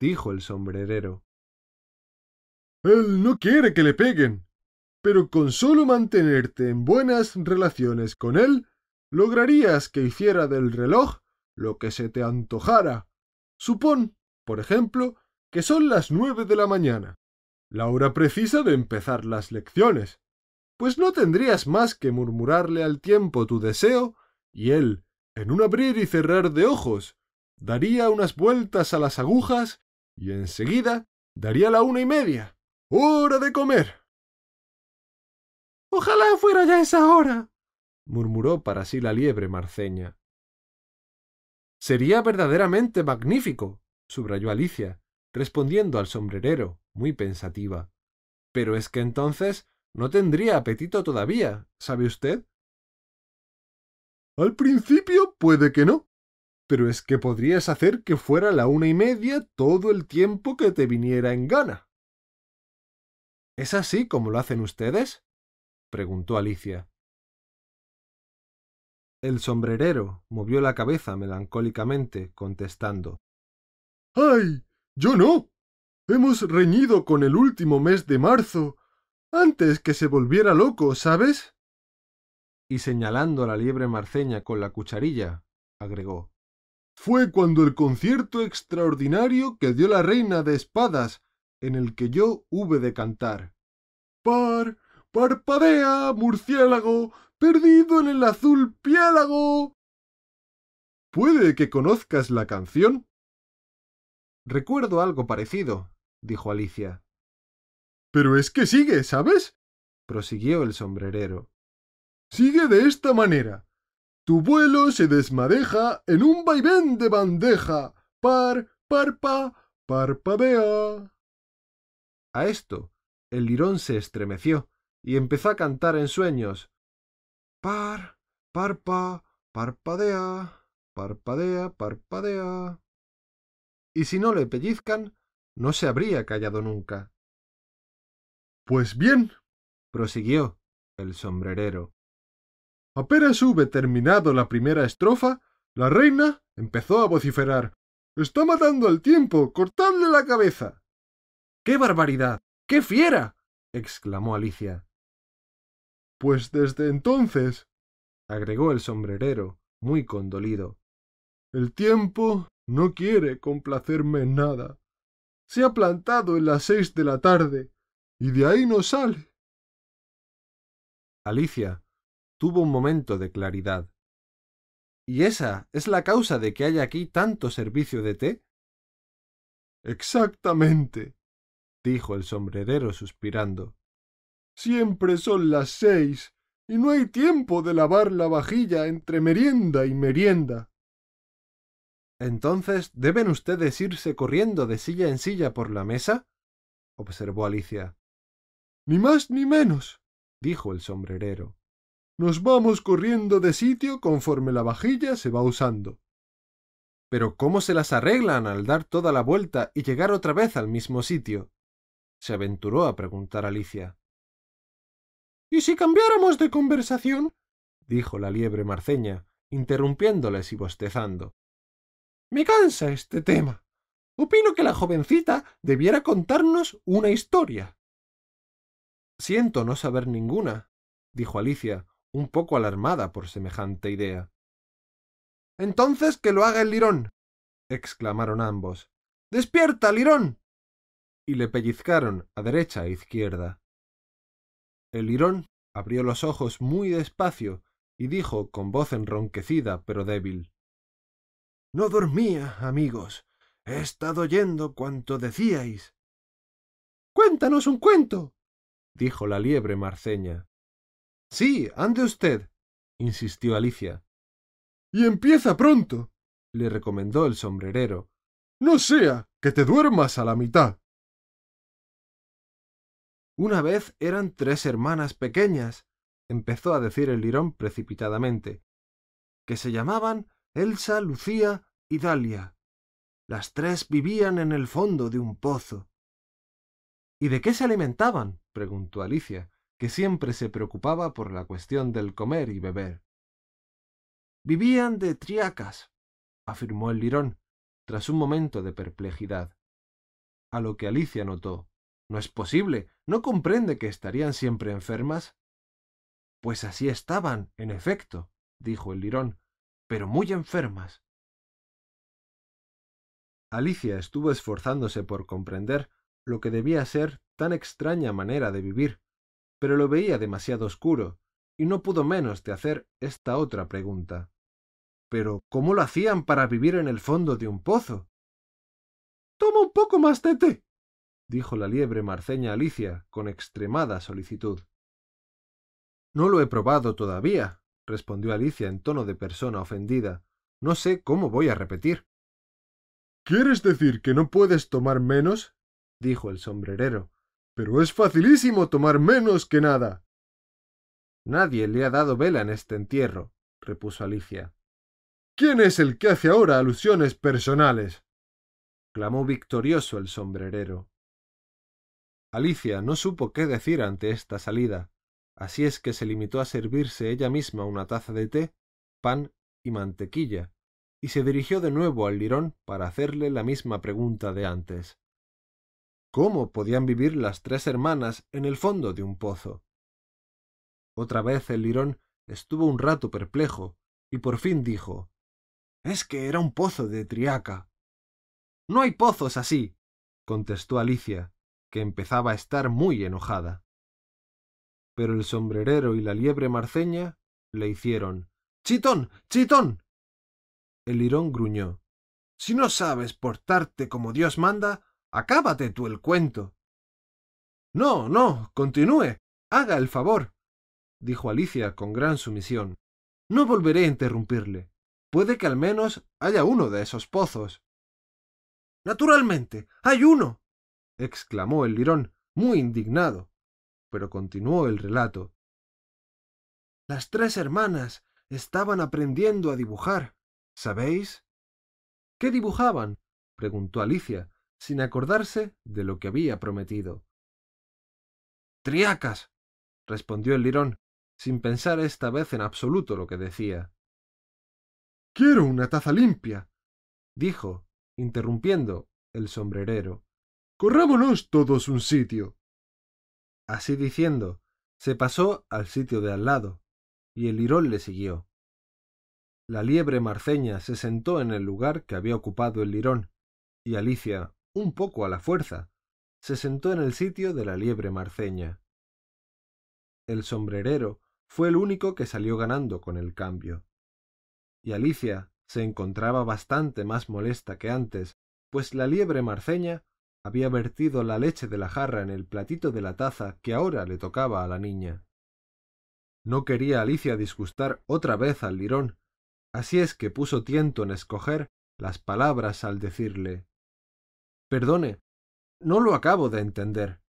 dijo el sombrerero. Él no quiere que le peguen, pero con solo mantenerte en buenas relaciones con él, lograrías que hiciera del reloj lo que se te antojara. Supón, por ejemplo, que son las nueve de la mañana, la hora precisa de empezar las lecciones, pues no tendrías más que murmurarle al tiempo tu deseo, y él, en un abrir y cerrar de ojos, daría unas vueltas a las agujas, y enseguida daría la una y media. ¡Hora de comer! Ojalá fuera ya esa hora, murmuró para sí la liebre marceña. Sería verdaderamente magnífico, subrayó Alicia, respondiendo al sombrerero, muy pensativa. Pero es que entonces no tendría apetito todavía, ¿sabe usted? Al principio puede que no, pero es que podrías hacer que fuera la una y media todo el tiempo que te viniera en gana. ¿Es así como lo hacen ustedes? preguntó Alicia. El sombrerero movió la cabeza melancólicamente, contestando ¡Ay! Yo no. Hemos reñido con el último mes de marzo, antes que se volviera loco, ¿sabes? Y señalando a la liebre marceña con la cucharilla, agregó Fue cuando el concierto extraordinario que dio la reina de espadas, en el que yo hube de cantar. Par, parpadea, murciélago, perdido en el azul piélago. Puede que conozcas la canción. Recuerdo algo parecido, dijo Alicia. Pero es que sigue, ¿sabes? prosiguió el sombrerero. Sigue de esta manera. Tu vuelo se desmadeja en un vaivén de bandeja. Par, parpa, parpadea. A esto, el lirón se estremeció y empezó a cantar en sueños. Par, parpa, parpadea, parpadea, parpadea. Y si no le pellizcan, no se habría callado nunca. Pues bien, prosiguió el sombrerero. Apenas hube terminado la primera estrofa, la reina empezó a vociferar. Está matando el tiempo. Cortadle la cabeza. ¡Qué barbaridad! ¡Qué fiera! exclamó Alicia. Pues desde entonces, agregó el sombrerero, muy condolido, el tiempo no quiere complacerme en nada. Se ha plantado en las seis de la tarde y de ahí no sale. Alicia tuvo un momento de claridad. ¿Y esa es la causa de que haya aquí tanto servicio de té? Exactamente, dijo el sombrerero suspirando. Siempre son las seis y no hay tiempo de lavar la vajilla entre merienda y merienda. Entonces deben ustedes irse corriendo de silla en silla por la mesa, observó Alicia. Ni más ni menos, dijo el sombrerero. Nos vamos corriendo de sitio conforme la vajilla se va usando. Pero ¿cómo se las arreglan al dar toda la vuelta y llegar otra vez al mismo sitio? se aventuró a preguntar Alicia. ¿Y si cambiáramos de conversación? dijo la liebre marceña, interrumpiéndoles y bostezando. Me cansa este tema. Opino que la jovencita debiera contarnos una historia. Siento no saber ninguna, dijo Alicia, un poco alarmada por semejante idea. Entonces que lo haga el lirón. exclamaron ambos. Despierta, lirón. y le pellizcaron a derecha e izquierda. El lirón abrió los ojos muy despacio y dijo con voz enronquecida pero débil No dormía, amigos. He estado oyendo cuanto decíais. Cuéntanos un cuento. dijo la liebre marceña. Sí, ande usted, insistió Alicia. Y empieza pronto, le recomendó el sombrerero. No sea que te duermas a la mitad. Una vez eran tres hermanas pequeñas, empezó a decir el lirón precipitadamente, que se llamaban Elsa, Lucía y Dalia. Las tres vivían en el fondo de un pozo. ¿Y de qué se alimentaban? preguntó Alicia, que siempre se preocupaba por la cuestión del comer y beber. Vivían de triacas, afirmó el lirón, tras un momento de perplejidad. A lo que Alicia notó. No es posible. ¿No comprende que estarían siempre enfermas? Pues así estaban, en efecto, dijo el lirón, pero muy enfermas. Alicia estuvo esforzándose por comprender lo que debía ser tan extraña manera de vivir, pero lo veía demasiado oscuro, y no pudo menos de hacer esta otra pregunta. Pero ¿cómo lo hacían para vivir en el fondo de un pozo? Toma un poco más de té, dijo la liebre marceña Alicia con extremada solicitud. No lo he probado todavía, respondió Alicia en tono de persona ofendida. No sé cómo voy a repetir. ¿Quieres decir que no puedes tomar menos? dijo el sombrerero. Pero es facilísimo tomar menos que nada. Nadie le ha dado vela en este entierro, repuso Alicia. ¿Quién es el que hace ahora alusiones personales? clamó victorioso el sombrerero. Alicia no supo qué decir ante esta salida, así es que se limitó a servirse ella misma una taza de té, pan y mantequilla, y se dirigió de nuevo al lirón para hacerle la misma pregunta de antes. ¿Cómo podían vivir las tres hermanas en el fondo de un pozo? Otra vez el lirón estuvo un rato perplejo, y por fin dijo Es que era un pozo de triaca. No hay pozos así, contestó Alicia, que empezaba a estar muy enojada. Pero el sombrerero y la liebre marceña le hicieron ¡Chitón! ¡Chitón! El lirón gruñó Si no sabes portarte como Dios manda, acábate tú el cuento. No, no, continúe. Haga el favor, dijo Alicia con gran sumisión. No volveré a interrumpirle. Puede que al menos haya uno de esos pozos. Naturalmente, hay uno. exclamó el lirón, muy indignado. Pero continuó el relato. Las tres hermanas estaban aprendiendo a dibujar, ¿sabéis? ¿Qué dibujaban? preguntó Alicia, sin acordarse de lo que había prometido. Triacas, respondió el lirón, sin pensar esta vez en absoluto lo que decía. Quiero una taza limpia, dijo, interrumpiendo el sombrerero. Corrámonos todos un sitio. Así diciendo, se pasó al sitio de al lado, y el lirón le siguió. La liebre marceña se sentó en el lugar que había ocupado el lirón, y Alicia, un poco a la fuerza, se sentó en el sitio de la liebre marceña. El sombrerero fue el único que salió ganando con el cambio. Y Alicia se encontraba bastante más molesta que antes, pues la liebre marceña había vertido la leche de la jarra en el platito de la taza que ahora le tocaba a la niña. No quería Alicia disgustar otra vez al lirón, Así es que puso tiento en escoger las palabras al decirle Perdone, no lo acabo de entender.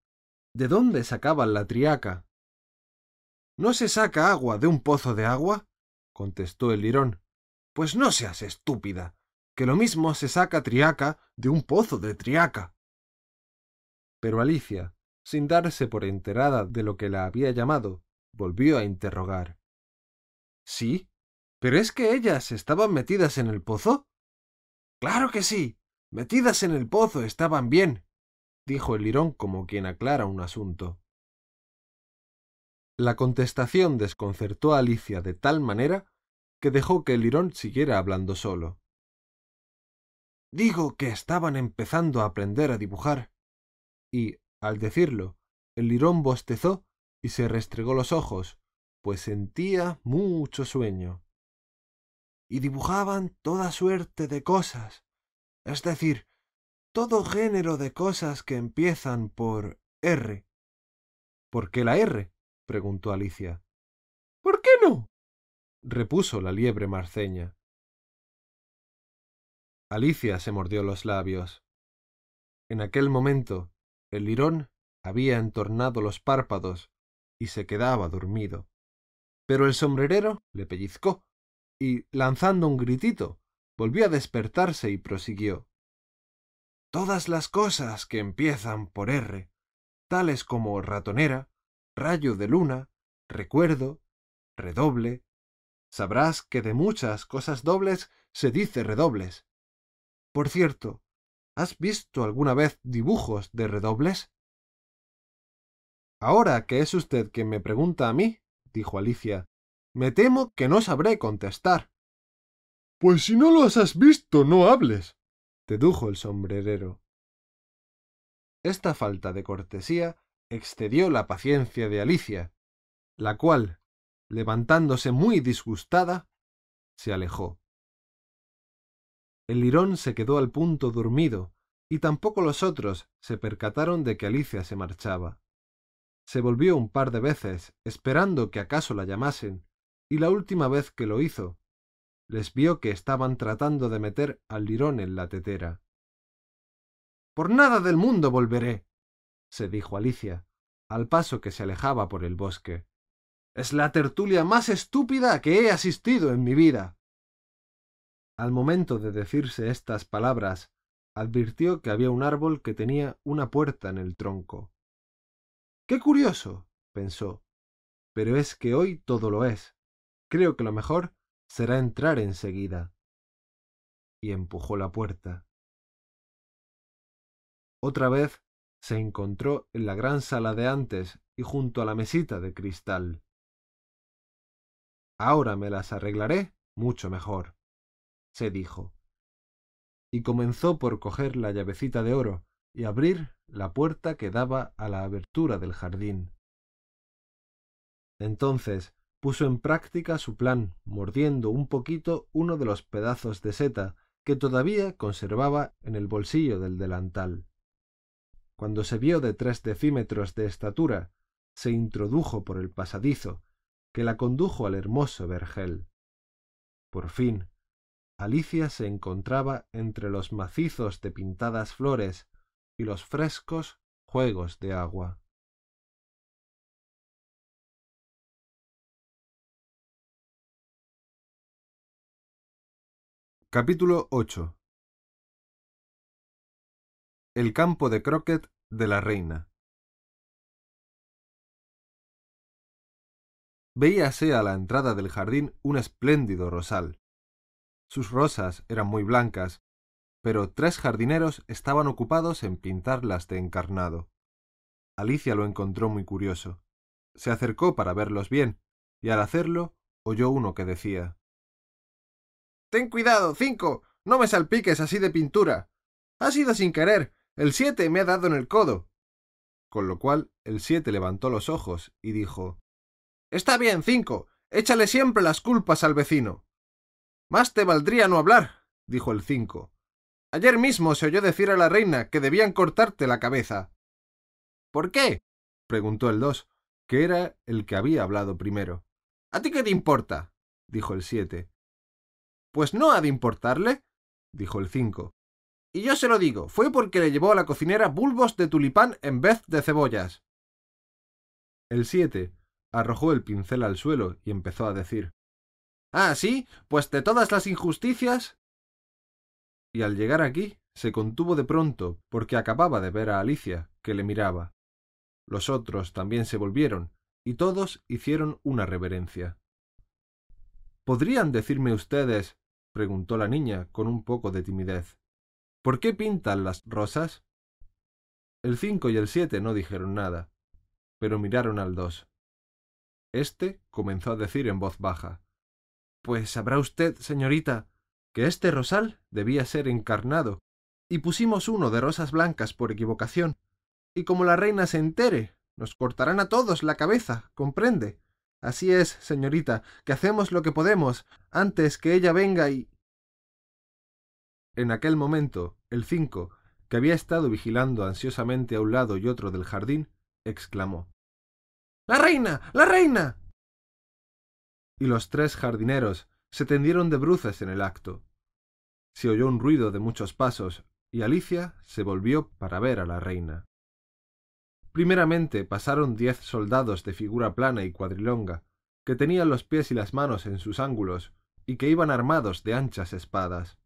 ¿De dónde sacaban la triaca? ¿No se saca agua de un pozo de agua? contestó el lirón. Pues no seas estúpida, que lo mismo se saca triaca de un pozo de triaca. Pero Alicia, sin darse por enterada de lo que la había llamado, volvió a interrogar. ¿Sí? ¿Pero es que ellas estaban metidas en el pozo? Claro que sí. Metidas en el pozo estaban bien, dijo el lirón como quien aclara un asunto. La contestación desconcertó a Alicia de tal manera que dejó que el lirón siguiera hablando solo. Digo que estaban empezando a aprender a dibujar. Y, al decirlo, el lirón bostezó y se restregó los ojos, pues sentía mucho sueño y dibujaban toda suerte de cosas, es decir, todo género de cosas que empiezan por R. ¿Por qué la R? preguntó Alicia. ¿Por qué no? repuso la liebre marceña. Alicia se mordió los labios. En aquel momento, el lirón había entornado los párpados y se quedaba dormido. Pero el sombrerero le pellizcó y, lanzando un gritito, volvió a despertarse y prosiguió. Todas las cosas que empiezan por R, tales como ratonera, rayo de luna, recuerdo, redoble. Sabrás que de muchas cosas dobles se dice redobles. Por cierto, ¿has visto alguna vez dibujos de redobles? Ahora que es usted quien me pregunta a mí, dijo Alicia, me temo que no sabré contestar. Pues si no los has visto, no hables, dedujo el sombrerero. Esta falta de cortesía excedió la paciencia de Alicia, la cual, levantándose muy disgustada, se alejó. El lirón se quedó al punto dormido, y tampoco los otros se percataron de que Alicia se marchaba. Se volvió un par de veces, esperando que acaso la llamasen, y la última vez que lo hizo, les vio que estaban tratando de meter al lirón en la tetera. Por nada del mundo volveré, se dijo Alicia, al paso que se alejaba por el bosque. Es la tertulia más estúpida que he asistido en mi vida. Al momento de decirse estas palabras, advirtió que había un árbol que tenía una puerta en el tronco. Qué curioso, pensó, pero es que hoy todo lo es. Creo que lo mejor será entrar enseguida. Y empujó la puerta. Otra vez se encontró en la gran sala de antes y junto a la mesita de cristal. Ahora me las arreglaré mucho mejor, se dijo. Y comenzó por coger la llavecita de oro y abrir la puerta que daba a la abertura del jardín. Entonces puso en práctica su plan, mordiendo un poquito uno de los pedazos de seta que todavía conservaba en el bolsillo del delantal. Cuando se vio de tres decímetros de estatura, se introdujo por el pasadizo, que la condujo al hermoso vergel. Por fin, Alicia se encontraba entre los macizos de pintadas flores y los frescos juegos de agua. Capítulo 8 El campo de croquet de la reina Veíase a la entrada del jardín un espléndido rosal. Sus rosas eran muy blancas, pero tres jardineros estaban ocupados en pintarlas de encarnado. Alicia lo encontró muy curioso. Se acercó para verlos bien, y al hacerlo oyó uno que decía Ten cuidado, cinco. No me salpiques así de pintura. Ha sido sin querer. El siete me ha dado en el codo. Con lo cual el siete levantó los ojos y dijo Está bien, cinco. Échale siempre las culpas al vecino. Más te valdría no hablar, dijo el cinco. Ayer mismo se oyó decir a la reina que debían cortarte la cabeza. ¿Por qué? preguntó el dos, que era el que había hablado primero. ¿A ti qué te importa? dijo el siete. Pues no ha de importarle, dijo el cinco. Y yo se lo digo, fue porque le llevó a la cocinera bulbos de tulipán en vez de cebollas. El siete arrojó el pincel al suelo y empezó a decir Ah, sí, pues de todas las injusticias. Y al llegar aquí se contuvo de pronto porque acababa de ver a Alicia, que le miraba. Los otros también se volvieron, y todos hicieron una reverencia. ¿Podrían decirme ustedes, preguntó la niña con un poco de timidez, ¿por qué pintan las rosas? El cinco y el siete no dijeron nada, pero miraron al dos. Este comenzó a decir en voz baja Pues sabrá usted, señorita, que este rosal debía ser encarnado, y pusimos uno de rosas blancas por equivocación, y como la reina se entere, nos cortarán a todos la cabeza, comprende. Así es, señorita, que hacemos lo que podemos antes que ella venga y. En aquel momento, el cinco, que había estado vigilando ansiosamente a un lado y otro del jardín, exclamó La reina. la reina. Y los tres jardineros se tendieron de bruces en el acto. Se oyó un ruido de muchos pasos, y Alicia se volvió para ver a la reina. Primeramente pasaron diez soldados de figura plana y cuadrilonga, que tenían los pies y las manos en sus ángulos, y que iban armados de anchas espadas.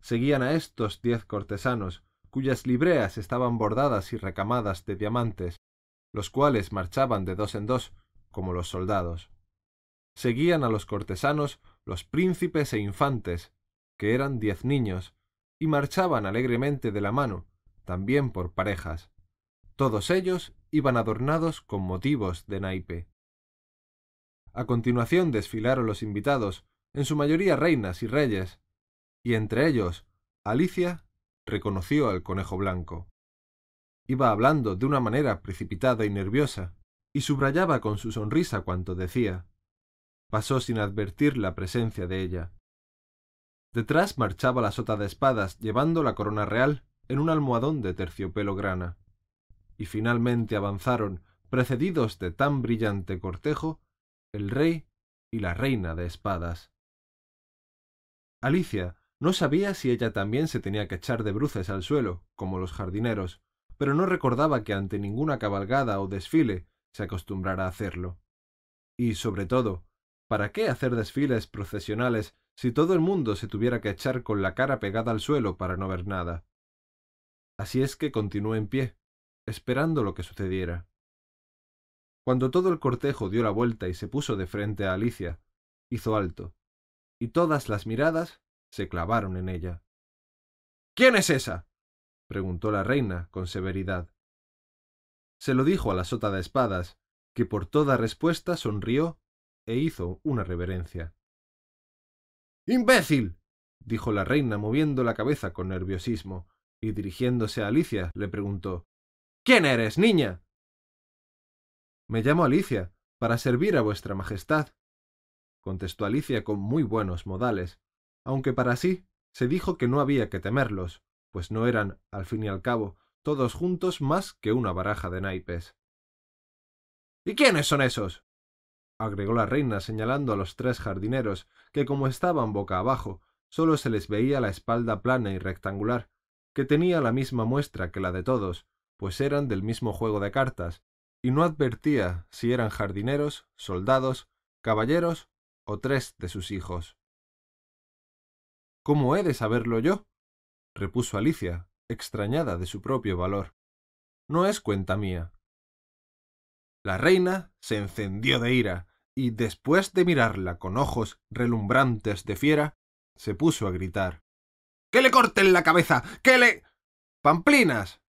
Seguían a estos diez cortesanos, cuyas libreas estaban bordadas y recamadas de diamantes, los cuales marchaban de dos en dos, como los soldados. Seguían a los cortesanos los príncipes e infantes, que eran diez niños, y marchaban alegremente de la mano, también por parejas. Todos ellos iban adornados con motivos de naipe. A continuación desfilaron los invitados, en su mayoría reinas y reyes, y entre ellos Alicia reconoció al conejo blanco. Iba hablando de una manera precipitada y nerviosa, y subrayaba con su sonrisa cuanto decía. Pasó sin advertir la presencia de ella. Detrás marchaba la sota de espadas llevando la corona real en un almohadón de terciopelo grana y finalmente avanzaron, precedidos de tan brillante cortejo, el rey y la reina de espadas. Alicia no sabía si ella también se tenía que echar de bruces al suelo, como los jardineros, pero no recordaba que ante ninguna cabalgada o desfile se acostumbrara a hacerlo. Y, sobre todo, ¿para qué hacer desfiles procesionales si todo el mundo se tuviera que echar con la cara pegada al suelo para no ver nada? Así es que continuó en pie, esperando lo que sucediera. Cuando todo el cortejo dio la vuelta y se puso de frente a Alicia, hizo alto, y todas las miradas se clavaron en ella. ¿Quién es esa? preguntó la reina con severidad. Se lo dijo a la sota de espadas, que por toda respuesta sonrió e hizo una reverencia. ¡Imbécil! dijo la reina moviendo la cabeza con nerviosismo, y dirigiéndose a Alicia le preguntó ¿Quién eres, niña? Me llamo Alicia, para servir a vuestra Majestad, contestó Alicia con muy buenos modales, aunque para sí se dijo que no había que temerlos, pues no eran, al fin y al cabo, todos juntos más que una baraja de naipes. ¿Y quiénes son esos? agregó la reina señalando a los tres jardineros, que como estaban boca abajo, sólo se les veía la espalda plana y rectangular, que tenía la misma muestra que la de todos, pues eran del mismo juego de cartas, y no advertía si eran jardineros, soldados, caballeros o tres de sus hijos. ¿Cómo he de saberlo yo? repuso Alicia, extrañada de su propio valor. No es cuenta mía. La reina se encendió de ira, y después de mirarla con ojos relumbrantes de fiera, se puso a gritar. ¡Que le corten la cabeza! ¡Que le. ¡Pamplinas!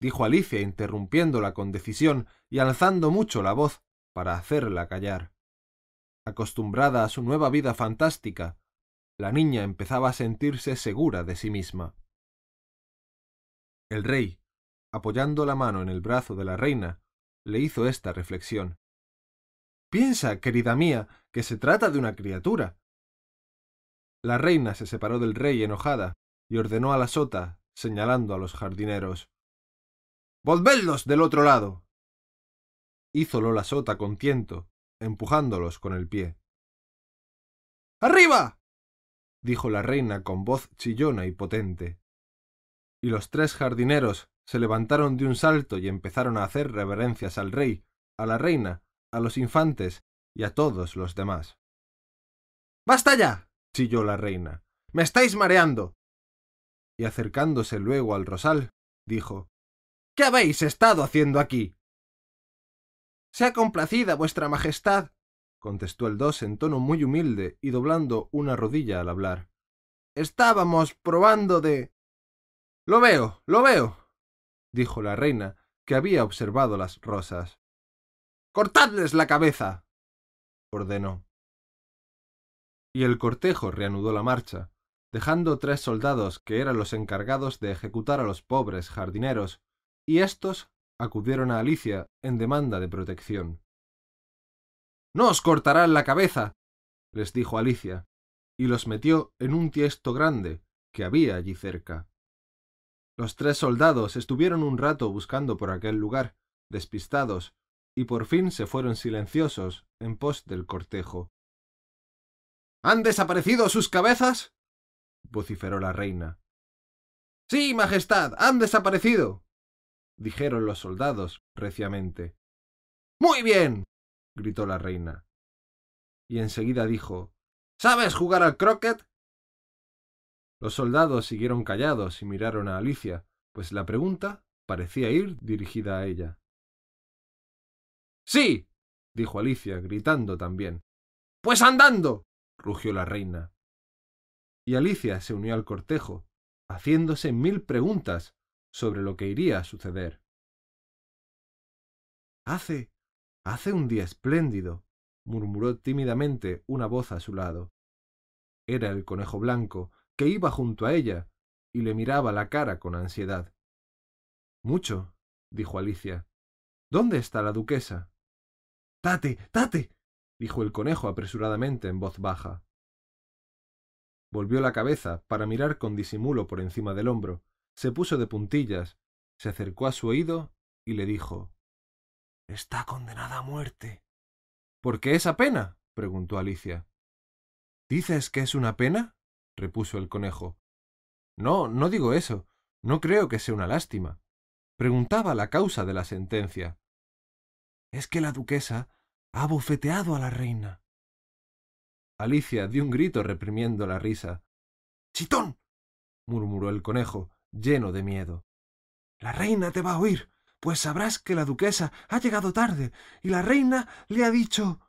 Dijo Alicia interrumpiéndola con decisión y alzando mucho la voz para hacerla callar. Acostumbrada a su nueva vida fantástica, la niña empezaba a sentirse segura de sí misma. El rey, apoyando la mano en el brazo de la reina, le hizo esta reflexión. Piensa, querida mía, que se trata de una criatura. La reina se separó del rey enojada y ordenó a la sota, señalando a los jardineros. Volvedlos del otro lado. Hízolo la sota con tiento, empujándolos con el pie. ¡Arriba! dijo la reina con voz chillona y potente. Y los tres jardineros se levantaron de un salto y empezaron a hacer reverencias al rey, a la reina, a los infantes y a todos los demás. ¡Basta ya! chilló la reina. ¡Me estáis mareando! Y acercándose luego al rosal, dijo ¿Qué habéis estado haciendo aquí? Sea complacida vuestra majestad, contestó el dos en tono muy humilde y doblando una rodilla al hablar. Estábamos probando de. Lo veo, lo veo, dijo la reina, que había observado las rosas. Cortadles la cabeza. ordenó. Y el cortejo reanudó la marcha, dejando tres soldados que eran los encargados de ejecutar a los pobres jardineros, y éstos acudieron a Alicia en demanda de protección. No os cortarán la cabeza, les dijo Alicia, y los metió en un tiesto grande que había allí cerca. Los tres soldados estuvieron un rato buscando por aquel lugar, despistados, y por fin se fueron silenciosos en pos del cortejo. ¿Han desaparecido sus cabezas? vociferó la reina. Sí, Majestad, han desaparecido, dijeron los soldados reciamente. Muy bien, gritó la reina. Y enseguida dijo ¿Sabes jugar al croquet? Los soldados siguieron callados y miraron a Alicia, pues la pregunta parecía ir dirigida a ella. Sí, dijo Alicia, gritando también. Pues andando. rugió la reina. Y Alicia se unió al cortejo, haciéndose mil preguntas sobre lo que iría a suceder. Hace Hace un día espléndido, murmuró tímidamente una voz a su lado. Era el conejo blanco, que iba junto a ella y le miraba la cara con ansiedad. Mucho, dijo Alicia. ¿Dónde está la duquesa? Tate, tate, dijo el conejo apresuradamente en voz baja. Volvió la cabeza para mirar con disimulo por encima del hombro, se puso de puntillas, se acercó a su oído y le dijo Está condenada a muerte. ¿Por qué esa pena? preguntó Alicia. ¿Dices que es una pena? repuso el conejo. No, no digo eso. No creo que sea una lástima. Preguntaba la causa de la sentencia. Es que la duquesa ha bofeteado a la reina. Alicia dio un grito reprimiendo la risa. ¡Chitón! murmuró el conejo, lleno de miedo. La reina te va a oír pues sabrás que la duquesa ha llegado tarde y la reina le ha dicho.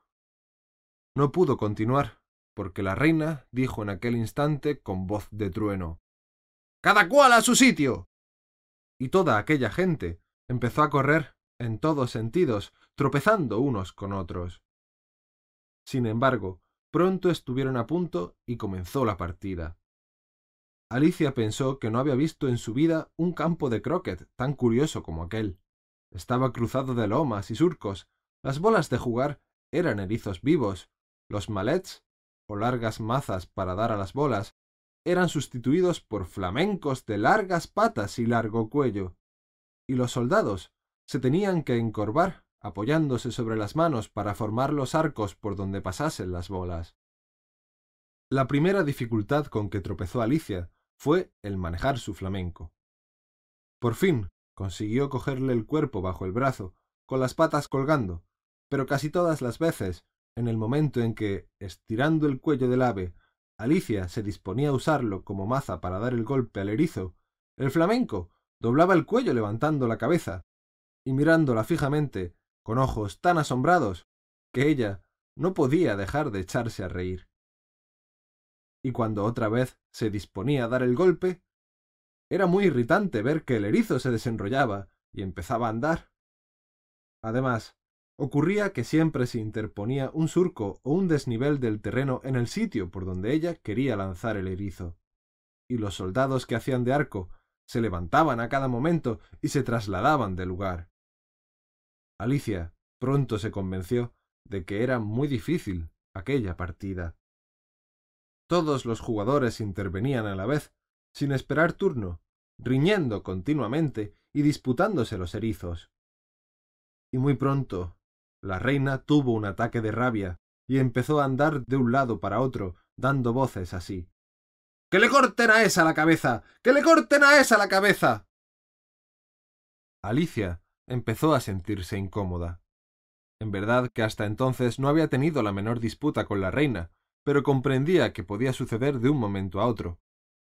No pudo continuar, porque la reina dijo en aquel instante con voz de trueno Cada cual a su sitio. Y toda aquella gente empezó a correr en todos sentidos, tropezando unos con otros. Sin embargo, pronto estuvieron a punto y comenzó la partida. Alicia pensó que no había visto en su vida un campo de croquet tan curioso como aquel. Estaba cruzado de lomas y surcos. Las bolas de jugar eran erizos vivos. Los malets, o largas mazas para dar a las bolas, eran sustituidos por flamencos de largas patas y largo cuello. Y los soldados se tenían que encorvar apoyándose sobre las manos para formar los arcos por donde pasasen las bolas. La primera dificultad con que tropezó Alicia fue el manejar su flamenco. Por fin consiguió cogerle el cuerpo bajo el brazo, con las patas colgando, pero casi todas las veces, en el momento en que, estirando el cuello del ave, Alicia se disponía a usarlo como maza para dar el golpe al erizo, el flamenco doblaba el cuello levantando la cabeza y mirándola fijamente, con ojos tan asombrados, que ella no podía dejar de echarse a reír. Y cuando otra vez se disponía a dar el golpe, era muy irritante ver que el erizo se desenrollaba y empezaba a andar. Además, ocurría que siempre se interponía un surco o un desnivel del terreno en el sitio por donde ella quería lanzar el erizo. Y los soldados que hacían de arco se levantaban a cada momento y se trasladaban de lugar. Alicia pronto se convenció de que era muy difícil aquella partida. Todos los jugadores intervenían a la vez, sin esperar turno, riñendo continuamente y disputándose los erizos. Y muy pronto la reina tuvo un ataque de rabia y empezó a andar de un lado para otro, dando voces así. ¡Que le corten a esa la cabeza! ¡Que le corten a esa la cabeza! Alicia empezó a sentirse incómoda. En verdad que hasta entonces no había tenido la menor disputa con la reina, pero comprendía que podía suceder de un momento a otro,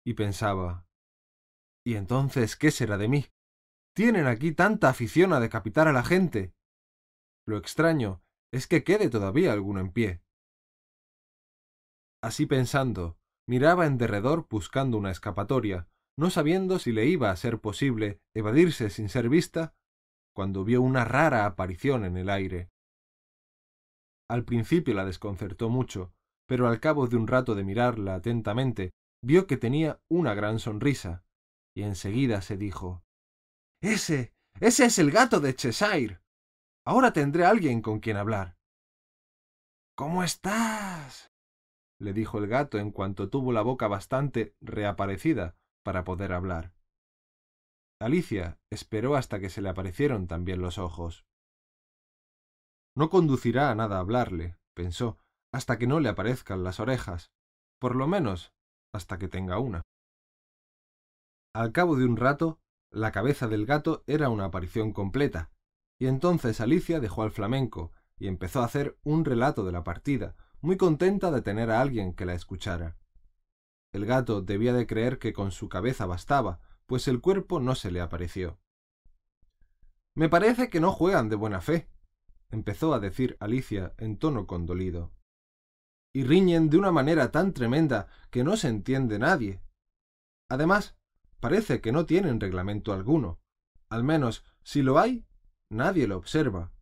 y pensaba ¿Y entonces qué será de mí? Tienen aquí tanta afición a decapitar a la gente. Lo extraño es que quede todavía alguno en pie. Así pensando, miraba en derredor buscando una escapatoria, no sabiendo si le iba a ser posible evadirse sin ser vista cuando vio una rara aparición en el aire. Al principio la desconcertó mucho, pero al cabo de un rato de mirarla atentamente, vio que tenía una gran sonrisa, y enseguida se dijo Ese. ese es el gato de Cheshire. Ahora tendré alguien con quien hablar. ¿Cómo estás? le dijo el gato en cuanto tuvo la boca bastante reaparecida para poder hablar. Alicia esperó hasta que se le aparecieron también los ojos. No conducirá a nada hablarle, pensó, hasta que no le aparezcan las orejas, por lo menos hasta que tenga una. Al cabo de un rato, la cabeza del gato era una aparición completa, y entonces Alicia dejó al flamenco y empezó a hacer un relato de la partida, muy contenta de tener a alguien que la escuchara. El gato debía de creer que con su cabeza bastaba, pues el cuerpo no se le apareció. Me parece que no juegan de buena fe, empezó a decir Alicia en tono condolido. Y riñen de una manera tan tremenda que no se entiende nadie. Además, parece que no tienen reglamento alguno. Al menos, si lo hay, nadie lo observa.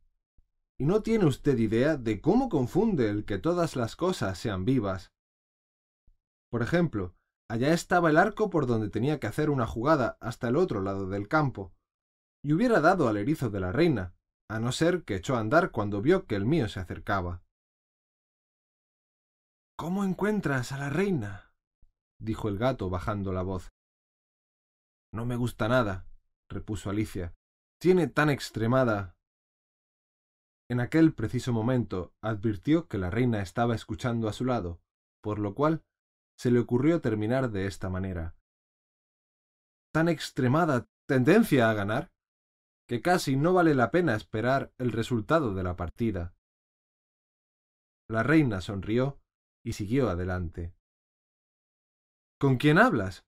Y no tiene usted idea de cómo confunde el que todas las cosas sean vivas. Por ejemplo, Allá estaba el arco por donde tenía que hacer una jugada hasta el otro lado del campo, y hubiera dado al erizo de la reina, a no ser que echó a andar cuando vio que el mío se acercaba. ¿Cómo encuentras a la reina? dijo el gato bajando la voz. No me gusta nada, repuso Alicia. Tiene tan extremada. En aquel preciso momento advirtió que la reina estaba escuchando a su lado, por lo cual se le ocurrió terminar de esta manera. Tan extremada tendencia a ganar, que casi no vale la pena esperar el resultado de la partida. La reina sonrió y siguió adelante. ¿Con quién hablas?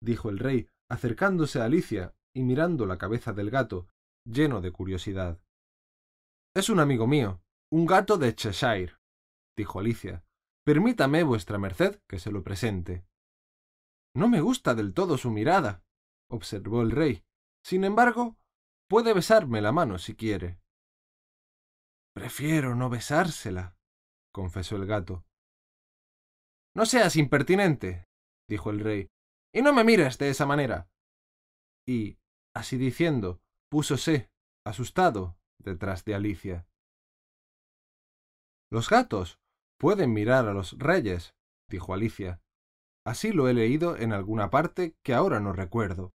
dijo el rey, acercándose a Alicia y mirando la cabeza del gato, lleno de curiosidad. Es un amigo mío, un gato de Cheshire, dijo Alicia, Permítame, vuestra merced, que se lo presente. No me gusta del todo su mirada, observó el rey. Sin embargo, puede besarme la mano si quiere. Prefiero no besársela, confesó el gato. No seas impertinente, dijo el rey, y no me mires de esa manera. Y, así diciendo, púsose, asustado, detrás de Alicia. Los gatos Pueden mirar a los reyes, dijo Alicia. Así lo he leído en alguna parte que ahora no recuerdo.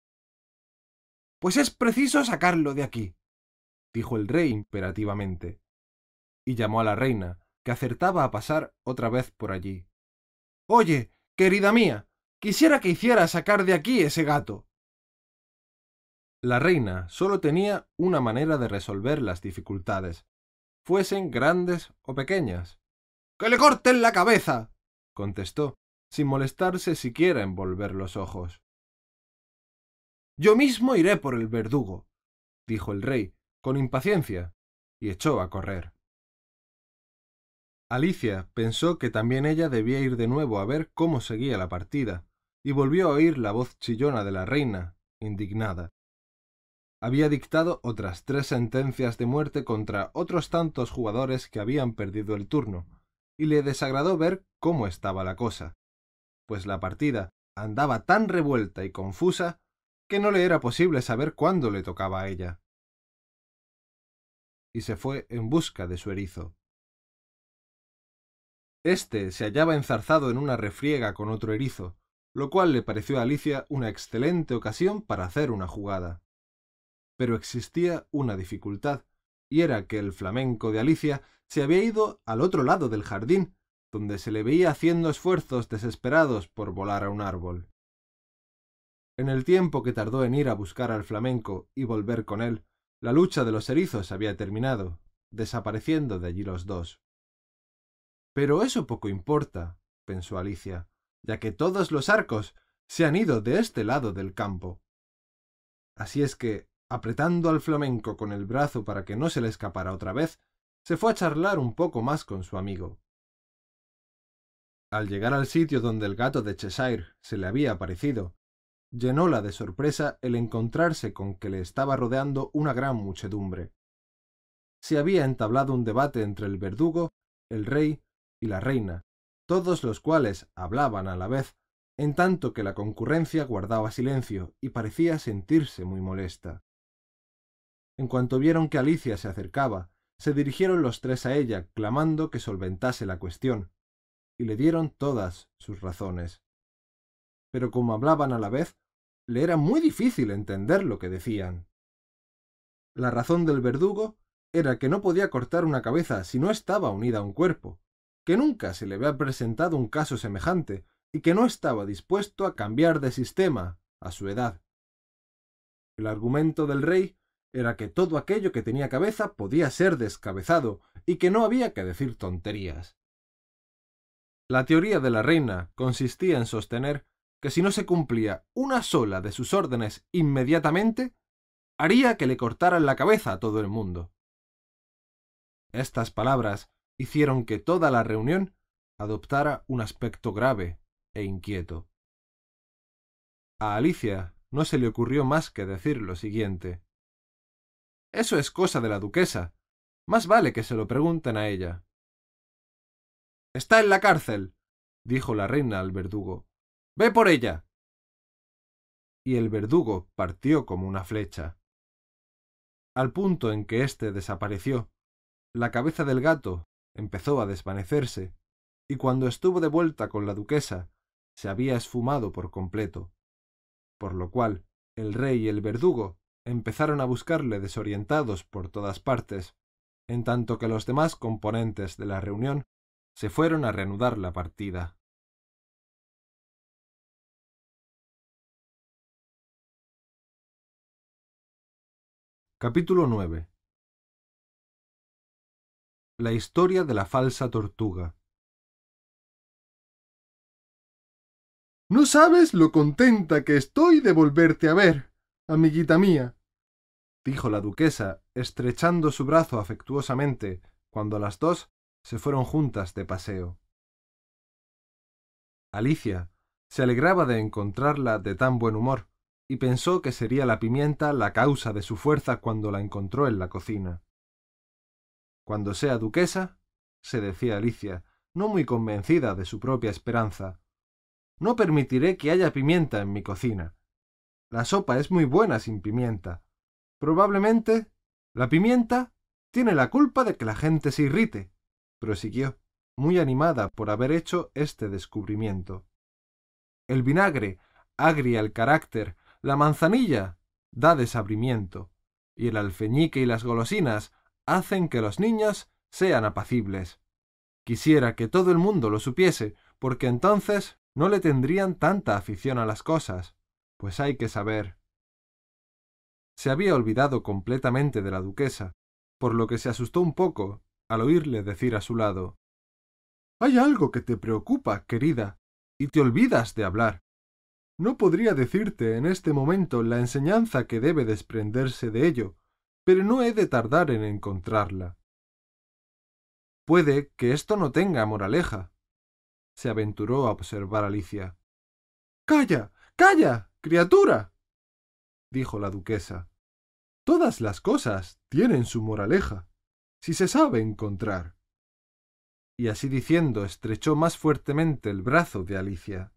Pues es preciso sacarlo de aquí, dijo el rey imperativamente, y llamó a la reina, que acertaba a pasar otra vez por allí. Oye, querida mía, quisiera que hiciera sacar de aquí ese gato. La reina sólo tenía una manera de resolver las dificultades, fuesen grandes o pequeñas. ¡Que le corten la cabeza! contestó, sin molestarse siquiera en volver los ojos. Yo mismo iré por el verdugo, dijo el rey, con impaciencia, y echó a correr. Alicia pensó que también ella debía ir de nuevo a ver cómo seguía la partida, y volvió a oír la voz chillona de la reina, indignada. Había dictado otras tres sentencias de muerte contra otros tantos jugadores que habían perdido el turno, y le desagradó ver cómo estaba la cosa, pues la partida andaba tan revuelta y confusa que no le era posible saber cuándo le tocaba a ella. Y se fue en busca de su erizo. Este se hallaba enzarzado en una refriega con otro erizo, lo cual le pareció a Alicia una excelente ocasión para hacer una jugada. Pero existía una dificultad, y era que el flamenco de Alicia se había ido al otro lado del jardín, donde se le veía haciendo esfuerzos desesperados por volar a un árbol. En el tiempo que tardó en ir a buscar al flamenco y volver con él, la lucha de los erizos había terminado, desapareciendo de allí los dos. Pero eso poco importa, pensó Alicia, ya que todos los arcos se han ido de este lado del campo. Así es que, apretando al flamenco con el brazo para que no se le escapara otra vez, se fue a charlar un poco más con su amigo. Al llegar al sitio donde el gato de Cheshire se le había aparecido, llenóla de sorpresa el encontrarse con que le estaba rodeando una gran muchedumbre. Se había entablado un debate entre el verdugo, el rey y la reina, todos los cuales hablaban a la vez, en tanto que la concurrencia guardaba silencio y parecía sentirse muy molesta. En cuanto vieron que Alicia se acercaba, se dirigieron los tres a ella, clamando que solventase la cuestión, y le dieron todas sus razones. Pero como hablaban a la vez, le era muy difícil entender lo que decían. La razón del verdugo era que no podía cortar una cabeza si no estaba unida a un cuerpo, que nunca se le había presentado un caso semejante y que no estaba dispuesto a cambiar de sistema a su edad. El argumento del rey era que todo aquello que tenía cabeza podía ser descabezado y que no había que decir tonterías. La teoría de la reina consistía en sostener que si no se cumplía una sola de sus órdenes inmediatamente, haría que le cortaran la cabeza a todo el mundo. Estas palabras hicieron que toda la reunión adoptara un aspecto grave e inquieto. A Alicia no se le ocurrió más que decir lo siguiente. Eso es cosa de la duquesa. Más vale que se lo pregunten a ella. Está en la cárcel, dijo la reina al verdugo. Ve por ella. Y el verdugo partió como una flecha. Al punto en que éste desapareció, la cabeza del gato empezó a desvanecerse, y cuando estuvo de vuelta con la duquesa, se había esfumado por completo, por lo cual el rey y el verdugo empezaron a buscarle desorientados por todas partes, en tanto que los demás componentes de la reunión se fueron a reanudar la partida. Capítulo 9 la historia de la falsa tortuga. No sabes lo contenta que estoy de volverte a ver, amiguita mía, dijo la duquesa, estrechando su brazo afectuosamente, cuando las dos se fueron juntas de paseo. Alicia se alegraba de encontrarla de tan buen humor, y pensó que sería la pimienta la causa de su fuerza cuando la encontró en la cocina. Cuando sea duquesa, se decía Alicia, no muy convencida de su propia esperanza, no permitiré que haya pimienta en mi cocina. La sopa es muy buena sin pimienta. Probablemente la pimienta tiene la culpa de que la gente se irrite, prosiguió, muy animada por haber hecho este descubrimiento. El vinagre agria el carácter, la manzanilla da desabrimiento, y el alfeñique y las golosinas hacen que los niños sean apacibles. Quisiera que todo el mundo lo supiese, porque entonces no le tendrían tanta afición a las cosas, pues hay que saber. Se había olvidado completamente de la duquesa, por lo que se asustó un poco al oírle decir a su lado Hay algo que te preocupa, querida, y te olvidas de hablar. No podría decirte en este momento la enseñanza que debe desprenderse de ello, pero no he de tardar en encontrarla. Puede que esto no tenga moraleja, se aventuró a observar Alicia. Calla, calla, criatura, dijo la duquesa. Todas las cosas tienen su moraleja, si se sabe encontrar. Y así diciendo estrechó más fuertemente el brazo de Alicia.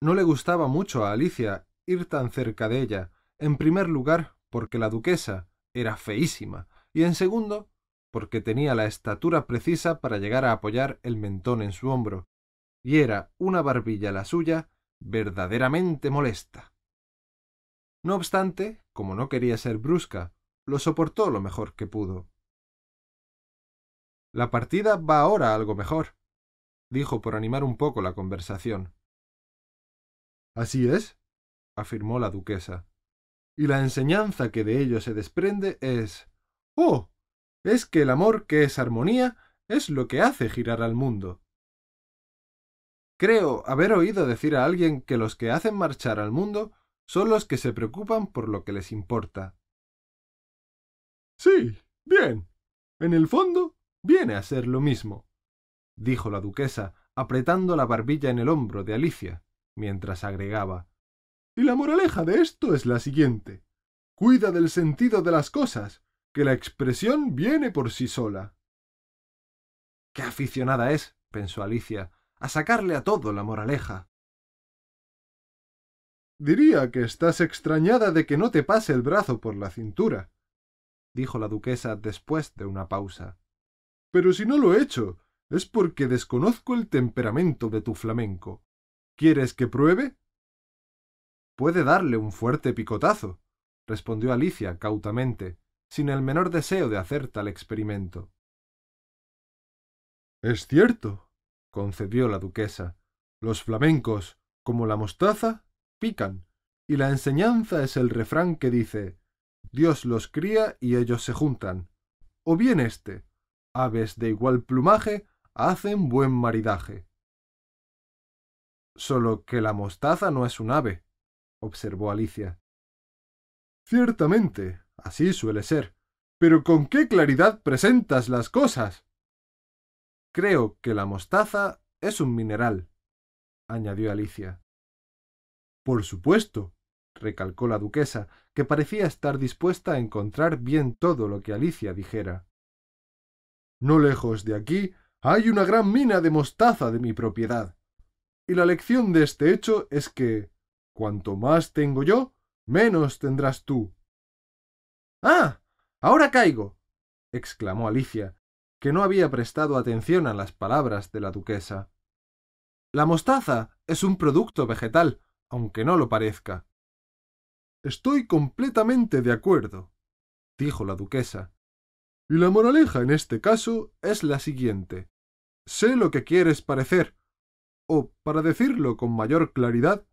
No le gustaba mucho a Alicia ir tan cerca de ella, en primer lugar porque la duquesa era feísima, y en segundo porque tenía la estatura precisa para llegar a apoyar el mentón en su hombro, y era una barbilla la suya verdaderamente molesta. No obstante, como no quería ser brusca, lo soportó lo mejor que pudo. La partida va ahora algo mejor, dijo por animar un poco la conversación. Así es, afirmó la duquesa. Y la enseñanza que de ello se desprende es Oh. es que el amor que es armonía es lo que hace girar al mundo. Creo haber oído decir a alguien que los que hacen marchar al mundo son los que se preocupan por lo que les importa. Sí, bien. En el fondo, viene a ser lo mismo, dijo la duquesa, apretando la barbilla en el hombro de Alicia, mientras agregaba Y la moraleja de esto es la siguiente. Cuida del sentido de las cosas, que la expresión viene por sí sola. Qué aficionada es, pensó Alicia, a sacarle a todo la moraleja. Diría que estás extrañada de que no te pase el brazo por la cintura, dijo la duquesa después de una pausa. Pero si no lo he hecho, es porque desconozco el temperamento de tu flamenco. ¿Quieres que pruebe? Puede darle un fuerte picotazo, respondió Alicia cautamente, sin el menor deseo de hacer tal experimento. Es cierto, concedió la duquesa. Los flamencos, como la mostaza, pican, y la enseñanza es el refrán que dice Dios los cría y ellos se juntan. O bien éste, aves de igual plumaje hacen buen maridaje. Solo que la mostaza no es un ave, observó Alicia. Ciertamente, así suele ser. Pero con qué claridad presentas las cosas. Creo que la mostaza es un mineral, añadió Alicia. Por supuesto, recalcó la duquesa, que parecía estar dispuesta a encontrar bien todo lo que Alicia dijera. No lejos de aquí hay una gran mina de mostaza de mi propiedad. Y la lección de este hecho es que, cuanto más tengo yo, menos tendrás tú. Ah. Ahora caigo. exclamó Alicia, que no había prestado atención a las palabras de la duquesa. La mostaza es un producto vegetal, aunque no lo parezca. Estoy completamente de acuerdo, dijo la duquesa. Y la moraleja en este caso es la siguiente. Sé lo que quieres parecer, o, para decirlo con mayor claridad,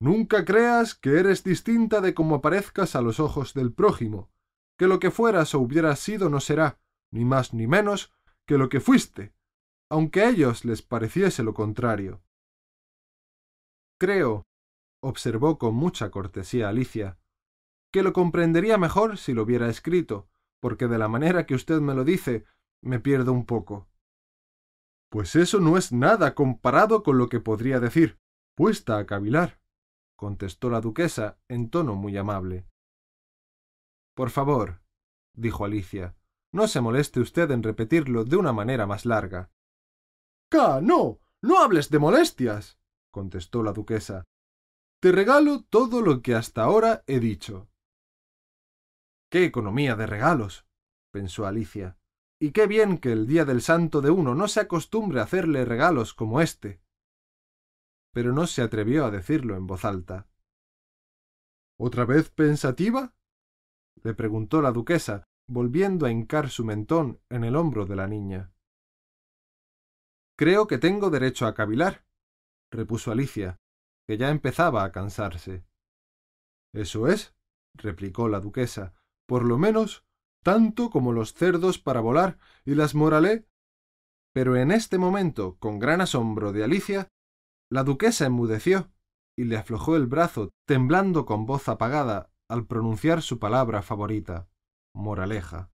nunca creas que eres distinta de como aparezcas a los ojos del prójimo, que lo que fueras o hubieras sido no será, ni más ni menos, que lo que fuiste, aunque a ellos les pareciese lo contrario. Creo, observó con mucha cortesía Alicia, que lo comprendería mejor si lo hubiera escrito, porque de la manera que usted me lo dice, me pierdo un poco. Pues eso no es nada comparado con lo que podría decir, puesta a cavilar, contestó la duquesa en tono muy amable. Por favor, dijo Alicia, no se moleste usted en repetirlo de una manera más larga. ¡Ca! no. no hables de molestias. contestó la duquesa. Te regalo todo lo que hasta ahora he dicho. Qué economía de regalos. pensó Alicia y qué bien que el día del santo de uno no se acostumbre a hacerle regalos como éste. Pero no se atrevió a decirlo en voz alta. ¿Otra vez pensativa? le preguntó la duquesa, volviendo a hincar su mentón en el hombro de la niña. Creo que tengo derecho a cavilar, repuso Alicia, que ya empezaba a cansarse. Eso es, replicó la duquesa, por lo menos tanto como los cerdos para volar y las moralé. Pero en este momento, con gran asombro de Alicia, la duquesa enmudeció y le aflojó el brazo, temblando con voz apagada al pronunciar su palabra favorita, moraleja.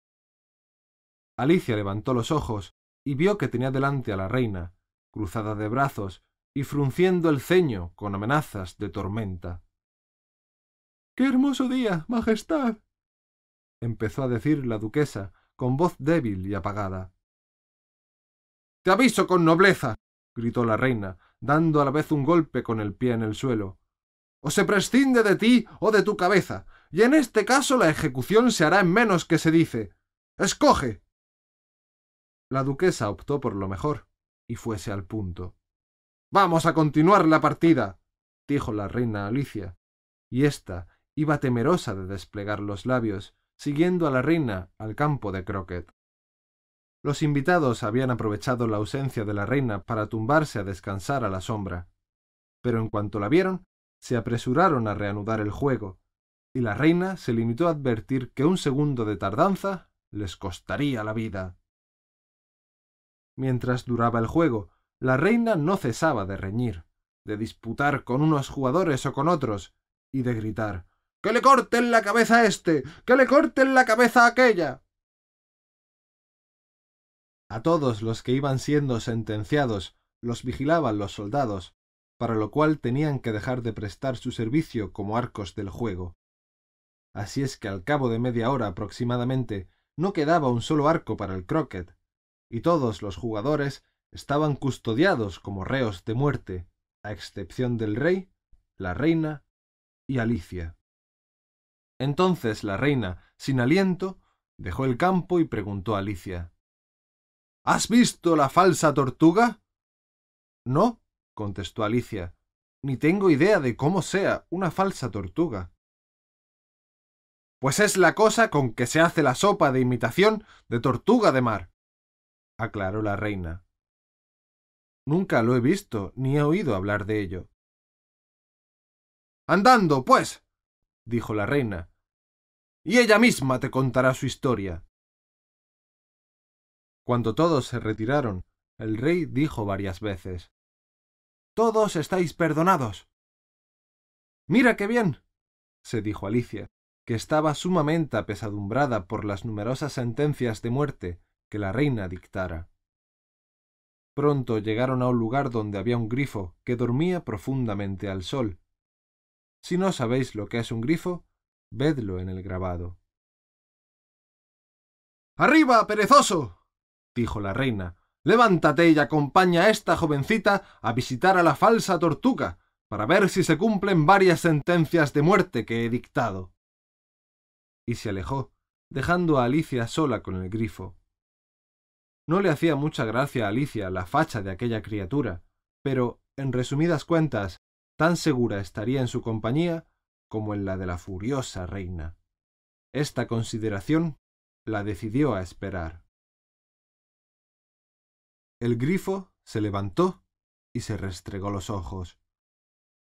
Alicia levantó los ojos y vio que tenía delante a la reina, cruzada de brazos y frunciendo el ceño con amenazas de tormenta. ¡Qué hermoso día, Majestad! empezó a decir la duquesa, con voz débil y apagada. Te aviso con nobleza, gritó la reina, dando a la vez un golpe con el pie en el suelo. O se prescinde de ti o de tu cabeza, y en este caso la ejecución se hará en menos que se dice. Escoge. La duquesa optó por lo mejor, y fuese al punto. Vamos a continuar la partida, dijo la reina Alicia, y ésta iba temerosa de desplegar los labios, siguiendo a la reina al campo de croquet. Los invitados habían aprovechado la ausencia de la reina para tumbarse a descansar a la sombra, pero en cuanto la vieron, se apresuraron a reanudar el juego, y la reina se limitó a advertir que un segundo de tardanza les costaría la vida. Mientras duraba el juego, la reina no cesaba de reñir, de disputar con unos jugadores o con otros, y de gritar ¡Que le corten la cabeza a éste! ¡Que le corten la cabeza a aquella! A todos los que iban siendo sentenciados los vigilaban los soldados, para lo cual tenían que dejar de prestar su servicio como arcos del juego. Así es que al cabo de media hora aproximadamente no quedaba un solo arco para el croquet, y todos los jugadores estaban custodiados como reos de muerte, a excepción del rey, la reina y Alicia. Entonces la reina, sin aliento, dejó el campo y preguntó a Alicia ¿Has visto la falsa tortuga? No, contestó Alicia, ni tengo idea de cómo sea una falsa tortuga. Pues es la cosa con que se hace la sopa de imitación de tortuga de mar, aclaró la reina. Nunca lo he visto ni he oído hablar de ello. Andando, pues, dijo la reina, y ella misma te contará su historia. Cuando todos se retiraron, el rey dijo varias veces Todos estáis perdonados. Mira qué bien. se dijo Alicia, que estaba sumamente apesadumbrada por las numerosas sentencias de muerte que la reina dictara. Pronto llegaron a un lugar donde había un grifo que dormía profundamente al sol, si no sabéis lo que es un grifo, vedlo en el grabado. ¡Arriba, perezoso! Dijo la reina. Levántate y acompaña a esta jovencita a visitar a la falsa tortuga, para ver si se cumplen varias sentencias de muerte que he dictado. Y se alejó, dejando a Alicia sola con el grifo. No le hacía mucha gracia a Alicia la facha de aquella criatura, pero, en resumidas cuentas, tan segura estaría en su compañía como en la de la furiosa reina. Esta consideración la decidió a esperar. El grifo se levantó y se restregó los ojos.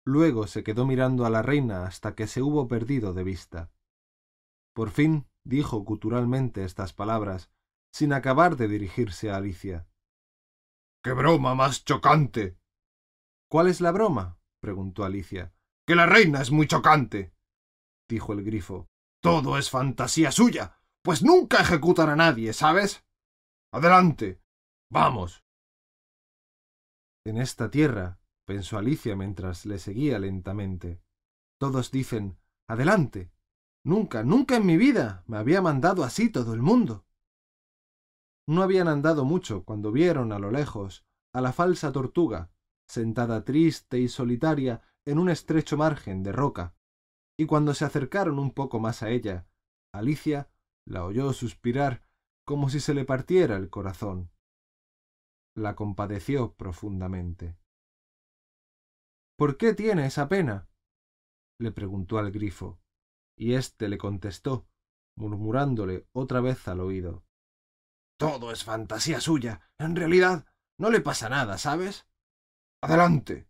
Luego se quedó mirando a la reina hasta que se hubo perdido de vista. Por fin dijo guturalmente estas palabras, sin acabar de dirigirse a Alicia. ¡Qué broma más chocante! ¿Cuál es la broma? preguntó Alicia. Que la reina es muy chocante, dijo el grifo. Todo es fantasía suya, pues nunca ejecutan a nadie, ¿sabes? Adelante. Vamos. En esta tierra, pensó Alicia mientras le seguía lentamente, todos dicen Adelante. Nunca, nunca en mi vida me había mandado así todo el mundo. No habían andado mucho cuando vieron a lo lejos a la falsa tortuga, sentada triste y solitaria en un estrecho margen de roca, y cuando se acercaron un poco más a ella, Alicia la oyó suspirar como si se le partiera el corazón. La compadeció profundamente. ¿Por qué tiene esa pena? le preguntó al grifo, y éste le contestó, murmurándole otra vez al oído. Todo es fantasía suya. En realidad, no le pasa nada, ¿sabes? Adelante.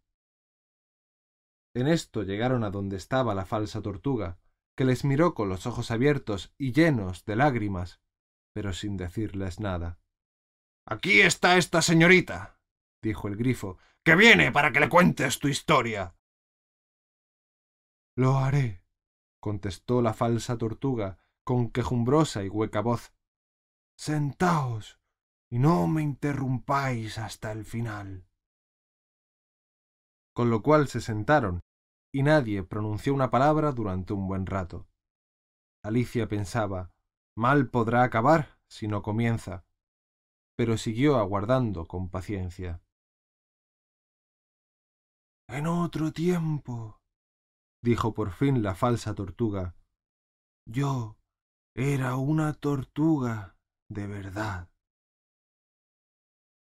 En esto llegaron a donde estaba la falsa tortuga, que les miró con los ojos abiertos y llenos de lágrimas, pero sin decirles nada. Aquí está esta señorita, dijo el grifo, que viene para que le cuentes tu historia. Lo haré, contestó la falsa tortuga con quejumbrosa y hueca voz. Sentaos y no me interrumpáis hasta el final. Con lo cual se sentaron, y nadie pronunció una palabra durante un buen rato. Alicia pensaba, mal podrá acabar si no comienza, pero siguió aguardando con paciencia. En otro tiempo, dijo por fin la falsa tortuga, yo era una tortuga de verdad.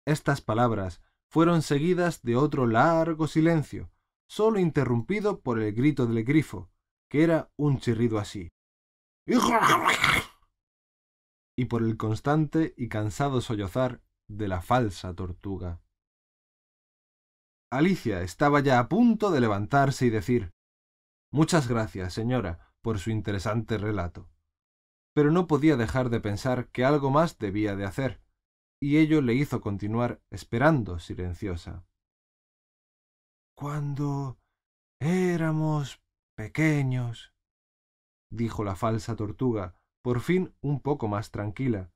Estas palabras fueron seguidas de otro largo silencio, sólo interrumpido por el grito del grifo, que era un chirrido así. y por el constante y cansado sollozar de la falsa tortuga. Alicia estaba ya a punto de levantarse y decir Muchas gracias, señora, por su interesante relato. Pero no podía dejar de pensar que algo más debía de hacer, y ello le hizo continuar esperando silenciosa. Cuando éramos pequeños, dijo la falsa tortuga, por fin un poco más tranquila,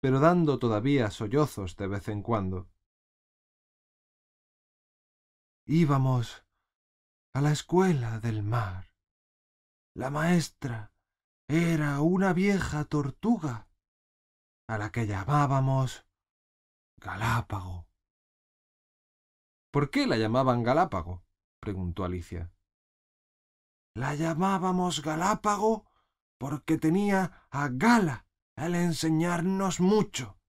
pero dando todavía sollozos de vez en cuando. Íbamos a la escuela del mar. La maestra era una vieja tortuga, a la que llamábamos Galápago. ¿Por qué la llamaban Galápago? preguntó Alicia. La llamábamos Galápago porque tenía a Gala al enseñarnos mucho,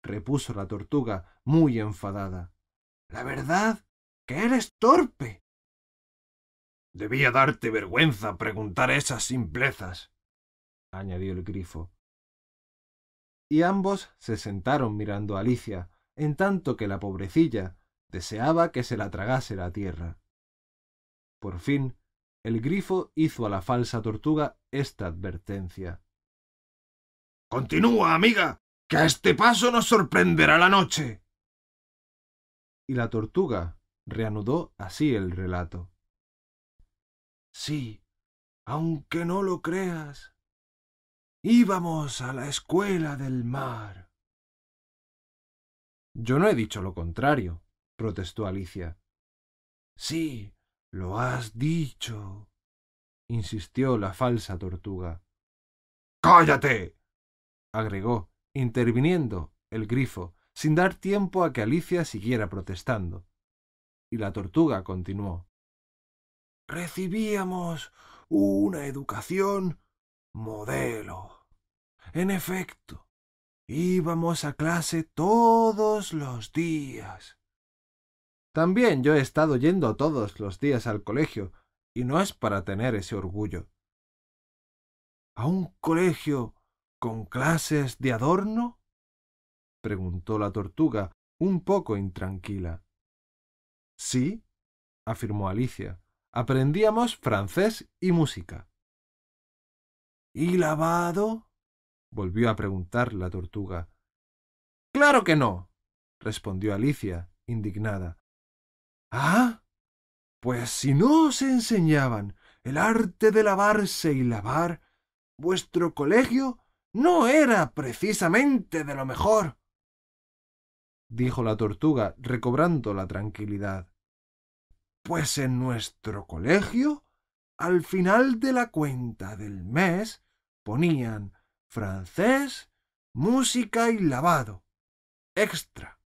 repuso la tortuga muy enfadada. La verdad que eres torpe. Debía darte vergüenza preguntar esas simplezas, añadió el grifo y ambos se sentaron mirando a Alicia, en tanto que la pobrecilla deseaba que se la tragase la tierra. Por fin, el grifo hizo a la falsa tortuga esta advertencia. Continúa, amiga, que a este paso nos sorprenderá la noche. Y la tortuga reanudó así el relato. Sí, aunque no lo creas, Íbamos a la escuela del mar. Yo no he dicho lo contrario, protestó Alicia. Sí, lo has dicho, insistió la falsa tortuga. ¡Cállate! agregó, interviniendo el grifo, sin dar tiempo a que Alicia siguiera protestando. Y la tortuga continuó. Recibíamos una educación modelo. En efecto, íbamos a clase todos los días. También yo he estado yendo todos los días al colegio, y no es para tener ese orgullo. ¿A un colegio con clases de adorno? preguntó la tortuga, un poco intranquila. Sí, afirmó Alicia. Aprendíamos francés y música. ¿Y lavado? volvió a preguntar la tortuga. Claro que no, respondió Alicia, indignada. Ah, pues si no os enseñaban el arte de lavarse y lavar, vuestro colegio no era precisamente de lo mejor. dijo la tortuga, recobrando la tranquilidad. Pues en nuestro colegio al final de la cuenta del mes ponían francés, música y lavado. Extra.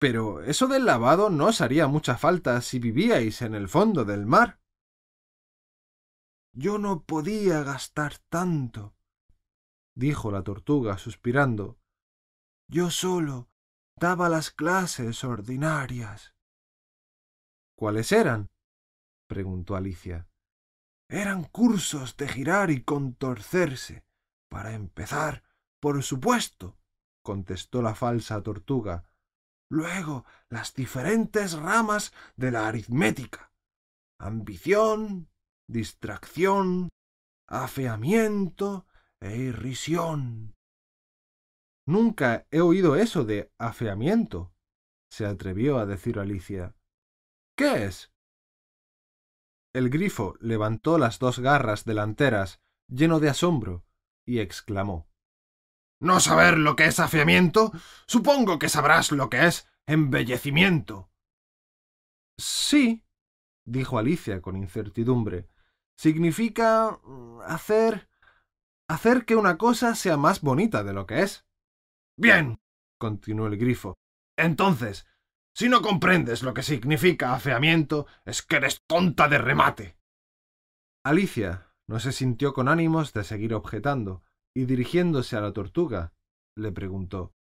Pero eso del lavado no os haría mucha falta si vivíais en el fondo del mar. Yo no podía gastar tanto, dijo la tortuga suspirando. Yo solo daba las clases ordinarias. ¿Cuáles eran? preguntó Alicia. Eran cursos de girar y contorcerse. Para empezar, por supuesto, contestó la falsa tortuga. Luego, las diferentes ramas de la aritmética. Ambición, distracción, afeamiento e irrisión. Nunca he oído eso de afeamiento, se atrevió a decir Alicia. ¿Qué es? El grifo levantó las dos garras delanteras, lleno de asombro, y exclamó ¿No saber lo que es afeamiento? Supongo que sabrás lo que es embellecimiento. Sí, dijo Alicia con incertidumbre. Significa mm, hacer. hacer que una cosa sea más bonita de lo que es. Bien, continuó el grifo. Entonces, si no comprendes lo que significa afeamiento, es que eres tonta de remate. Alicia no se sintió con ánimos de seguir objetando, y dirigiéndose a la tortuga, le preguntó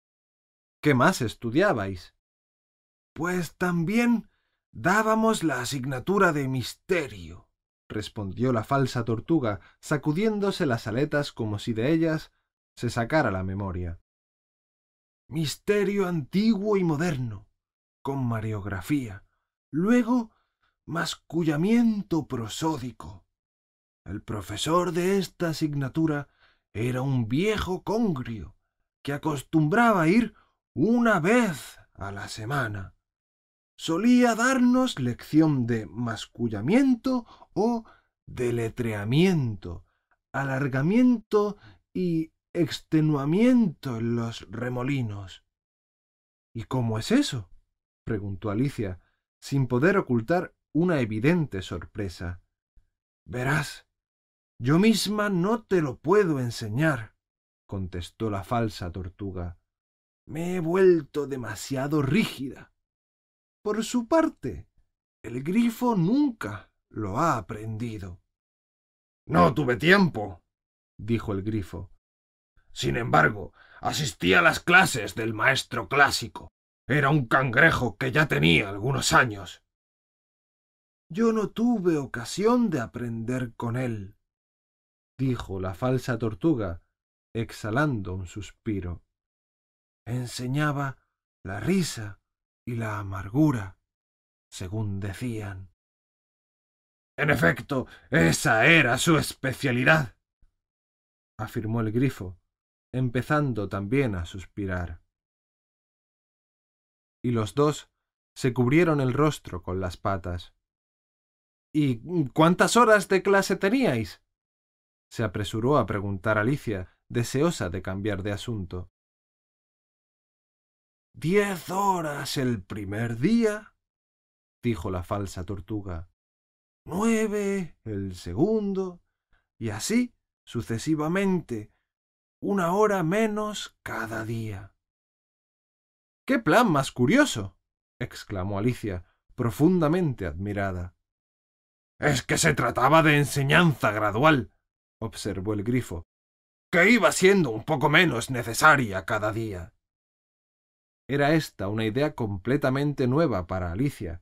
¿Qué más estudiabais? Pues también dábamos la asignatura de misterio, respondió la falsa tortuga, sacudiéndose las aletas como si de ellas se sacara la memoria. Misterio antiguo y moderno, con mariografía. Luego, mascullamiento prosódico. El profesor de esta asignatura era un viejo congrio que acostumbraba ir una vez a la semana. Solía darnos lección de mascullamiento o deletreamiento, alargamiento y extenuamiento en los remolinos. ¿Y cómo es eso? preguntó Alicia, sin poder ocultar una evidente sorpresa. Verás, yo misma no te lo puedo enseñar, contestó la falsa tortuga. Me he vuelto demasiado rígida. Por su parte, el grifo nunca lo ha aprendido. No tuve tiempo, dijo el grifo. Sin embargo, asistí a las clases del maestro clásico. Era un cangrejo que ya tenía algunos años. Yo no tuve ocasión de aprender con él, dijo la falsa tortuga, exhalando un suspiro. Enseñaba la risa y la amargura, según decían. En efecto, esa era su especialidad, afirmó el grifo, empezando también a suspirar. Y los dos se cubrieron el rostro con las patas. ¿Y cuántas horas de clase teníais? Se apresuró a preguntar Alicia, deseosa de cambiar de asunto. Diez horas el primer día, dijo la falsa tortuga. Nueve el segundo, y así sucesivamente, una hora menos cada día. ¡Qué plan más curioso! exclamó Alicia, profundamente admirada. Es que se trataba de enseñanza gradual, observó el grifo, que iba siendo un poco menos necesaria cada día. Era esta una idea completamente nueva para Alicia,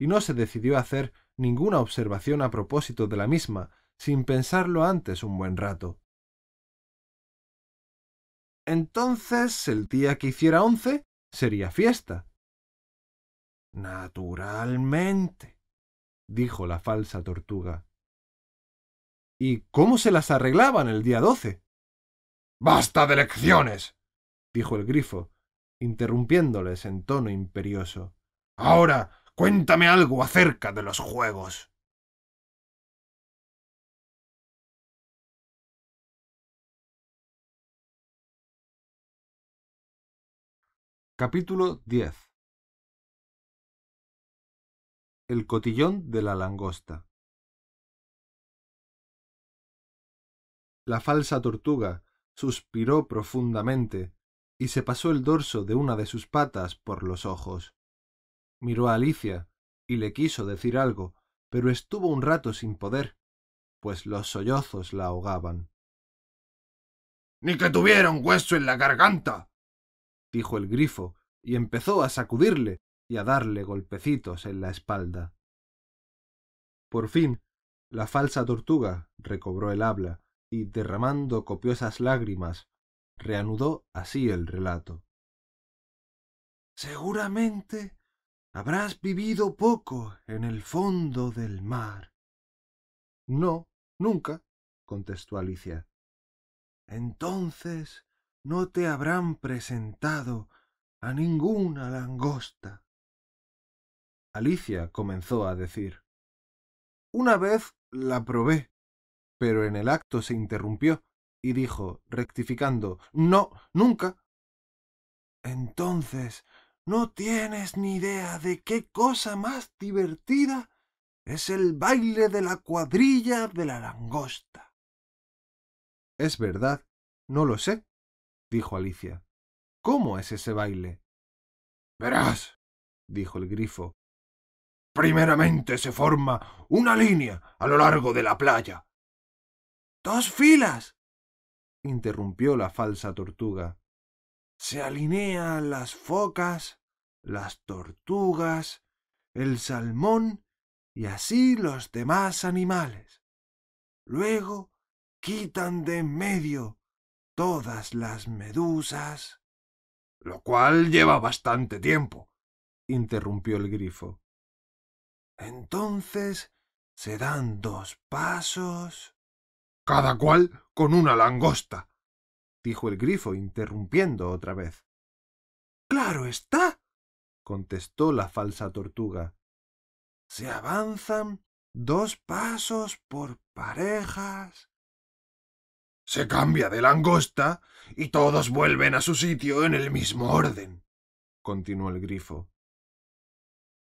y no se decidió a hacer ninguna observación a propósito de la misma sin pensarlo antes un buen rato. Entonces, el día que hiciera once sería fiesta. Naturalmente, dijo la falsa tortuga. ¿Y cómo se las arreglaban el día doce? Basta de lecciones, dijo el grifo, interrumpiéndoles en tono imperioso. Ahora cuéntame algo acerca de los juegos. Capítulo 10 El cotillón de la langosta La falsa tortuga suspiró profundamente y se pasó el dorso de una de sus patas por los ojos. Miró a Alicia y le quiso decir algo, pero estuvo un rato sin poder, pues los sollozos la ahogaban. Ni que tuviera un hueso en la garganta, dijo el grifo, y empezó a sacudirle y a darle golpecitos en la espalda. Por fin La falsa tortuga recobró el habla y, derramando copiosas lágrimas, reanudó así el relato. Seguramente habrás vivido poco en el fondo del mar. No, nunca, contestó Alicia. Entonces no te habrán presentado a ninguna langosta. Alicia comenzó a decir. Una vez la probé, pero en el acto se interrumpió y dijo, rectificando, No, nunca. Entonces, ¿no tienes ni idea de qué cosa más divertida es el baile de la cuadrilla de la langosta? Es verdad, no lo sé, dijo Alicia. ¿Cómo es ese baile? Verás, dijo el grifo. Primeramente se forma una línea a lo largo de la playa. Dos filas, interrumpió la falsa tortuga. Se alinean las focas, las tortugas, el salmón y así los demás animales. Luego quitan de en medio todas las medusas. Lo cual lleva bastante tiempo, interrumpió el grifo. Entonces se dan dos pasos. Cada cual con una langosta, dijo el grifo, interrumpiendo otra vez. Claro está, contestó la falsa tortuga. Se avanzan dos pasos por parejas. Se cambia de langosta y todos vuelven a su sitio en el mismo orden, continuó el grifo.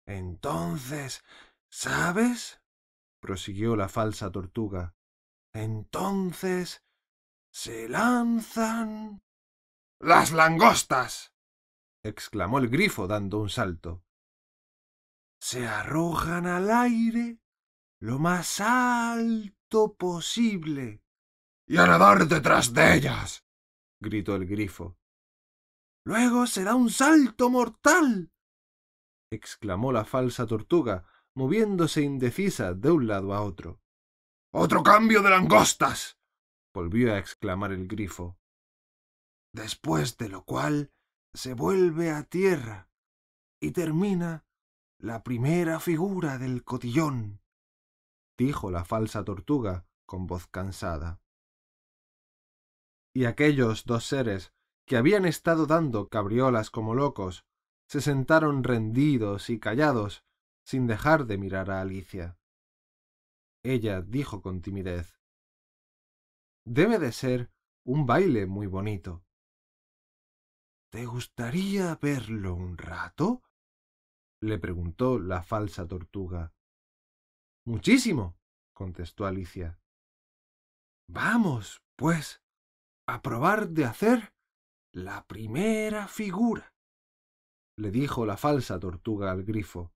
Entonces, ¿sabes? prosiguió la falsa tortuga. Entonces se lanzan. ¡Las langostas! exclamó el grifo dando un salto. Se arrojan al aire lo más alto posible. Y a nadar detrás de ellas. gritó el grifo. Luego se da un salto mortal exclamó la falsa tortuga, moviéndose indecisa de un lado a otro. ¡Otro cambio de langostas! volvió a exclamar el grifo. Después de lo cual se vuelve a tierra y termina la primera figura del cotillón, dijo la falsa tortuga con voz cansada. Y aquellos dos seres que habían estado dando cabriolas como locos se sentaron rendidos y callados, sin dejar de mirar a Alicia. Ella dijo con timidez Debe de ser un baile muy bonito. ¿Te gustaría verlo un rato? le preguntó la falsa tortuga. Muchísimo, contestó Alicia. Vamos, pues, a probar de hacer la primera figura le dijo la falsa tortuga al grifo.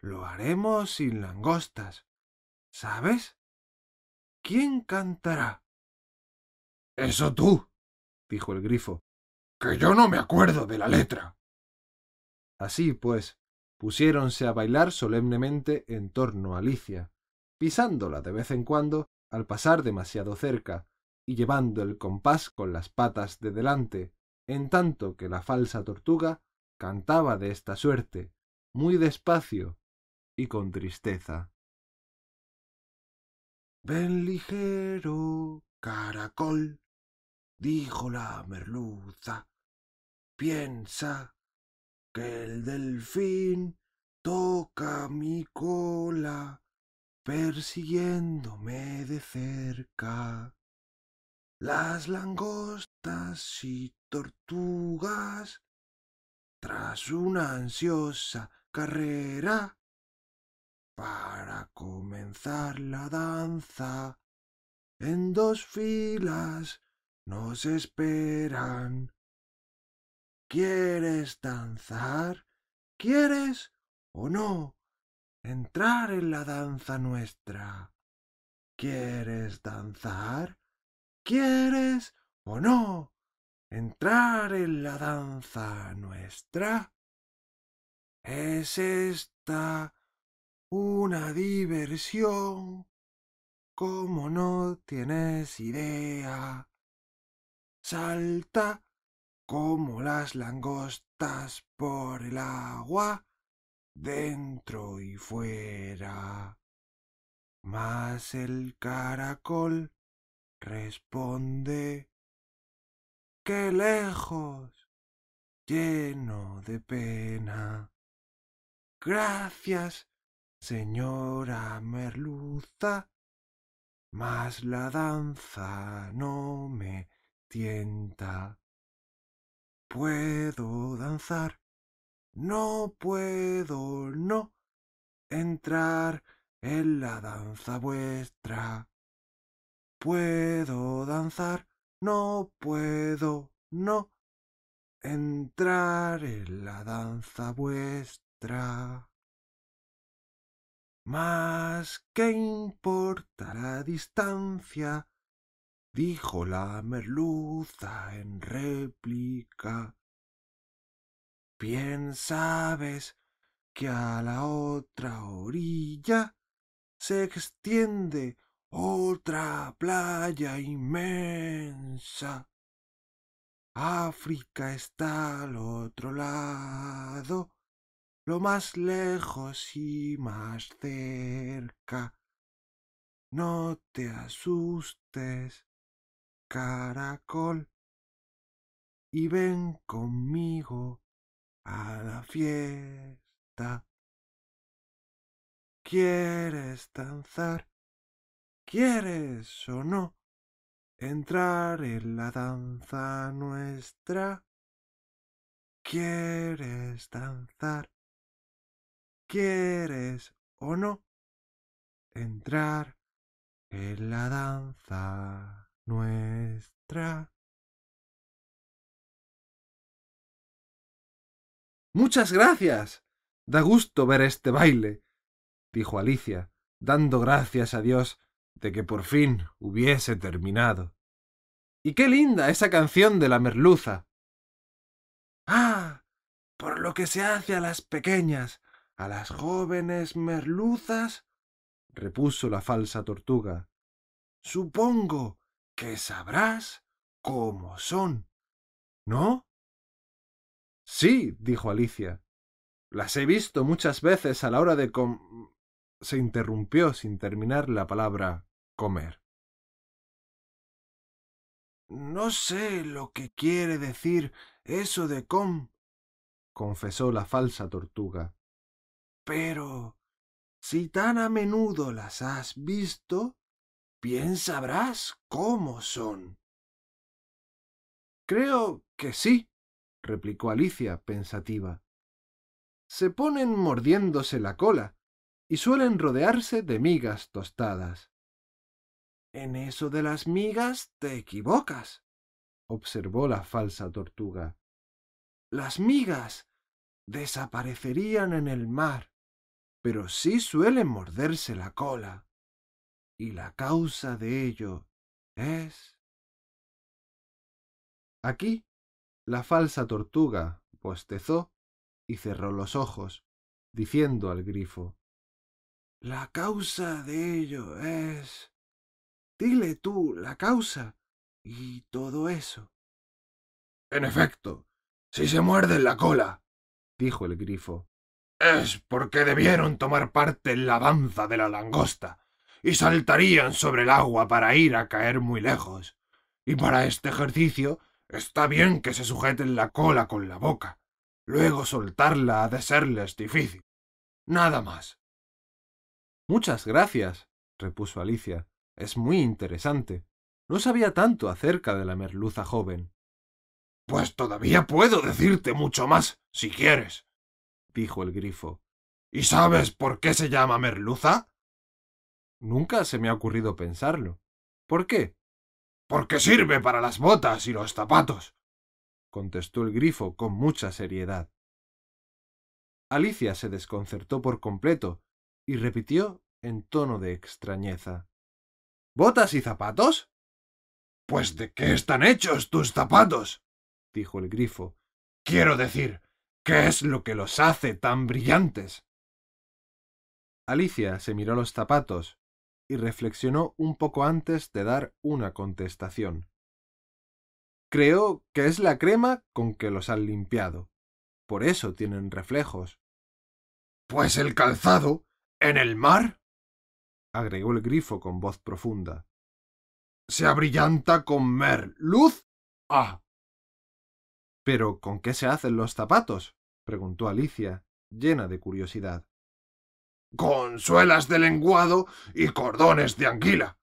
Lo haremos sin langostas. ¿Sabes? ¿Quién cantará? Eso tú, dijo el grifo, que yo no me acuerdo de la letra. Así pues, pusiéronse a bailar solemnemente en torno a Alicia, pisándola de vez en cuando al pasar demasiado cerca y llevando el compás con las patas de delante, en tanto que la falsa tortuga cantaba de esta suerte, muy despacio y con tristeza. Ven ligero, caracol, dijo la merluza, piensa que el delfín toca mi cola persiguiéndome de cerca. Las langostas y tortugas tras una ansiosa carrera para comenzar la danza. En dos filas nos esperan. ¿Quieres danzar? ¿Quieres o no entrar en la danza nuestra? ¿Quieres danzar? ¿Quieres o no entrar en la danza nuestra? ¿Es esta una diversión como no tienes idea. Salta como las langostas por el agua, dentro y fuera. Mas el caracol responde que lejos, lleno de pena. Gracias, señora merluza, mas la danza no me tienta. Puedo danzar, no puedo, no entrar en la danza vuestra. Puedo danzar, no puedo, no entrar en la danza vuestra. Mas qué importa la distancia, dijo la merluza en réplica. Bien sabes que a la otra orilla se extiende otra playa inmensa. África está al otro lado lo más lejos y más cerca. No te asustes, caracol, y ven conmigo a la fiesta. ¿Quieres danzar? ¿Quieres o no entrar en la danza nuestra? ¿Quieres danzar? Quieres o no entrar en la danza nuestra. Muchas gracias. Da gusto ver este baile, dijo Alicia, dando gracias a Dios de que por fin hubiese terminado. Y qué linda esa canción de la merluza. Ah, por lo que se hace a las pequeñas, a las jóvenes merluzas, repuso la falsa tortuga. Supongo que sabrás cómo son, ¿no? Sí, dijo Alicia. Las he visto muchas veces a la hora de com. se interrumpió sin terminar la palabra comer. No sé lo que quiere decir eso de com, confesó la falsa tortuga. Pero si tan a menudo las has visto, bien sabrás cómo son. Creo que sí, replicó Alicia, pensativa. Se ponen mordiéndose la cola y suelen rodearse de migas tostadas. En eso de las migas te equivocas, observó la falsa tortuga. Las migas desaparecerían en el mar pero sí suelen morderse la cola. Y la causa de ello es... Aquí la falsa tortuga bostezó y cerró los ojos, diciendo al grifo La causa de ello es... Dile tú la causa y todo eso. En efecto, si se muerden la cola, dijo el grifo, es porque debieron tomar parte en la danza de la langosta y saltarían sobre el agua para ir a caer muy lejos. Y para este ejercicio está bien que se sujeten la cola con la boca. Luego soltarla ha de serles difícil. Nada más. Muchas gracias, repuso Alicia. Es muy interesante. No sabía tanto acerca de la merluza joven. Pues todavía puedo decirte mucho más, si quieres dijo el grifo. ¿Y sabes por qué se llama merluza? Nunca se me ha ocurrido pensarlo. ¿Por qué? Porque sirve para las botas y los zapatos, contestó el grifo con mucha seriedad. Alicia se desconcertó por completo y repitió en tono de extrañeza. ¿Botas y zapatos? Pues de qué están hechos tus zapatos, dijo el grifo. Quiero decir, ¿Qué es lo que los hace tan brillantes? Alicia se miró los zapatos y reflexionó un poco antes de dar una contestación. Creo que es la crema con que los han limpiado. Por eso tienen reflejos. Pues el calzado, en el mar, agregó el grifo con voz profunda. Se abrillanta con mer luz ah. ¿Pero con qué se hacen los zapatos? preguntó Alicia, llena de curiosidad. Con suelas de lenguado y cordones de anguila,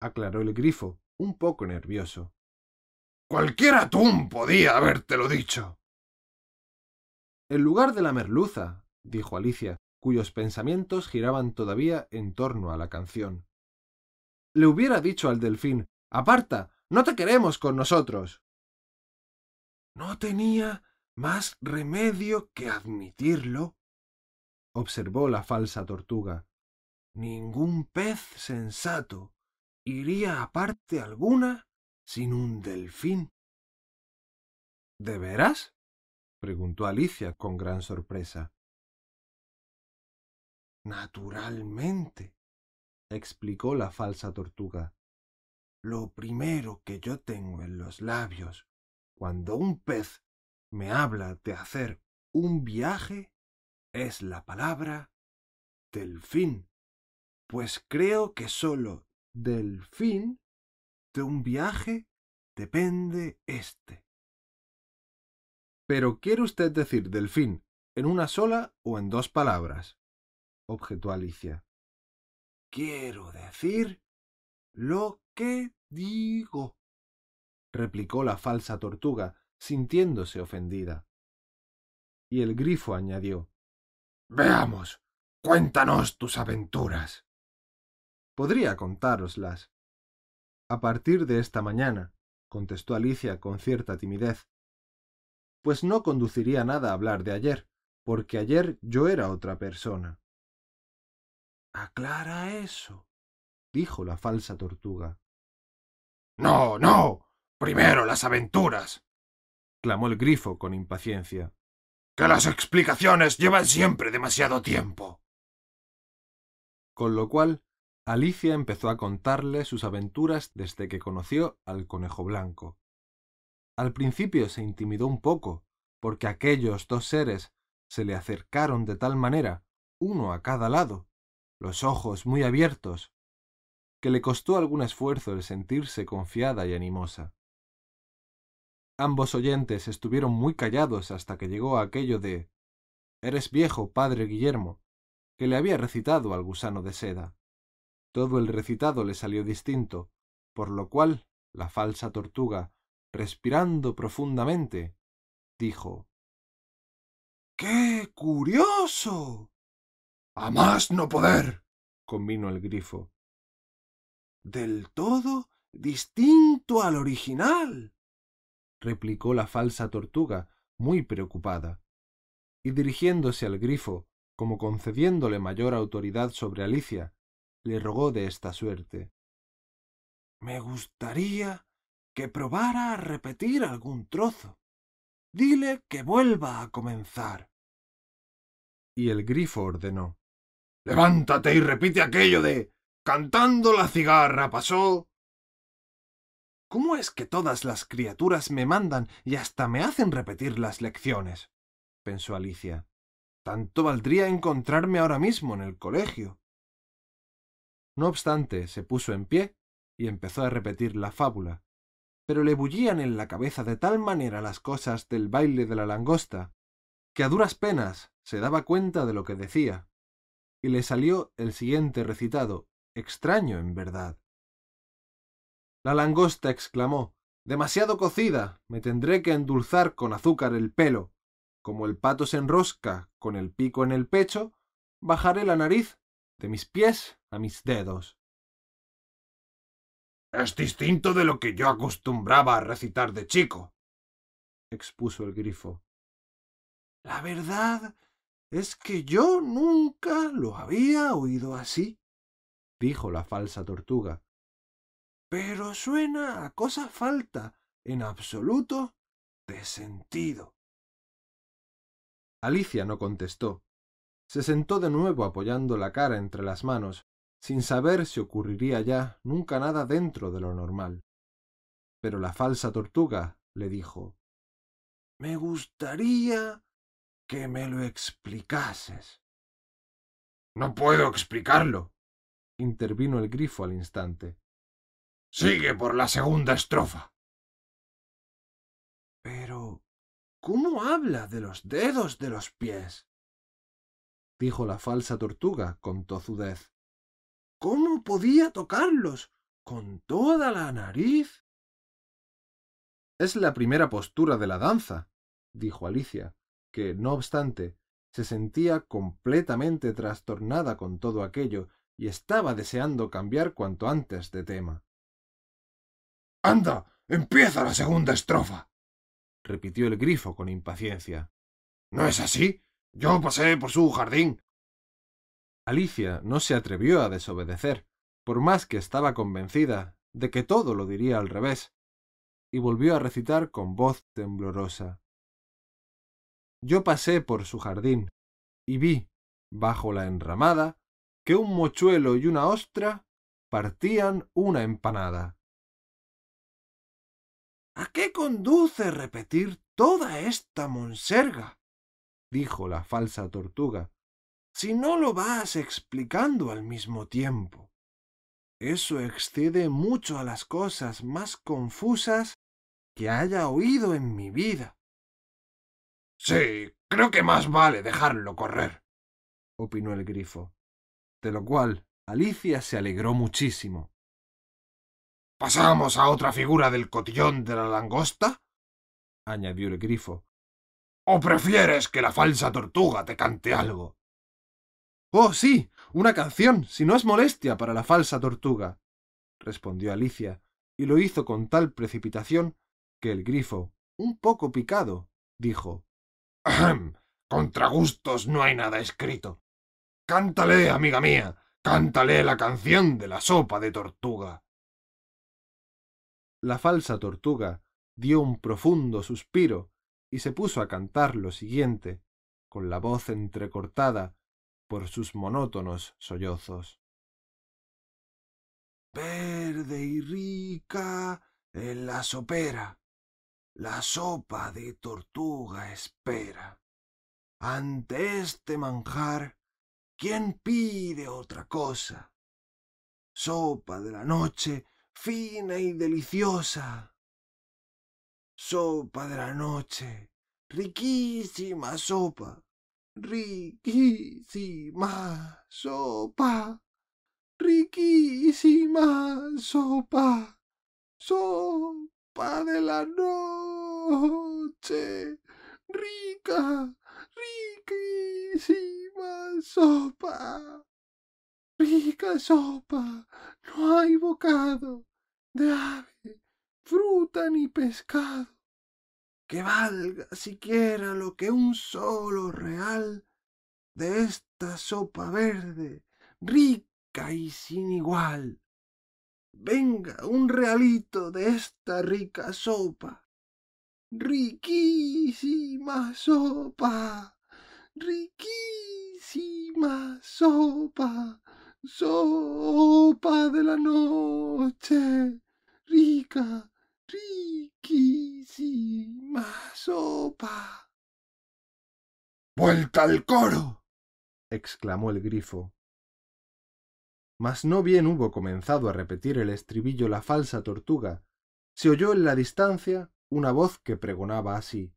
aclaró el grifo, un poco nervioso. Cualquier atún podía habértelo dicho. En lugar de la merluza, dijo Alicia, cuyos pensamientos giraban todavía en torno a la canción. Le hubiera dicho al delfín Aparta. No te queremos con nosotros. No tenía más remedio que admitirlo, observó la falsa tortuga. Ningún pez sensato iría a parte alguna sin un delfín. ¿De veras? preguntó Alicia con gran sorpresa. Naturalmente, explicó la falsa tortuga. Lo primero que yo tengo en los labios cuando un pez me habla de hacer un viaje es la palabra delfín, pues creo que sólo del fin de un viaje depende éste. Pero ¿quiere usted decir delfín en una sola o en dos palabras? objetó Alicia. Quiero decir lo que digo, replicó la falsa tortuga, sintiéndose ofendida. Y el grifo añadió Veamos, cuéntanos tus aventuras. Podría contároslas. A partir de esta mañana, contestó Alicia con cierta timidez, pues no conduciría nada a hablar de ayer, porque ayer yo era otra persona. Aclara eso, dijo la falsa tortuga. No, no. Primero las aventuras. clamó el grifo con impaciencia. Que las explicaciones llevan siempre demasiado tiempo. Con lo cual, Alicia empezó a contarle sus aventuras desde que conoció al conejo blanco. Al principio se intimidó un poco, porque aquellos dos seres se le acercaron de tal manera, uno a cada lado, los ojos muy abiertos, que le costó algún esfuerzo el sentirse confiada y animosa. Ambos oyentes estuvieron muy callados hasta que llegó aquello de Eres viejo, padre Guillermo, que le había recitado al gusano de seda. Todo el recitado le salió distinto, por lo cual la falsa tortuga, respirando profundamente, dijo ¡Qué curioso! A más no poder, convino el grifo. Del todo distinto al original, replicó la falsa tortuga, muy preocupada. Y dirigiéndose al grifo, como concediéndole mayor autoridad sobre Alicia, le rogó de esta suerte. Me gustaría que probara a repetir algún trozo. Dile que vuelva a comenzar. Y el grifo ordenó. Levántate y repite aquello de cantando la cigarra pasó. ¿Cómo es que todas las criaturas me mandan y hasta me hacen repetir las lecciones? pensó Alicia. Tanto valdría encontrarme ahora mismo en el colegio. No obstante, se puso en pie y empezó a repetir la fábula, pero le bullían en la cabeza de tal manera las cosas del baile de la langosta, que a duras penas se daba cuenta de lo que decía y le salió el siguiente recitado, extraño en verdad. La langosta exclamó Demasiado cocida. Me tendré que endulzar con azúcar el pelo. Como el pato se enrosca con el pico en el pecho, bajaré la nariz de mis pies a mis dedos. Es distinto de lo que yo acostumbraba a recitar de chico, expuso el grifo. La verdad es que yo nunca lo había oído así, dijo la falsa tortuga. Pero suena a cosa falta, en absoluto, de sentido. Alicia no contestó. Se sentó de nuevo apoyando la cara entre las manos, sin saber si ocurriría ya nunca nada dentro de lo normal. Pero la falsa tortuga le dijo Me gustaría que me lo explicases. No puedo explicarlo, intervino el grifo al instante. Sigue por la segunda estrofa. Pero, ¿cómo habla de los dedos de los pies? dijo la falsa tortuga con tozudez. ¿Cómo podía tocarlos con toda la nariz? Es la primera postura de la danza, dijo Alicia, que, no obstante, se sentía completamente trastornada con todo aquello y estaba deseando cambiar cuanto antes de tema. Anda, empieza la segunda estrofa. repitió el grifo con impaciencia. ¿No es así? Yo pasé por su jardín. Alicia no se atrevió a desobedecer, por más que estaba convencida de que todo lo diría al revés, y volvió a recitar con voz temblorosa. Yo pasé por su jardín y vi, bajo la enramada, que un mochuelo y una ostra partían una empanada. ¿A qué conduce repetir toda esta monserga? dijo la falsa tortuga, si no lo vas explicando al mismo tiempo. Eso excede mucho a las cosas más confusas que haya oído en mi vida. Sí, creo que más vale dejarlo correr, opinó el grifo, de lo cual Alicia se alegró muchísimo. ¿Pasamos a otra figura del cotillón de la langosta? añadió el grifo. ¿O prefieres que la falsa tortuga te cante algo? Oh, sí, una canción, si no es molestia para la falsa tortuga, respondió Alicia, y lo hizo con tal precipitación que el grifo, un poco picado, dijo Ahem. Contra gustos no hay nada escrito. Cántale, amiga mía, cántale la canción de la sopa de tortuga. La falsa tortuga dio un profundo suspiro y se puso a cantar lo siguiente, con la voz entrecortada por sus monótonos sollozos. Verde y rica en la sopera, la sopa de tortuga espera. Ante este manjar, ¿quién pide otra cosa? Sopa de la noche, fina y deliciosa. Sopa de la noche, riquísima sopa, riquísima sopa, riquísima sopa, sopa de la noche, rica, riquísima sopa, rica sopa, no hay bocado de ave, fruta ni pescado que valga siquiera lo que un solo real de esta sopa verde, rica y sin igual. Venga un realito de esta rica sopa, riquísima sopa, riquísima sopa, sopa de la noche, rica, riquísima sopa. ¡Vuelta al coro! exclamó el grifo. Mas no bien hubo comenzado a repetir el estribillo la falsa tortuga, se oyó en la distancia una voz que pregonaba así.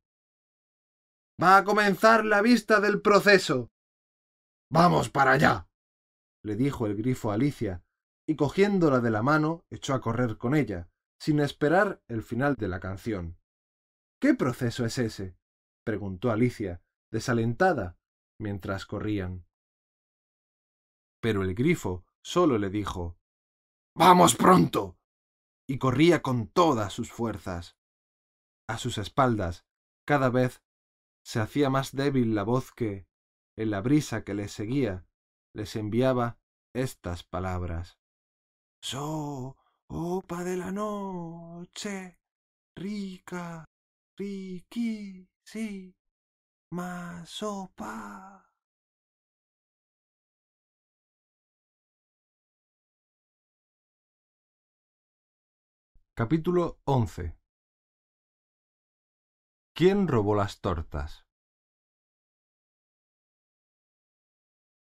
Va a comenzar la vista del proceso. Vamos para allá. Le dijo el grifo a Alicia, y cogiéndola de la mano echó a correr con ella, sin esperar el final de la canción. ¿Qué proceso es ese? preguntó Alicia, desalentada, mientras corrían. Pero el grifo solo le dijo Vamos pronto. y corría con todas sus fuerzas. A sus espaldas, cada vez se hacía más débil la voz que, en la brisa que les seguía, les enviaba estas palabras. Sopa de la noche, rica, riquísima sopa. Capítulo 11 ¿Quién robó las tortas?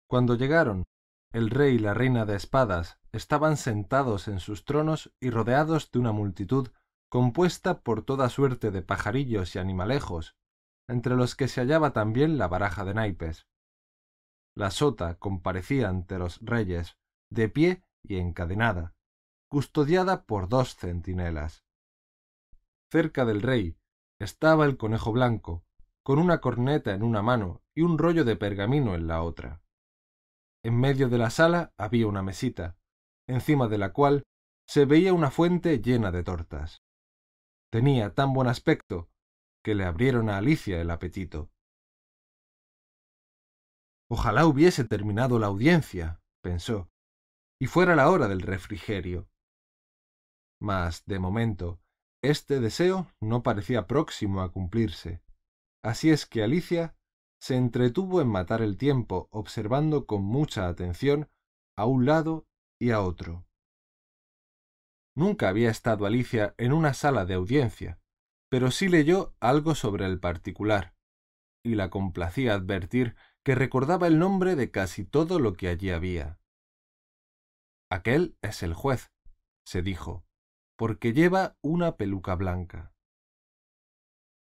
Cuando llegaron, el rey y la reina de espadas estaban sentados en sus tronos y rodeados de una multitud compuesta por toda suerte de pajarillos y animalejos, entre los que se hallaba también la baraja de naipes. La sota comparecía ante los reyes, de pie y encadenada, custodiada por dos centinelas. Cerca del rey estaba el conejo blanco, con una corneta en una mano y un rollo de pergamino en la otra. En medio de la sala había una mesita, encima de la cual se veía una fuente llena de tortas. Tenía tan buen aspecto que le abrieron a Alicia el apetito. Ojalá hubiese terminado la audiencia, pensó, y fuera la hora del refrigerio. Mas, de momento, este deseo no parecía próximo a cumplirse. Así es que Alicia se entretuvo en matar el tiempo observando con mucha atención a un lado y a otro. Nunca había estado Alicia en una sala de audiencia, pero sí leyó algo sobre el particular, y la complacía advertir que recordaba el nombre de casi todo lo que allí había. Aquel es el juez, se dijo, porque lleva una peluca blanca.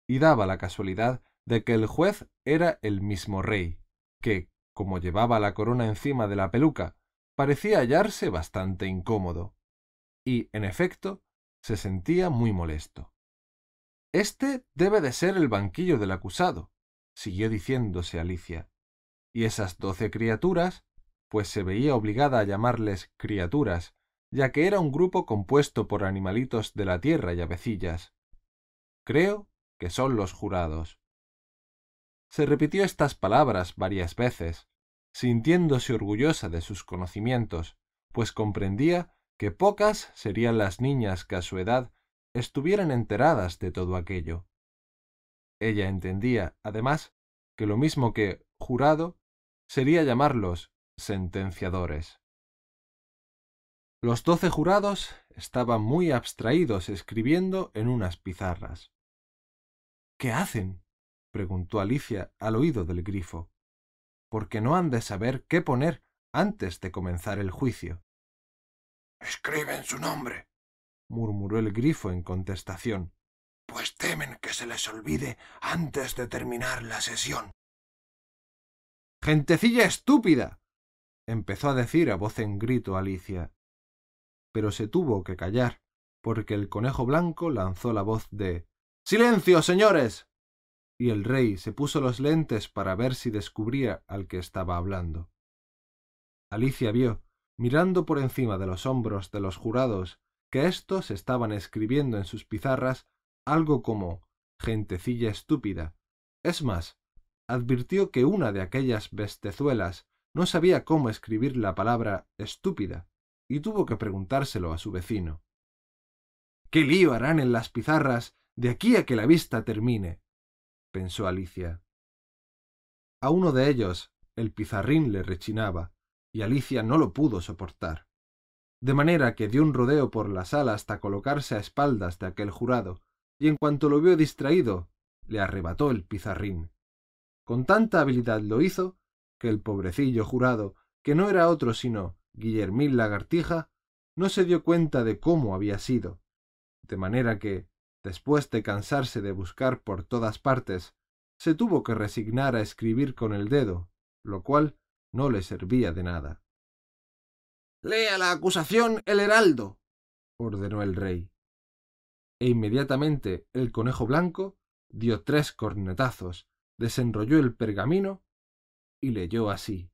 Y daba la casualidad de que el juez era el mismo rey, que, como llevaba la corona encima de la peluca, parecía hallarse bastante incómodo. Y, en efecto, se sentía muy molesto. Este debe de ser el banquillo del acusado, siguió diciéndose Alicia. Y esas doce criaturas, pues se veía obligada a llamarles criaturas, ya que era un grupo compuesto por animalitos de la tierra y avecillas. Creo que son los jurados. Se repitió estas palabras varias veces, sintiéndose orgullosa de sus conocimientos, pues comprendía que pocas serían las niñas que a su edad estuvieran enteradas de todo aquello. Ella entendía, además, que lo mismo que jurado sería llamarlos sentenciadores. Los doce jurados estaban muy abstraídos escribiendo en unas pizarras. ¿Qué hacen? Preguntó Alicia al oído del grifo. Porque no han de saber qué poner antes de comenzar el juicio. Escriben su nombre, murmuró el grifo en contestación. Pues temen que se les olvide antes de terminar la sesión. Gentecilla estúpida. empezó a decir a voz en grito Alicia. Pero se tuvo que callar, porque el conejo blanco lanzó la voz de Silencio, señores y el rey se puso los lentes para ver si descubría al que estaba hablando. Alicia vio, mirando por encima de los hombros de los jurados, que éstos estaban escribiendo en sus pizarras algo como gentecilla estúpida. Es más, advirtió que una de aquellas bestezuelas no sabía cómo escribir la palabra estúpida, y tuvo que preguntárselo a su vecino. ¿Qué lío harán en las pizarras de aquí a que la vista termine? Pensó Alicia. A uno de ellos el pizarrín le rechinaba, y Alicia no lo pudo soportar. De manera que dio un rodeo por la sala hasta colocarse a espaldas de aquel jurado, y en cuanto lo vio distraído, le arrebató el pizarrín. Con tanta habilidad lo hizo, que el pobrecillo jurado, que no era otro sino Guillermín Lagartija, no se dio cuenta de cómo había sido, de manera que, después de cansarse de buscar por todas partes, se tuvo que resignar a escribir con el dedo, lo cual no le servía de nada. Lea la acusación el heraldo, ordenó el rey. E inmediatamente el conejo blanco dio tres cornetazos, desenrolló el pergamino y leyó así.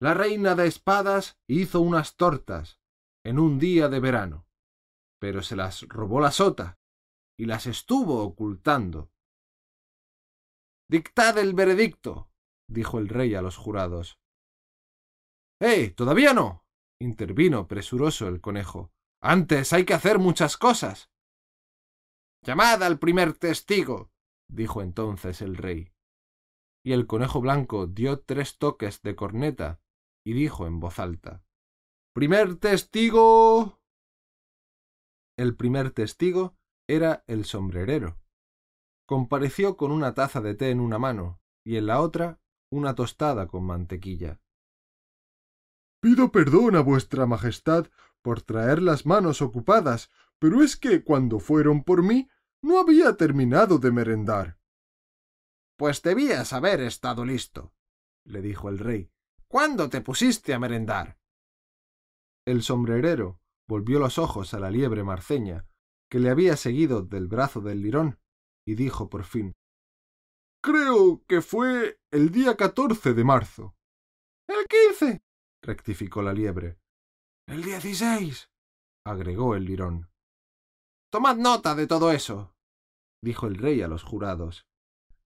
La reina de espadas hizo unas tortas en un día de verano pero se las robó la sota y las estuvo ocultando. Dictad el veredicto, dijo el rey a los jurados. ¡Eh! Todavía no. intervino presuroso el conejo. Antes hay que hacer muchas cosas. Llamad al primer testigo, dijo entonces el rey. Y el conejo blanco dio tres toques de corneta y dijo en voz alta Primer testigo. El primer testigo era el sombrerero. Compareció con una taza de té en una mano y en la otra una tostada con mantequilla. Pido perdón a vuestra Majestad por traer las manos ocupadas, pero es que cuando fueron por mí no había terminado de merendar. Pues debías haber estado listo, le dijo el rey. ¿Cuándo te pusiste a merendar? El sombrerero volvió los ojos a la liebre marceña, que le había seguido del brazo del lirón, y dijo por fin Creo que fue el día catorce de marzo. El quince, rectificó la liebre. El dieciséis, agregó el lirón. Tomad nota de todo eso, dijo el rey a los jurados,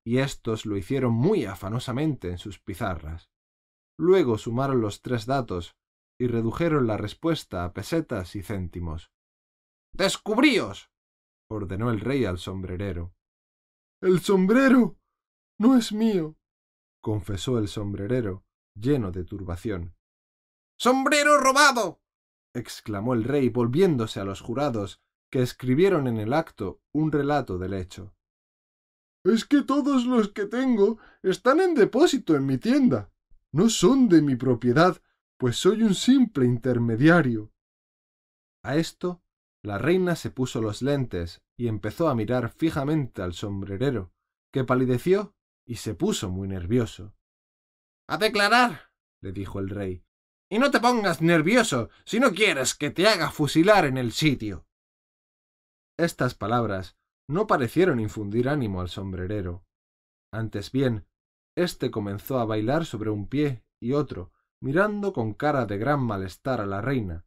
y éstos lo hicieron muy afanosamente en sus pizarras. Luego sumaron los tres datos y redujeron la respuesta a pesetas y céntimos. Descubríos, ordenó el rey al sombrerero. El sombrero no es mío, confesó el sombrerero, lleno de turbación. ¡Sombrero robado! exclamó el rey volviéndose a los jurados, que escribieron en el acto un relato del hecho. Es que todos los que tengo están en depósito en mi tienda. No son de mi propiedad, pues soy un simple intermediario. A esto, la reina se puso los lentes y empezó a mirar fijamente al sombrerero, que palideció y se puso muy nervioso. A declarar, le dijo el rey, y no te pongas nervioso si no quieres que te haga fusilar en el sitio. Estas palabras no parecieron infundir ánimo al sombrerero. Antes bien, éste comenzó a bailar sobre un pie y otro, mirando con cara de gran malestar a la reina,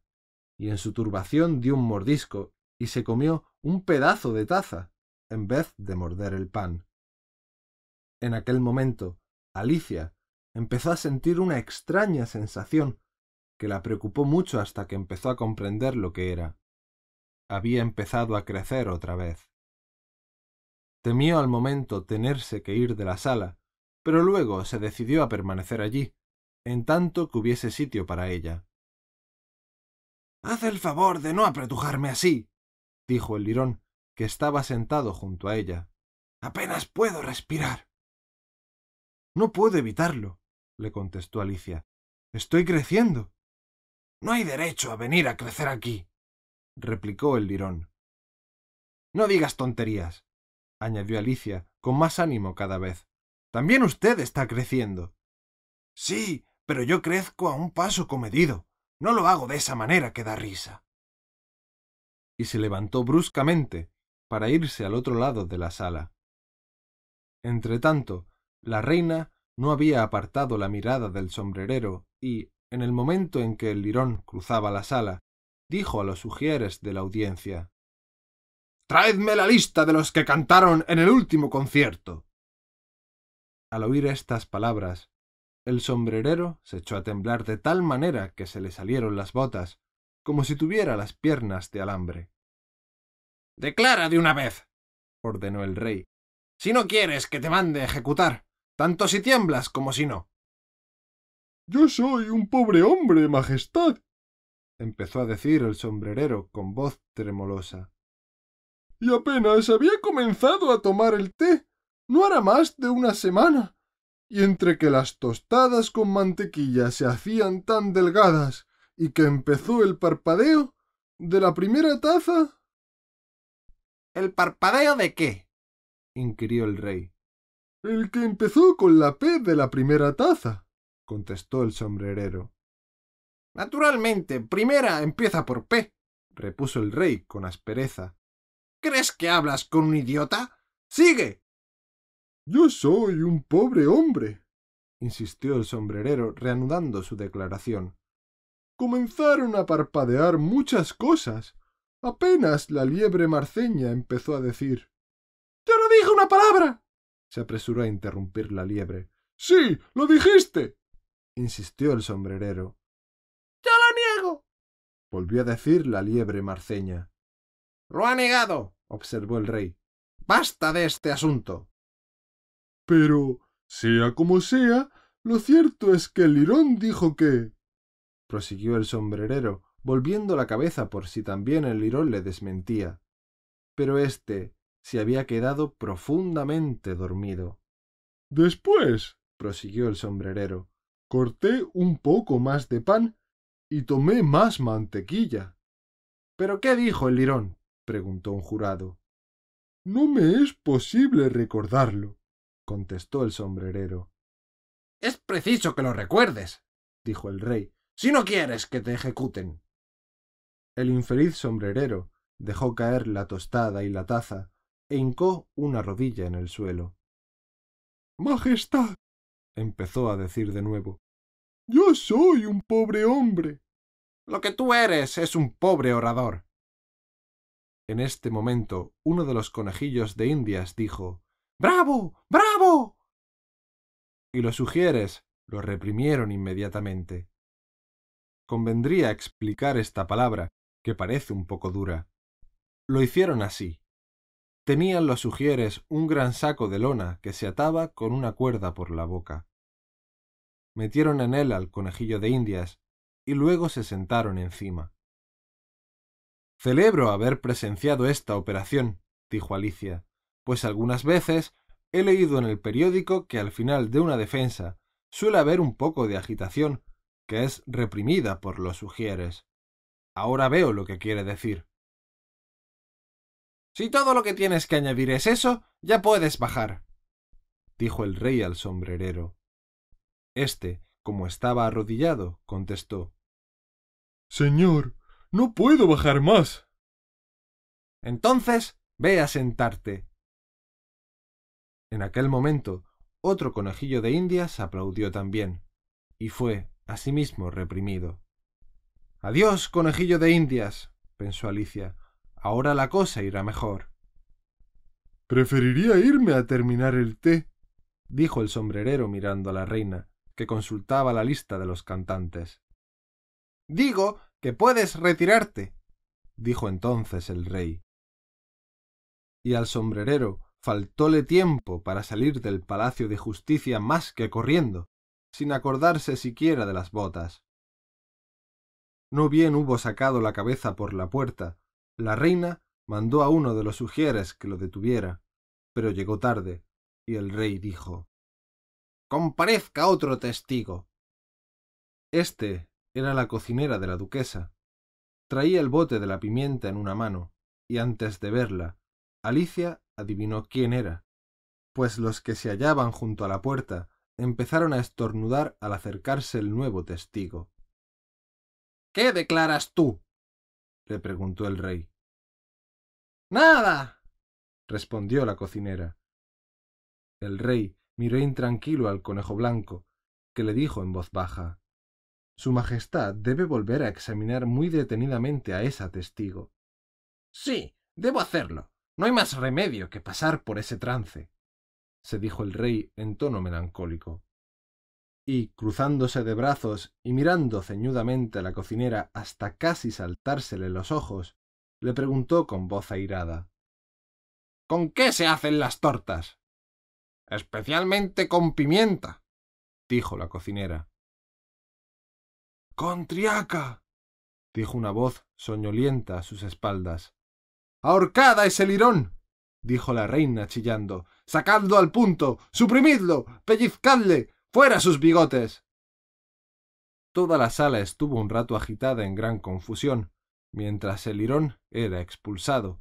y en su turbación dio un mordisco y se comió un pedazo de taza, en vez de morder el pan. En aquel momento, Alicia empezó a sentir una extraña sensación que la preocupó mucho hasta que empezó a comprender lo que era. Había empezado a crecer otra vez. Temió al momento tenerse que ir de la sala, pero luego se decidió a permanecer allí, en tanto que hubiese sitio para ella. Haz el favor de no apretujarme así, dijo el lirón, que estaba sentado junto a ella. Apenas puedo respirar. No puedo evitarlo, le contestó Alicia. Estoy creciendo. No hay derecho a venir a crecer aquí, replicó el lirón. No digas tonterías, añadió Alicia, con más ánimo cada vez. También usted está creciendo. Sí, pero yo crezco a un paso comedido. No lo hago de esa manera que da risa. Y se levantó bruscamente para irse al otro lado de la sala. Entretanto, la reina no había apartado la mirada del sombrerero y, en el momento en que el lirón cruzaba la sala, dijo a los ujieres de la audiencia Traedme la lista de los que cantaron en el último concierto. Al oír estas palabras, el sombrerero se echó a temblar de tal manera que se le salieron las botas, como si tuviera las piernas de alambre. Declara de una vez, ordenó el rey, si no quieres que te mande ejecutar, tanto si tiemblas como si no. Yo soy un pobre hombre, Majestad, empezó a decir el sombrerero con voz tremolosa. Y apenas había comenzado a tomar el té. No hará más de una semana y entre que las tostadas con mantequilla se hacían tan delgadas y que empezó el parpadeo de la primera taza. ¿El parpadeo de qué? inquirió el rey. El que empezó con la P de la primera taza, contestó el sombrerero. Naturalmente, primera empieza por P, repuso el rey con aspereza. ¿Crees que hablas con un idiota? Sigue. Yo soy un pobre hombre, insistió el sombrerero, reanudando su declaración. Comenzaron a parpadear muchas cosas. Apenas la liebre marceña empezó a decir. ¡Yo no dije una palabra! se apresuró a interrumpir la liebre. Sí, lo dijiste. insistió el sombrerero. ¡Yo lo niego! volvió a decir la liebre marceña. Lo ha negado, observó el rey. Basta de este asunto. Pero, sea como sea, lo cierto es que el lirón dijo que... prosiguió el sombrerero, volviendo la cabeza por si también el lirón le desmentía. Pero éste se había quedado profundamente dormido. Después, prosiguió el sombrerero, corté un poco más de pan y tomé más mantequilla. ¿Pero qué dijo el lirón? preguntó un jurado. No me es posible recordarlo, contestó el sombrerero. Es preciso que lo recuerdes, dijo el rey, si no quieres que te ejecuten. El infeliz sombrerero dejó caer la tostada y la taza e hincó una rodilla en el suelo. Majestad, empezó a decir de nuevo, yo soy un pobre hombre. Lo que tú eres es un pobre orador. En este momento uno de los conejillos de Indias dijo ¡Bravo! ¡Bravo! Y los sugieres lo reprimieron inmediatamente. Convendría explicar esta palabra, que parece un poco dura. Lo hicieron así. Tenían los sugieres un gran saco de lona que se ataba con una cuerda por la boca. Metieron en él al conejillo de Indias y luego se sentaron encima. Celebro haber presenciado esta operación, dijo Alicia, pues algunas veces he leído en el periódico que al final de una defensa suele haber un poco de agitación, que es reprimida por los sugieres. Ahora veo lo que quiere decir. Si todo lo que tienes que añadir es eso, ya puedes bajar, dijo el rey al sombrerero. Este, como estaba arrodillado, contestó Señor, no puedo bajar más. Entonces, ve a sentarte. En aquel momento, otro conejillo de Indias aplaudió también, y fue, asimismo, reprimido. Adiós, conejillo de Indias, pensó Alicia. Ahora la cosa irá mejor. Preferiría irme a terminar el té, dijo el sombrerero mirando a la reina, que consultaba la lista de los cantantes. Digo que puedes retirarte, dijo entonces el rey. Y al sombrerero faltóle tiempo para salir del palacio de justicia más que corriendo, sin acordarse siquiera de las botas. No bien hubo sacado la cabeza por la puerta, la reina mandó a uno de los sugieres que lo detuviera, pero llegó tarde, y el rey dijo Comparezca otro testigo. Este era la cocinera de la duquesa. Traía el bote de la pimienta en una mano, y antes de verla, Alicia adivinó quién era, pues los que se hallaban junto a la puerta empezaron a estornudar al acercarse el nuevo testigo. ¿Qué declaras tú? le preguntó el rey. Nada. respondió la cocinera. El rey miró intranquilo al conejo blanco, que le dijo en voz baja su Majestad debe volver a examinar muy detenidamente a esa testigo. Sí, debo hacerlo. No hay más remedio que pasar por ese trance, se dijo el rey en tono melancólico. Y, cruzándose de brazos y mirando ceñudamente a la cocinera hasta casi saltársele los ojos, le preguntó con voz airada ¿Con qué se hacen las tortas? Especialmente con pimienta, dijo la cocinera. Con triaca, dijo una voz soñolienta a sus espaldas. Ahorcada ese lirón, dijo la reina chillando. Sacadlo al punto, suprimidlo, pellizcadle, fuera sus bigotes. Toda la sala estuvo un rato agitada en gran confusión, mientras el lirón era expulsado,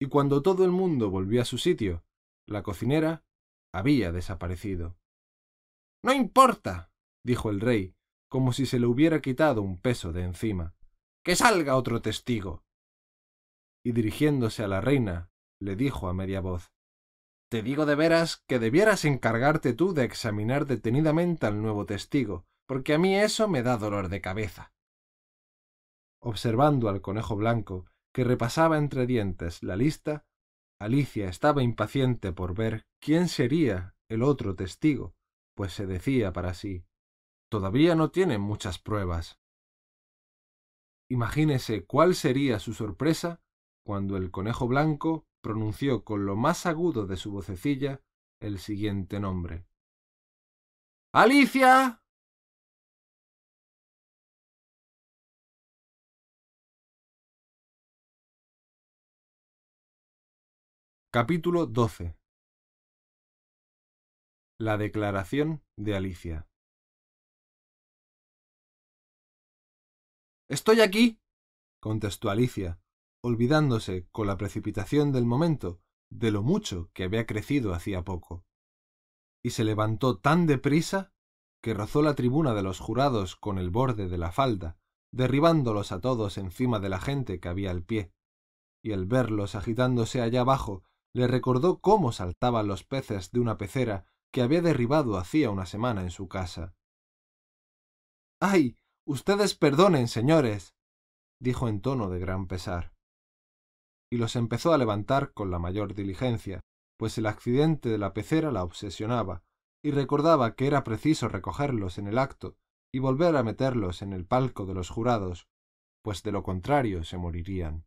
y cuando todo el mundo volvió a su sitio, la cocinera había desaparecido. No importa, dijo el rey, como si se le hubiera quitado un peso de encima. Que salga otro testigo. Y dirigiéndose a la reina, le dijo a media voz Te digo de veras que debieras encargarte tú de examinar detenidamente al nuevo testigo, porque a mí eso me da dolor de cabeza. Observando al conejo blanco, que repasaba entre dientes la lista, Alicia estaba impaciente por ver quién sería el otro testigo, pues se decía para sí Todavía no tiene muchas pruebas. Imagínese cuál sería su sorpresa cuando el conejo blanco pronunció con lo más agudo de su vocecilla el siguiente nombre. Alicia. Capítulo 12 La declaración de Alicia Estoy aquí, contestó Alicia, olvidándose con la precipitación del momento de lo mucho que había crecido hacía poco. Y se levantó tan deprisa que rozó la tribuna de los jurados con el borde de la falda, derribándolos a todos encima de la gente que había al pie, y al verlos agitándose allá abajo le recordó cómo saltaban los peces de una pecera que había derribado hacía una semana en su casa. ¡Ay! Ustedes perdonen, señores, dijo en tono de gran pesar. Y los empezó a levantar con la mayor diligencia, pues el accidente de la pecera la obsesionaba, y recordaba que era preciso recogerlos en el acto y volver a meterlos en el palco de los jurados, pues de lo contrario se morirían.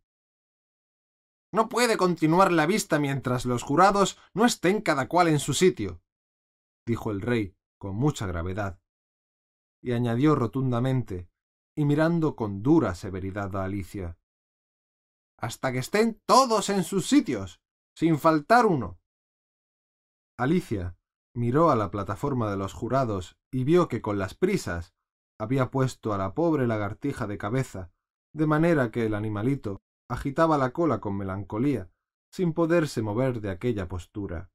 No puede continuar la vista mientras los jurados no estén cada cual en su sitio, dijo el rey con mucha gravedad. Y añadió rotundamente, y mirando con dura severidad a Alicia. Hasta que estén todos en sus sitios, sin faltar uno. Alicia miró a la plataforma de los jurados y vio que con las prisas había puesto a la pobre lagartija de cabeza, de manera que el animalito agitaba la cola con melancolía, sin poderse mover de aquella postura.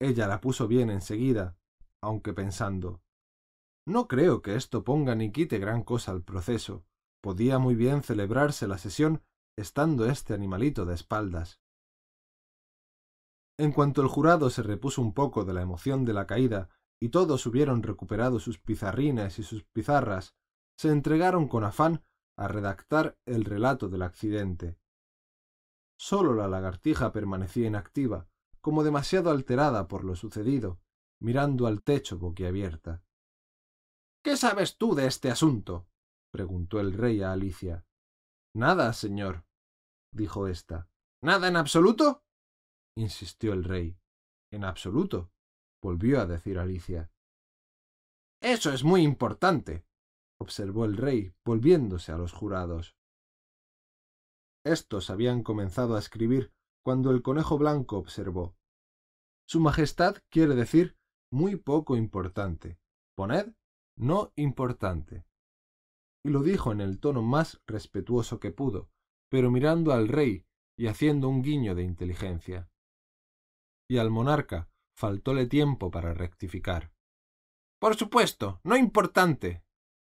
Ella la puso bien enseguida, aunque pensando No creo que esto ponga ni quite gran cosa al proceso. Podía muy bien celebrarse la sesión estando este animalito de espaldas. En cuanto el jurado se repuso un poco de la emoción de la caída y todos hubieron recuperado sus pizarrines y sus pizarras, se entregaron con afán a redactar el relato del accidente. Sólo la lagartija permanecía inactiva, como demasiado alterada por lo sucedido, mirando al techo boquiabierta. ¿Qué sabes tú de este asunto? preguntó el rey a Alicia. Nada, señor, dijo ésta. ¿Nada en absoluto? insistió el rey. En absoluto, volvió a decir Alicia. Eso es muy importante, observó el rey, volviéndose a los jurados. Estos habían comenzado a escribir cuando el conejo blanco observó. Su Majestad quiere decir muy poco importante. Poned no importante. Y lo dijo en el tono más respetuoso que pudo, pero mirando al rey y haciendo un guiño de inteligencia. Y al monarca faltóle tiempo para rectificar. Por supuesto, no importante,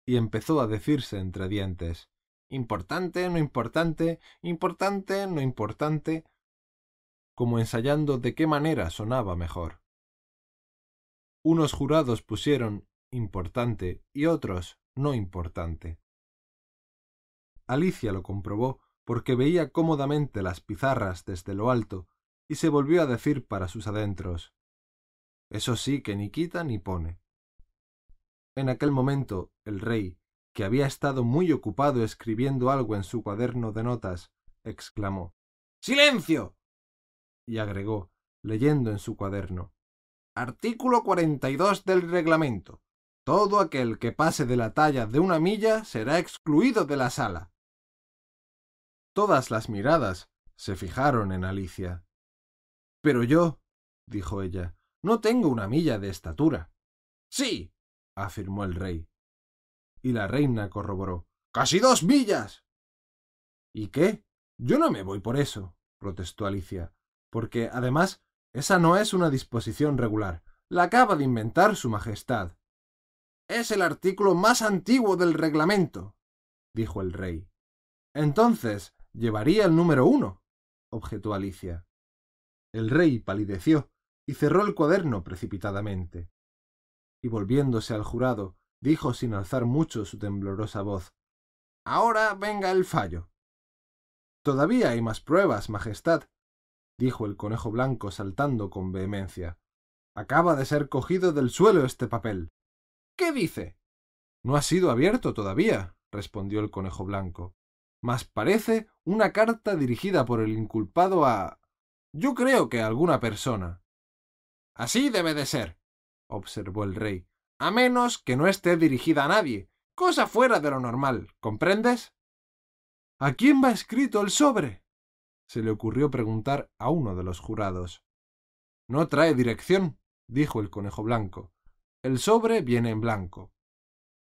y empezó a decirse entre dientes importante, no importante, importante, no importante, como ensayando de qué manera sonaba mejor. Unos jurados pusieron importante y otros no importante. Alicia lo comprobó porque veía cómodamente las pizarras desde lo alto y se volvió a decir para sus adentros Eso sí que ni quita ni pone. En aquel momento el rey, que había estado muy ocupado escribiendo algo en su cuaderno de notas, exclamó Silencio. y agregó, leyendo en su cuaderno Artículo 42 del reglamento. Todo aquel que pase de la talla de una milla será excluido de la sala. Todas las miradas se fijaron en Alicia. Pero yo, dijo ella, no tengo una milla de estatura. Sí, afirmó el rey. Y la reina corroboró. ¡Casi dos millas! ¿Y qué? Yo no me voy por eso, protestó Alicia, porque, además, esa no es una disposición regular. La acaba de inventar Su Majestad. Es el artículo más antiguo del reglamento, dijo el rey. Entonces, llevaría el número uno, objetó Alicia. El rey palideció y cerró el cuaderno precipitadamente y volviéndose al jurado, dijo sin alzar mucho su temblorosa voz Ahora venga el fallo. Todavía hay más pruebas, Majestad, dijo el conejo blanco saltando con vehemencia. Acaba de ser cogido del suelo este papel. ¿Qué dice? No ha sido abierto todavía, respondió el conejo blanco. Mas parece una carta dirigida por el inculpado a. Yo creo que a alguna persona. Así debe de ser, observó el rey, a menos que no esté dirigida a nadie, cosa fuera de lo normal, ¿comprendes? ¿A quién va escrito el sobre? se le ocurrió preguntar a uno de los jurados. No trae dirección, dijo el conejo blanco. El sobre viene en blanco.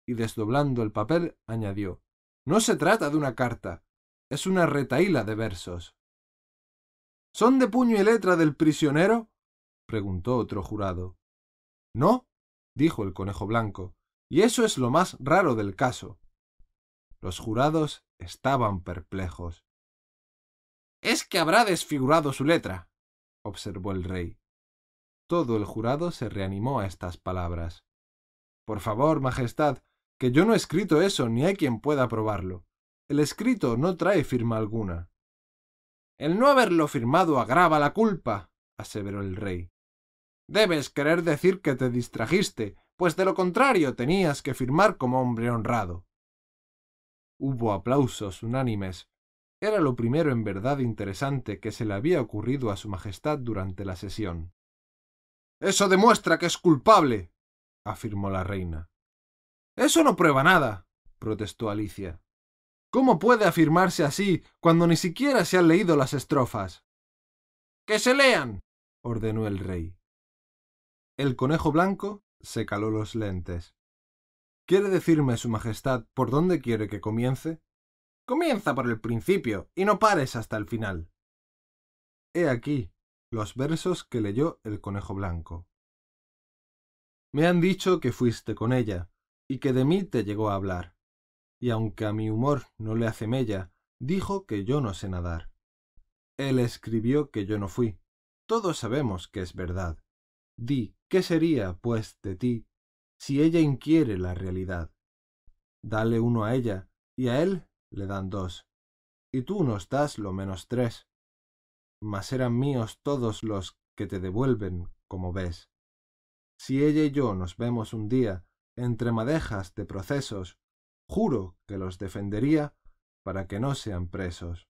Y desdoblando el papel, añadió No se trata de una carta, es una retaíla de versos. ¿Son de puño y letra del prisionero? preguntó otro jurado. No, dijo el conejo blanco, y eso es lo más raro del caso. Los jurados estaban perplejos. Es que habrá desfigurado su letra, observó el rey. Todo el jurado se reanimó a estas palabras. Por favor, Majestad, que yo no he escrito eso ni hay quien pueda probarlo. El escrito no trae firma alguna. El no haberlo firmado agrava la culpa, aseveró el rey. Debes querer decir que te distrajiste, pues de lo contrario tenías que firmar como hombre honrado. Hubo aplausos unánimes. Era lo primero en verdad interesante que se le había ocurrido a su Majestad durante la sesión. Eso demuestra que es culpable, afirmó la reina. Eso no prueba nada, protestó Alicia. ¿Cómo puede afirmarse así cuando ni siquiera se han leído las estrofas? ¡Que se lean! ordenó el rey. El conejo blanco se caló los lentes. ¿Quiere decirme, Su Majestad, por dónde quiere que comience? Comienza por el principio y no pares hasta el final. He aquí los versos que leyó el conejo blanco. Me han dicho que fuiste con ella y que de mí te llegó a hablar, y aunque a mi humor no le hace mella, dijo que yo no sé nadar. Él escribió que yo no fui. Todos sabemos que es verdad. Di, ¿qué sería, pues, de ti, si ella inquiere la realidad? Dale uno a ella, y a él le dan dos, y tú nos das lo menos tres. Mas eran míos todos los que te devuelven, como ves. Si ella y yo nos vemos un día entre madejas de procesos, juro que los defendería para que no sean presos.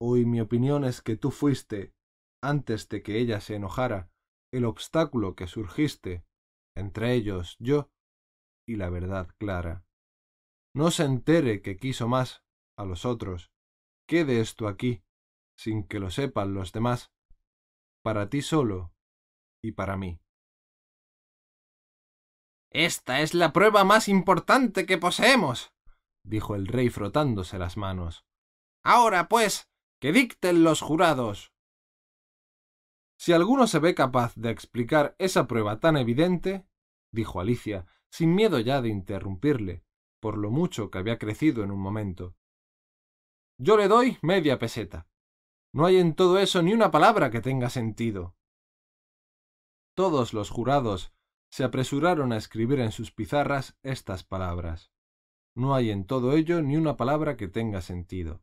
Hoy mi opinión es que tú fuiste, antes de que ella se enojara, el obstáculo que surgiste entre ellos yo y la verdad clara. No se entere que quiso más a los otros. Quede esto aquí, sin que lo sepan los demás, para ti solo y para mí. Esta es la prueba más importante que poseemos, dijo el rey frotándose las manos. Ahora, pues, que dicten los jurados. Si alguno se ve capaz de explicar esa prueba tan evidente, dijo Alicia, sin miedo ya de interrumpirle, por lo mucho que había crecido en un momento. Yo le doy media peseta. No hay en todo eso ni una palabra que tenga sentido. Todos los jurados se apresuraron a escribir en sus pizarras estas palabras. No hay en todo ello ni una palabra que tenga sentido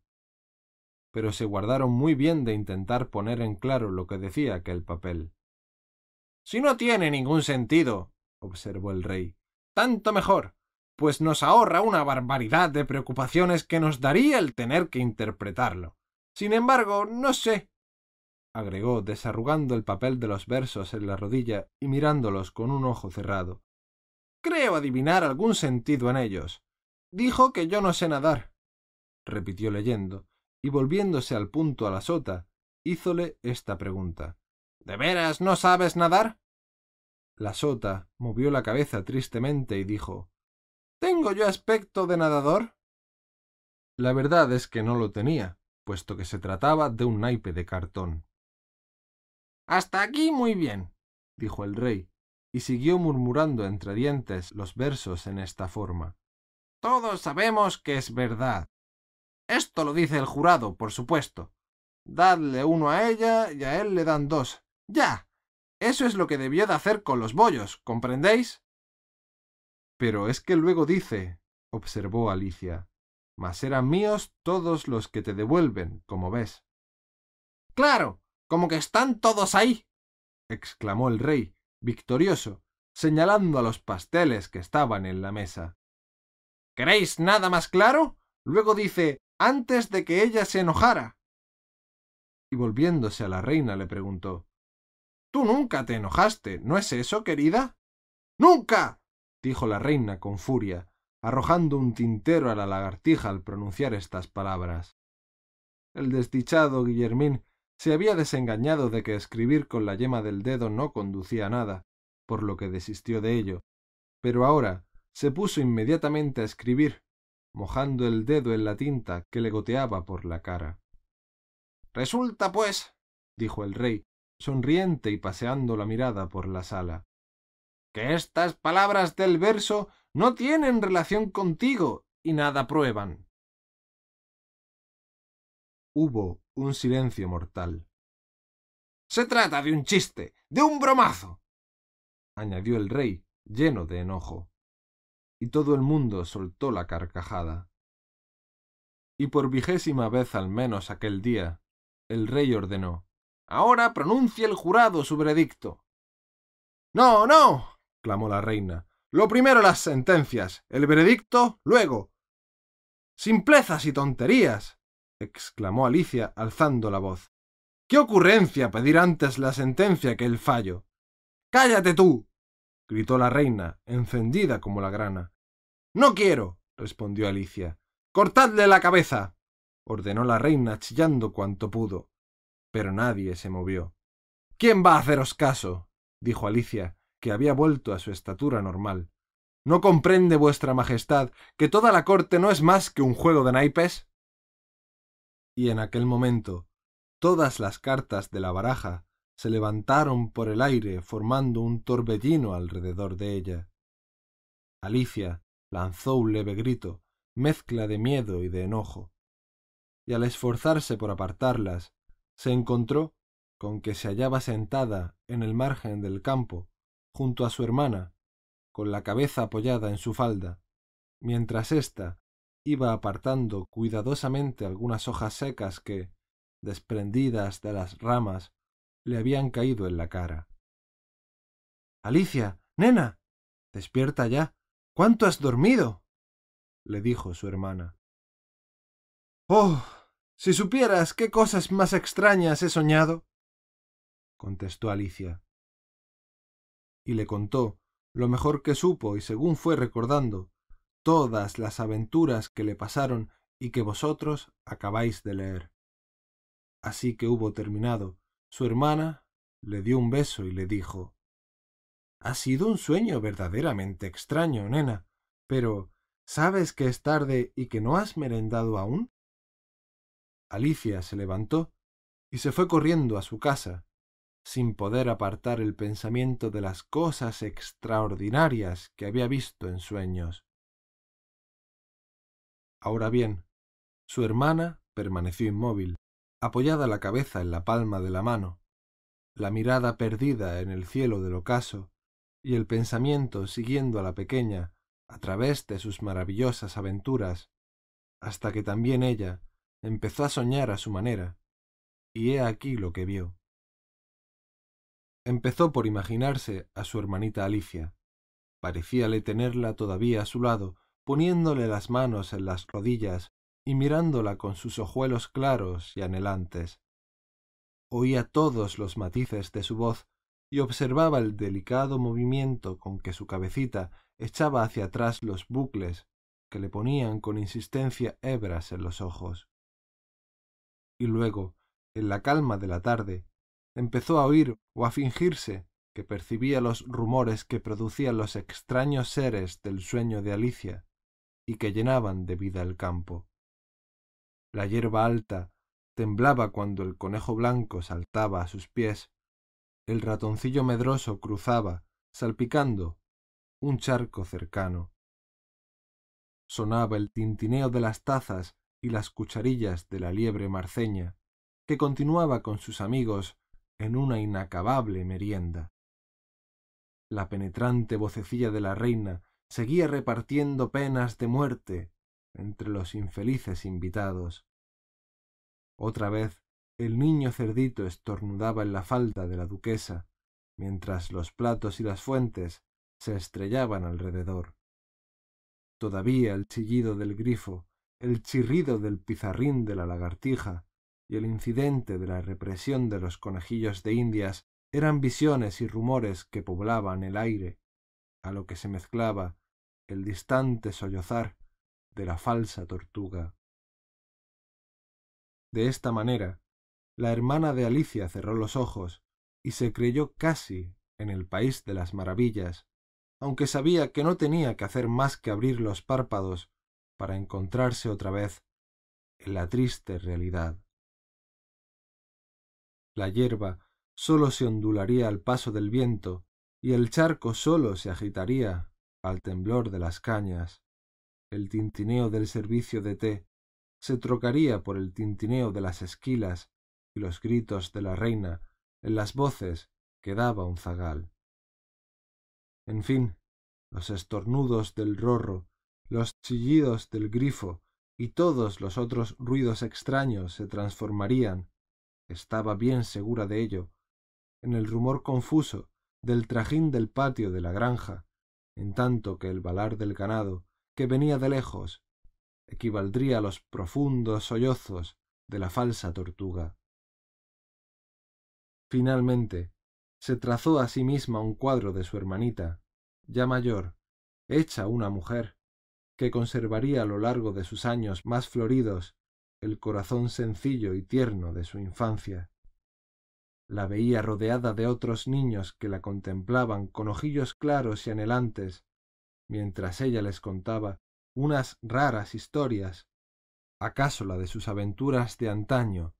pero se guardaron muy bien de intentar poner en claro lo que decía aquel papel. Si no tiene ningún sentido, observó el rey, tanto mejor, pues nos ahorra una barbaridad de preocupaciones que nos daría el tener que interpretarlo. Sin embargo, no sé, agregó, desarrugando el papel de los versos en la rodilla y mirándolos con un ojo cerrado. Creo adivinar algún sentido en ellos. Dijo que yo no sé nadar, repitió leyendo, y volviéndose al punto a la sota, hízole esta pregunta. ¿De veras no sabes nadar? La sota movió la cabeza tristemente y dijo ¿Tengo yo aspecto de nadador? La verdad es que no lo tenía, puesto que se trataba de un naipe de cartón. Hasta aquí muy bien, dijo el rey, y siguió murmurando entre dientes los versos en esta forma. Todos sabemos que es verdad, esto lo dice el jurado, por supuesto. Dadle uno a ella y a él le dan dos. Ya. Eso es lo que debió de hacer con los bollos, ¿comprendéis? Pero es que luego dice, observó Alicia, mas eran míos todos los que te devuelven, como ves. Claro, como que están todos ahí, exclamó el rey, victorioso, señalando a los pasteles que estaban en la mesa. ¿Queréis nada más claro? Luego dice antes de que ella se enojara. Y volviéndose a la reina le preguntó Tú nunca te enojaste, ¿no es eso, querida? Nunca. dijo la reina con furia, arrojando un tintero a la lagartija al pronunciar estas palabras. El desdichado Guillermín se había desengañado de que escribir con la yema del dedo no conducía a nada, por lo que desistió de ello, pero ahora se puso inmediatamente a escribir, mojando el dedo en la tinta que le goteaba por la cara. Resulta, pues, dijo el rey, sonriente y paseando la mirada por la sala, que estas palabras del verso no tienen relación contigo y nada prueban. Hubo un silencio mortal. Se trata de un chiste, de un bromazo, añadió el rey, lleno de enojo. Y todo el mundo soltó la carcajada. Y por vigésima vez al menos aquel día, el rey ordenó Ahora pronuncie el jurado su veredicto. No, no. clamó la reina. Lo primero las sentencias, el veredicto luego. Simplezas y tonterías. Exclamó Alicia alzando la voz. ¿Qué ocurrencia pedir antes la sentencia que el fallo? Cállate tú. gritó la reina, encendida como la grana. No quiero. respondió Alicia. Cortadle la cabeza. ordenó la reina chillando cuanto pudo pero nadie se movió. ¿Quién va a haceros caso? dijo Alicia, que había vuelto a su estatura normal. ¿No comprende vuestra Majestad que toda la corte no es más que un juego de naipes? Y en aquel momento todas las cartas de la baraja se levantaron por el aire formando un torbellino alrededor de ella. Alicia lanzó un leve grito, mezcla de miedo y de enojo, y al esforzarse por apartarlas, se encontró con que se hallaba sentada en el margen del campo, junto a su hermana, con la cabeza apoyada en su falda, mientras ésta iba apartando cuidadosamente algunas hojas secas que, desprendidas de las ramas, le habían caído en la cara. Alicia, nena, despierta ya. ¿Cuánto has dormido? le dijo su hermana. Oh, si supieras qué cosas más extrañas he soñado, contestó Alicia. Y le contó, lo mejor que supo y según fue recordando, todas las aventuras que le pasaron y que vosotros acabáis de leer. Así que hubo terminado, su hermana le dio un beso y le dijo Ha sido un sueño verdaderamente extraño, nena, pero ¿sabes que es tarde y que no has merendado aún? Alicia se levantó y se fue corriendo a su casa, sin poder apartar el pensamiento de las cosas extraordinarias que había visto en sueños. Ahora bien, su hermana permaneció inmóvil, apoyada la cabeza en la palma de la mano, la mirada perdida en el cielo del ocaso y el pensamiento siguiendo a la pequeña a través de sus maravillosas aventuras, hasta que también ella empezó a soñar a su manera, y he aquí lo que vio. Empezó por imaginarse a su hermanita Alicia. Parecíale tenerla todavía a su lado, poniéndole las manos en las rodillas y mirándola con sus ojuelos claros y anhelantes. Oía todos los matices de su voz y observaba el delicado movimiento con que su cabecita echaba hacia atrás los bucles que le ponían con insistencia hebras en los ojos y luego, en la calma de la tarde, empezó a oír o a fingirse que percibía los rumores que producían los extraños seres del sueño de Alicia y que llenaban de vida el campo. La hierba alta temblaba cuando el conejo blanco saltaba a sus pies, el ratoncillo medroso cruzaba, salpicando, un charco cercano. Sonaba el tintineo de las tazas y las cucharillas de la liebre marceña, que continuaba con sus amigos en una inacabable merienda. La penetrante vocecilla de la reina seguía repartiendo penas de muerte entre los infelices invitados. Otra vez el niño cerdito estornudaba en la falda de la duquesa, mientras los platos y las fuentes se estrellaban alrededor. Todavía el chillido del grifo el chirrido del pizarrín de la lagartija y el incidente de la represión de los conejillos de indias eran visiones y rumores que poblaban el aire, a lo que se mezclaba el distante sollozar de la falsa tortuga. De esta manera, la hermana de Alicia cerró los ojos y se creyó casi en el país de las maravillas, aunque sabía que no tenía que hacer más que abrir los párpados para encontrarse otra vez en la triste realidad. La hierba sólo se ondularía al paso del viento y el charco sólo se agitaría al temblor de las cañas. El tintineo del servicio de té se trocaría por el tintineo de las esquilas y los gritos de la reina en las voces que daba un zagal. En fin, los estornudos del rorro, los chillidos del grifo y todos los otros ruidos extraños se transformarían, estaba bien segura de ello, en el rumor confuso del trajín del patio de la granja, en tanto que el balar del ganado, que venía de lejos, equivaldría a los profundos sollozos de la falsa tortuga. Finalmente, se trazó a sí misma un cuadro de su hermanita, ya mayor, hecha una mujer, que conservaría a lo largo de sus años más floridos el corazón sencillo y tierno de su infancia. La veía rodeada de otros niños que la contemplaban con ojillos claros y anhelantes, mientras ella les contaba unas raras historias, acaso la de sus aventuras de antaño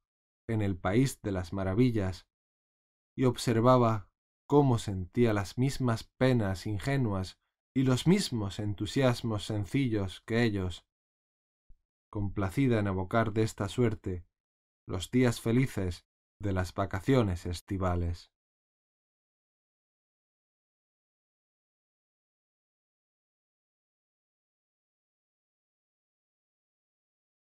en el país de las maravillas, y observaba cómo sentía las mismas penas ingenuas y los mismos entusiasmos sencillos que ellos, complacida en evocar de esta suerte los días felices de las vacaciones estivales.